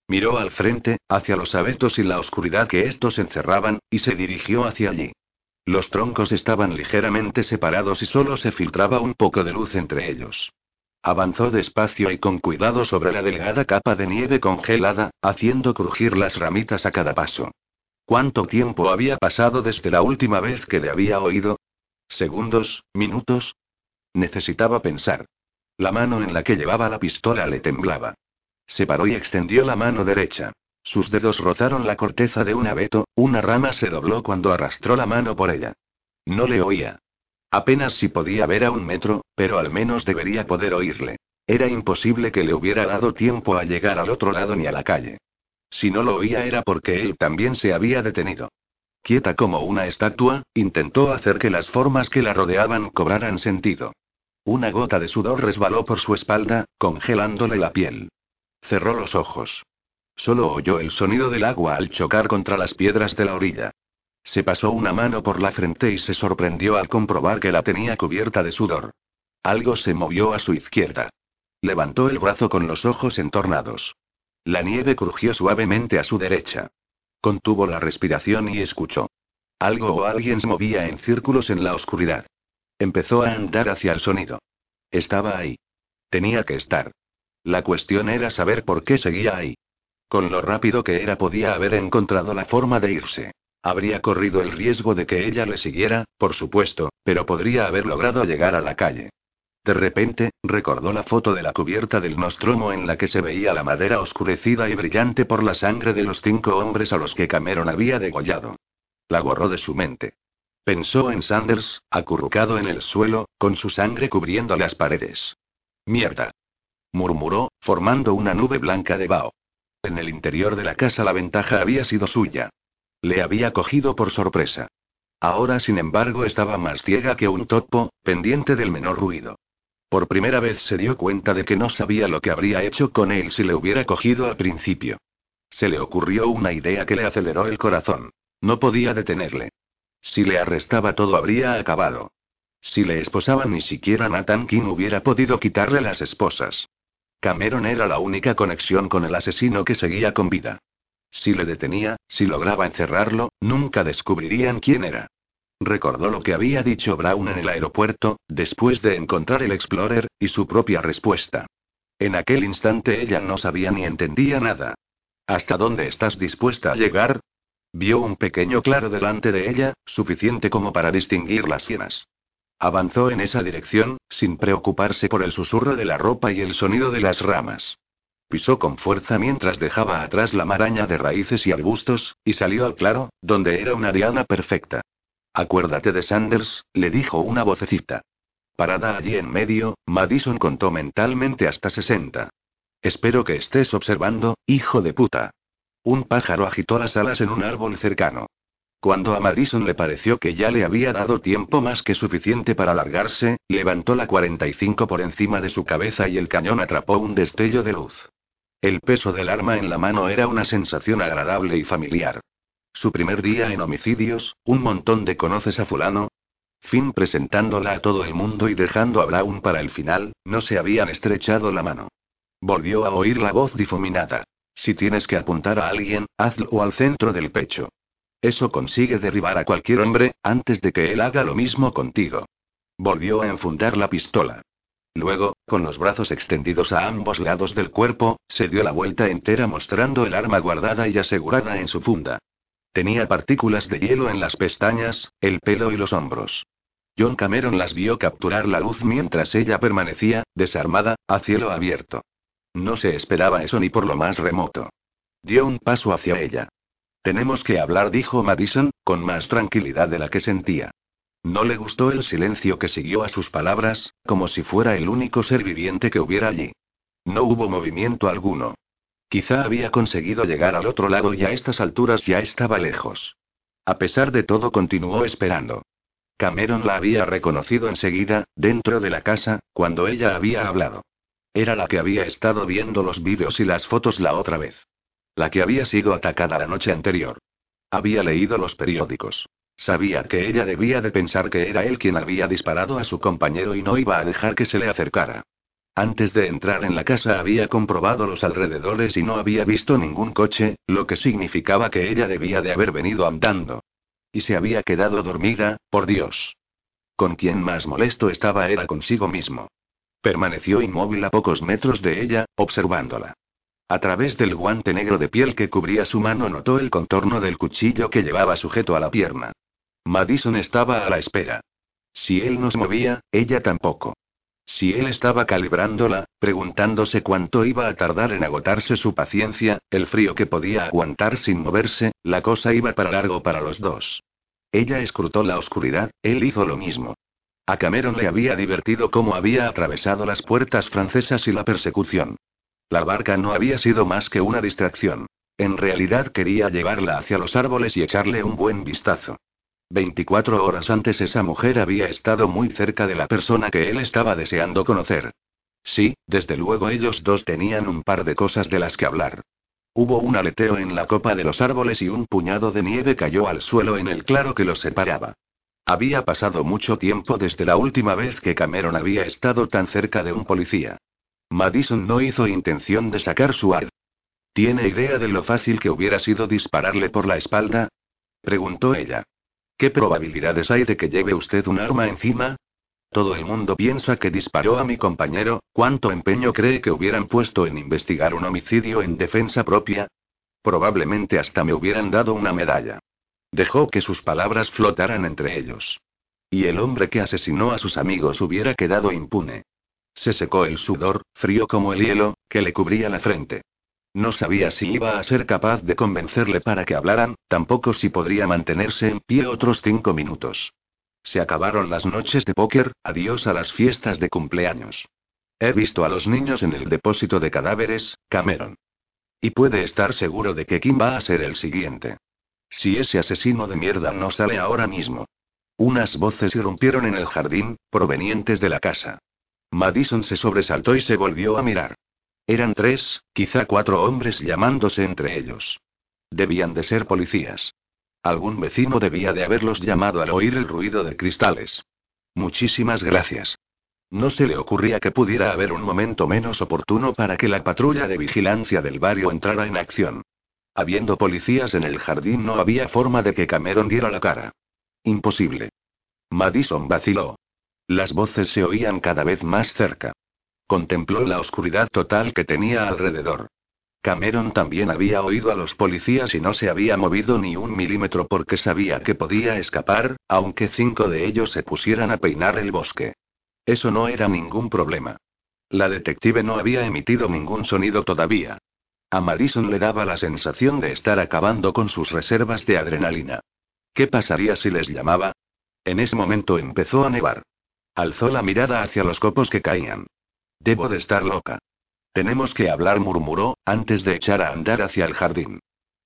Miró al frente, hacia los abetos y la oscuridad que estos encerraban, y se dirigió hacia allí. Los troncos estaban ligeramente separados y solo se filtraba un poco de luz entre ellos. Avanzó despacio y con cuidado sobre la delgada capa de nieve congelada, haciendo crujir las ramitas a cada paso. ¿Cuánto tiempo había pasado desde la última vez que le había oído? ¿Segundos? ¿Minutos? Necesitaba pensar. La mano en la que llevaba la pistola le temblaba. Se paró y extendió la mano derecha. Sus dedos rozaron la corteza de un abeto, una rama se dobló cuando arrastró la mano por ella. No le oía. Apenas si podía ver a un metro, pero al menos debería poder oírle. Era imposible que le hubiera dado tiempo a llegar al otro lado ni a la calle. Si no lo oía era porque él también se había detenido. Quieta como una estatua, intentó hacer que las formas que la rodeaban cobraran sentido. Una gota de sudor resbaló por su espalda, congelándole la piel. Cerró los ojos. Solo oyó el sonido del agua al chocar contra las piedras de la orilla. Se pasó una mano por la frente y se sorprendió al comprobar que la tenía cubierta de sudor. Algo se movió a su izquierda. Levantó el brazo con los ojos entornados. La nieve crujió suavemente a su derecha. Contuvo la respiración y escuchó. Algo o alguien se movía en círculos en la oscuridad. Empezó a andar hacia el sonido. Estaba ahí. Tenía que estar. La cuestión era saber por qué seguía ahí. Con lo rápido que era podía haber encontrado la forma de irse. Habría corrido el riesgo de que ella le siguiera, por supuesto, pero podría haber logrado llegar a la calle. De repente, recordó la foto de la cubierta del Nostromo en la que se veía la madera oscurecida y brillante por la sangre de los cinco hombres a los que Cameron había degollado. La borró de su mente. Pensó en Sanders, acurrucado en el suelo, con su sangre cubriendo las paredes. Mierda. murmuró, formando una nube blanca de vaho. En el interior de la casa la ventaja había sido suya. Le había cogido por sorpresa. Ahora, sin embargo, estaba más ciega que un topo, pendiente del menor ruido. Por primera vez se dio cuenta de que no sabía lo que habría hecho con él si le hubiera cogido al principio. Se le ocurrió una idea que le aceleró el corazón. No podía detenerle. Si le arrestaba todo habría acabado. Si le esposaban ni siquiera Nathan King hubiera podido quitarle las esposas. Cameron era la única conexión con el asesino que seguía con vida. Si le detenía, si lograba encerrarlo, nunca descubrirían quién era. Recordó lo que había dicho Brown en el aeropuerto, después de encontrar el Explorer, y su propia respuesta. En aquel instante ella no sabía ni entendía nada. ¿Hasta dónde estás dispuesta a llegar? Vio un pequeño claro delante de ella, suficiente como para distinguir las sienas. Avanzó en esa dirección, sin preocuparse por el susurro de la ropa y el sonido de las ramas. Pisó con fuerza mientras dejaba atrás la maraña de raíces y arbustos, y salió al claro, donde era una diana perfecta. Acuérdate de Sanders, le dijo una vocecita. Parada allí en medio, Madison contó mentalmente hasta 60. Espero que estés observando, hijo de puta. Un pájaro agitó las alas en un árbol cercano. Cuando a Madison le pareció que ya le había dado tiempo más que suficiente para largarse, levantó la 45 por encima de su cabeza y el cañón atrapó un destello de luz. El peso del arma en la mano era una sensación agradable y familiar. Su primer día en homicidios, un montón de conoces a fulano. Fin presentándola a todo el mundo y dejando a Brown para el final, no se habían estrechado la mano. Volvió a oír la voz difuminada. Si tienes que apuntar a alguien, hazlo al centro del pecho. Eso consigue derribar a cualquier hombre, antes de que él haga lo mismo contigo. Volvió a enfundar la pistola. Luego, con los brazos extendidos a ambos lados del cuerpo, se dio la vuelta entera mostrando el arma guardada y asegurada en su funda. Tenía partículas de hielo en las pestañas, el pelo y los hombros. John Cameron las vio capturar la luz mientras ella permanecía, desarmada, a cielo abierto. No se esperaba eso ni por lo más remoto. Dio un paso hacia ella. Tenemos que hablar, dijo Madison, con más tranquilidad de la que sentía. No le gustó el silencio que siguió a sus palabras, como si fuera el único ser viviente que hubiera allí. No hubo movimiento alguno. Quizá había conseguido llegar al otro lado y a estas alturas ya estaba lejos. A pesar de todo continuó esperando. Cameron la había reconocido enseguida, dentro de la casa, cuando ella había hablado. Era la que había estado viendo los vídeos y las fotos la otra vez. La que había sido atacada la noche anterior. Había leído los periódicos. Sabía que ella debía de pensar que era él quien había disparado a su compañero y no iba a dejar que se le acercara. Antes de entrar en la casa había comprobado los alrededores y no había visto ningún coche, lo que significaba que ella debía de haber venido andando. Y se había quedado dormida, por Dios. Con quien más molesto estaba era consigo mismo. Permaneció inmóvil a pocos metros de ella, observándola. A través del guante negro de piel que cubría su mano notó el contorno del cuchillo que llevaba sujeto a la pierna. Madison estaba a la espera. Si él no se movía, ella tampoco. Si él estaba calibrándola, preguntándose cuánto iba a tardar en agotarse su paciencia, el frío que podía aguantar sin moverse, la cosa iba para largo para los dos. Ella escrutó la oscuridad, él hizo lo mismo. A Cameron le había divertido cómo había atravesado las puertas francesas y la persecución. La barca no había sido más que una distracción. En realidad quería llevarla hacia los árboles y echarle un buen vistazo. 24 horas antes esa mujer había estado muy cerca de la persona que él estaba deseando conocer. Sí, desde luego ellos dos tenían un par de cosas de las que hablar. Hubo un aleteo en la copa de los árboles y un puñado de nieve cayó al suelo en el claro que los separaba. Había pasado mucho tiempo desde la última vez que Cameron había estado tan cerca de un policía. Madison no hizo intención de sacar su ar. ¿Tiene idea de lo fácil que hubiera sido dispararle por la espalda? preguntó ella. ¿Qué probabilidades hay de que lleve usted un arma encima? Todo el mundo piensa que disparó a mi compañero, ¿cuánto empeño cree que hubieran puesto en investigar un homicidio en defensa propia? Probablemente hasta me hubieran dado una medalla. Dejó que sus palabras flotaran entre ellos. Y el hombre que asesinó a sus amigos hubiera quedado impune. Se secó el sudor, frío como el hielo, que le cubría la frente. No sabía si iba a ser capaz de convencerle para que hablaran, tampoco si podría mantenerse en pie otros cinco minutos. Se acabaron las noches de póker, adiós a las fiestas de cumpleaños. He visto a los niños en el depósito de cadáveres, Cameron. Y puede estar seguro de que Kim va a ser el siguiente. Si ese asesino de mierda no sale ahora mismo. Unas voces irrumpieron en el jardín, provenientes de la casa. Madison se sobresaltó y se volvió a mirar. Eran tres, quizá cuatro hombres llamándose entre ellos. Debían de ser policías. Algún vecino debía de haberlos llamado al oír el ruido de cristales. Muchísimas gracias. No se le ocurría que pudiera haber un momento menos oportuno para que la patrulla de vigilancia del barrio entrara en acción. Habiendo policías en el jardín no había forma de que Cameron diera la cara. Imposible. Madison vaciló. Las voces se oían cada vez más cerca. Contempló la oscuridad total que tenía alrededor. Cameron también había oído a los policías y no se había movido ni un milímetro porque sabía que podía escapar, aunque cinco de ellos se pusieran a peinar el bosque. Eso no era ningún problema. La detective no había emitido ningún sonido todavía. A Madison le daba la sensación de estar acabando con sus reservas de adrenalina. ¿Qué pasaría si les llamaba? En ese momento empezó a nevar. Alzó la mirada hacia los copos que caían. Debo de estar loca. Tenemos que hablar, murmuró, antes de echar a andar hacia el jardín.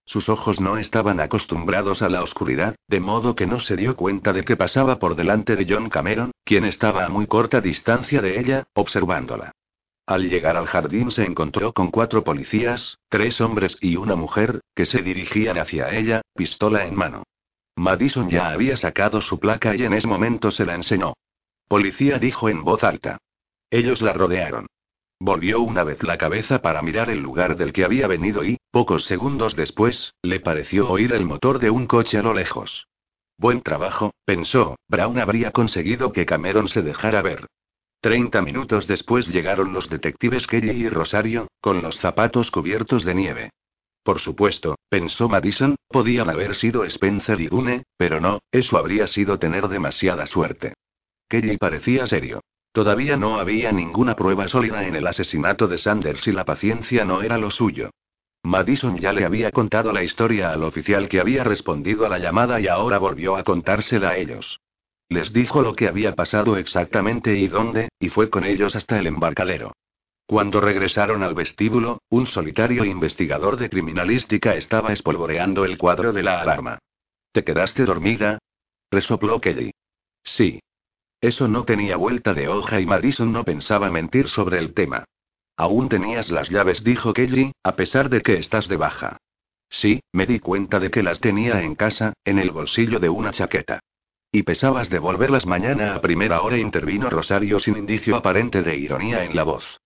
Sus ojos no estaban acostumbrados a la oscuridad, de modo que no se dio cuenta de que pasaba por delante de John Cameron, quien estaba a muy corta distancia de ella, observándola. Al llegar al jardín se encontró con cuatro policías, tres hombres y una mujer, que se dirigían hacia ella, pistola en mano. Madison ya había sacado su placa y en ese momento se la enseñó. Policía dijo en voz alta. Ellos la rodearon. Volvió una vez la cabeza para mirar el lugar del que había venido y, pocos segundos después, le pareció oír el motor de un coche a lo lejos. Buen trabajo, pensó, Brown habría conseguido que Cameron se dejara ver. Treinta minutos después llegaron los detectives Kelly y Rosario, con los zapatos cubiertos de nieve. Por supuesto, pensó Madison, podían haber sido Spencer y Dune, pero no, eso habría sido tener demasiada suerte. Kelly parecía serio. Todavía no había ninguna prueba sólida en el asesinato de Sanders y la paciencia no era lo suyo. Madison ya le había contado la historia al oficial que había respondido a la llamada y ahora volvió a contársela a ellos. Les dijo lo que había pasado exactamente y dónde, y fue con ellos hasta el embarcadero. Cuando regresaron al vestíbulo, un solitario investigador de criminalística estaba espolvoreando el cuadro de la alarma. ¿Te quedaste dormida? Resopló Kelly. Sí. Eso no tenía vuelta de hoja y Madison no pensaba mentir sobre el tema. Aún tenías las llaves, dijo Kelly, a pesar de que estás de baja. Sí, me di cuenta de que las tenía en casa, en el bolsillo de una chaqueta. Y pesabas devolverlas mañana a primera hora, intervino Rosario sin indicio aparente de ironía en la voz.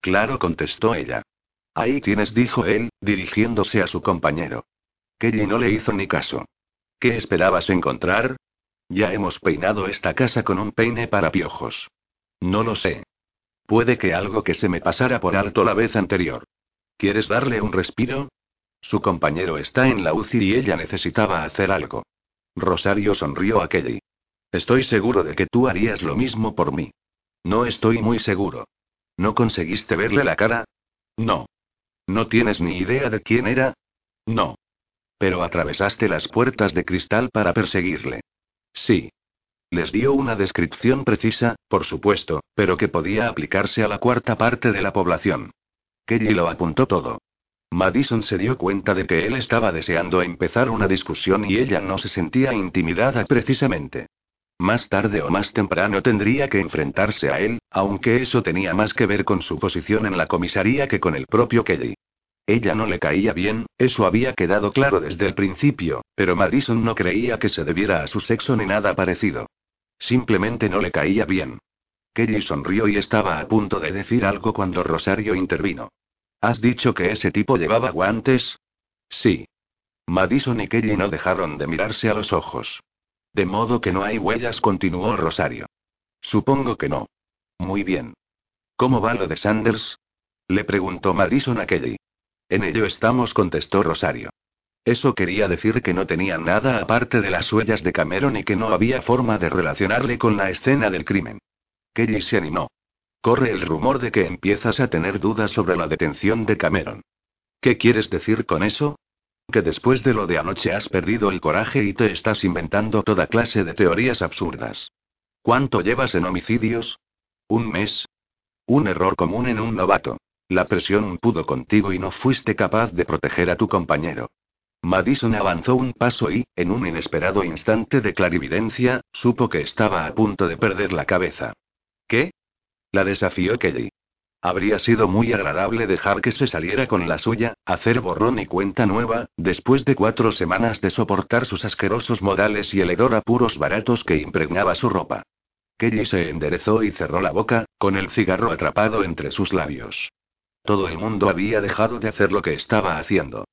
Claro, contestó ella. Ahí tienes, dijo él, dirigiéndose a su compañero. Kelly no le hizo ni caso. ¿Qué esperabas encontrar? Ya hemos peinado esta casa con un peine para piojos. No lo sé. Puede que algo que se me pasara por alto la vez anterior. ¿Quieres darle un respiro? Su compañero está en la UCI y ella necesitaba hacer algo. Rosario sonrió a Kelly. Estoy seguro de que tú harías lo mismo por mí. No estoy muy seguro. ¿No conseguiste verle la cara? No. ¿No tienes ni idea de quién era? No. Pero atravesaste las puertas de cristal para perseguirle. Sí. Les dio una descripción precisa, por supuesto, pero que podía aplicarse a la cuarta parte de la población. Kelly lo apuntó todo. Madison se dio cuenta de que él estaba deseando empezar una discusión y ella no se sentía intimidada precisamente. Más tarde o más temprano tendría que enfrentarse a él, aunque eso tenía más que ver con su posición en la comisaría que con el propio Kelly. Ella no le caía bien, eso había quedado claro desde el principio, pero Madison no creía que se debiera a su sexo ni nada parecido. Simplemente no le caía bien. Kelly sonrió y estaba a punto de decir algo cuando Rosario intervino. ¿Has dicho que ese tipo llevaba guantes? Sí. Madison y Kelly no dejaron de mirarse a los ojos. De modo que no hay huellas, continuó Rosario. Supongo que no. Muy bien. ¿Cómo va lo de Sanders? Le preguntó Madison a Kelly. En ello estamos, contestó Rosario. Eso quería decir que no tenía nada aparte de las huellas de Cameron y que no había forma de relacionarle con la escena del crimen. Kelly se animó. Corre el rumor de que empiezas a tener dudas sobre la detención de Cameron. ¿Qué quieres decir con eso? Que después de lo de anoche has perdido el coraje y te estás inventando toda clase de teorías absurdas. ¿Cuánto llevas en homicidios? Un mes. Un error común en un novato. La presión pudo contigo y no fuiste capaz de proteger a tu compañero. Madison avanzó un paso y, en un inesperado instante de clarividencia, supo que estaba a punto de perder la cabeza. ¿Qué? La desafió Kelly. Habría sido muy agradable dejar que se saliera con la suya, hacer borrón y cuenta nueva, después de cuatro semanas de soportar sus asquerosos modales y el hedor a puros baratos que impregnaba su ropa. Kelly se enderezó y cerró la boca, con el cigarro atrapado entre sus labios. Todo el mundo había dejado de hacer lo que estaba haciendo.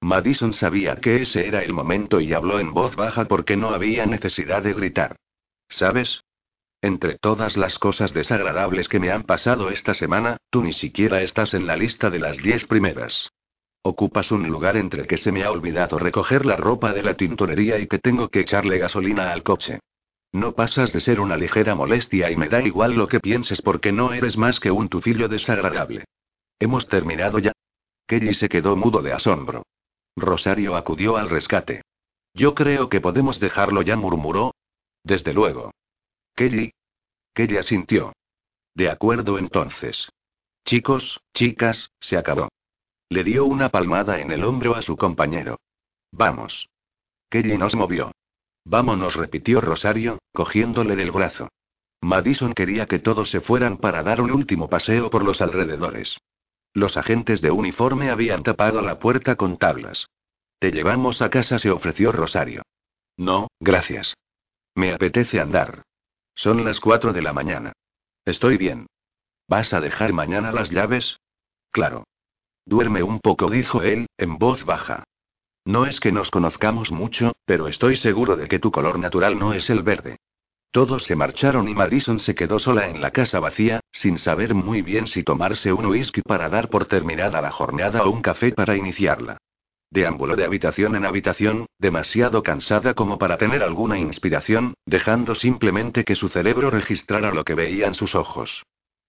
Madison sabía que ese era el momento y habló en voz baja porque no había necesidad de gritar. ¿Sabes? Entre todas las cosas desagradables que me han pasado esta semana, tú ni siquiera estás en la lista de las diez primeras. Ocupas un lugar entre que se me ha olvidado recoger la ropa de la tintorería y que tengo que echarle gasolina al coche. No pasas de ser una ligera molestia y me da igual lo que pienses porque no eres más que un tufillo desagradable. ¿Hemos terminado ya? Kelly se quedó mudo de asombro. Rosario acudió al rescate. Yo creo que podemos dejarlo ya, murmuró. Desde luego. Kelly. Kelly asintió. De acuerdo entonces. Chicos, chicas, se acabó. Le dio una palmada en el hombro a su compañero. Vamos. Kelly nos movió. Vámonos, repitió Rosario, cogiéndole del brazo. Madison quería que todos se fueran para dar un último paseo por los alrededores. Los agentes de uniforme habían tapado la puerta con tablas. Te llevamos a casa, se ofreció Rosario. No, gracias. Me apetece andar. Son las cuatro de la mañana. Estoy bien. ¿Vas a dejar mañana las llaves? Claro. Duerme un poco, dijo él, en voz baja. No es que nos conozcamos mucho, pero estoy seguro de que tu color natural no es el verde. Todos se marcharon y Madison se quedó sola en la casa vacía, sin saber muy bien si tomarse un whisky para dar por terminada la jornada o un café para iniciarla. Deambuló de habitación en habitación, demasiado cansada como para tener alguna inspiración, dejando simplemente que su cerebro registrara lo que veían sus ojos.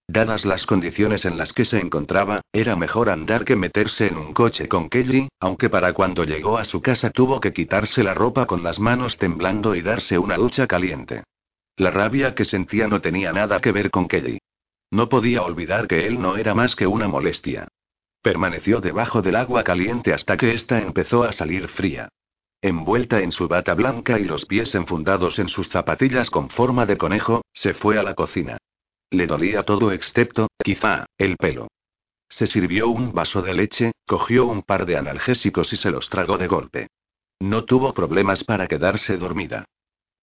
Dadas las condiciones en las que se encontraba, era mejor andar que meterse en un coche con Kelly, aunque para cuando llegó a su casa tuvo que quitarse la ropa con las manos temblando y darse una ducha caliente. La rabia que sentía no tenía nada que ver con Kelly. No podía olvidar que él no era más que una molestia. Permaneció debajo del agua caliente hasta que ésta empezó a salir fría. envuelta en su bata blanca y los pies enfundados en sus zapatillas con forma de conejo, se fue a la cocina. Le dolía todo excepto, quizá, el pelo. Se sirvió un vaso de leche, cogió un par de analgésicos y se los tragó de golpe. No tuvo problemas para quedarse dormida.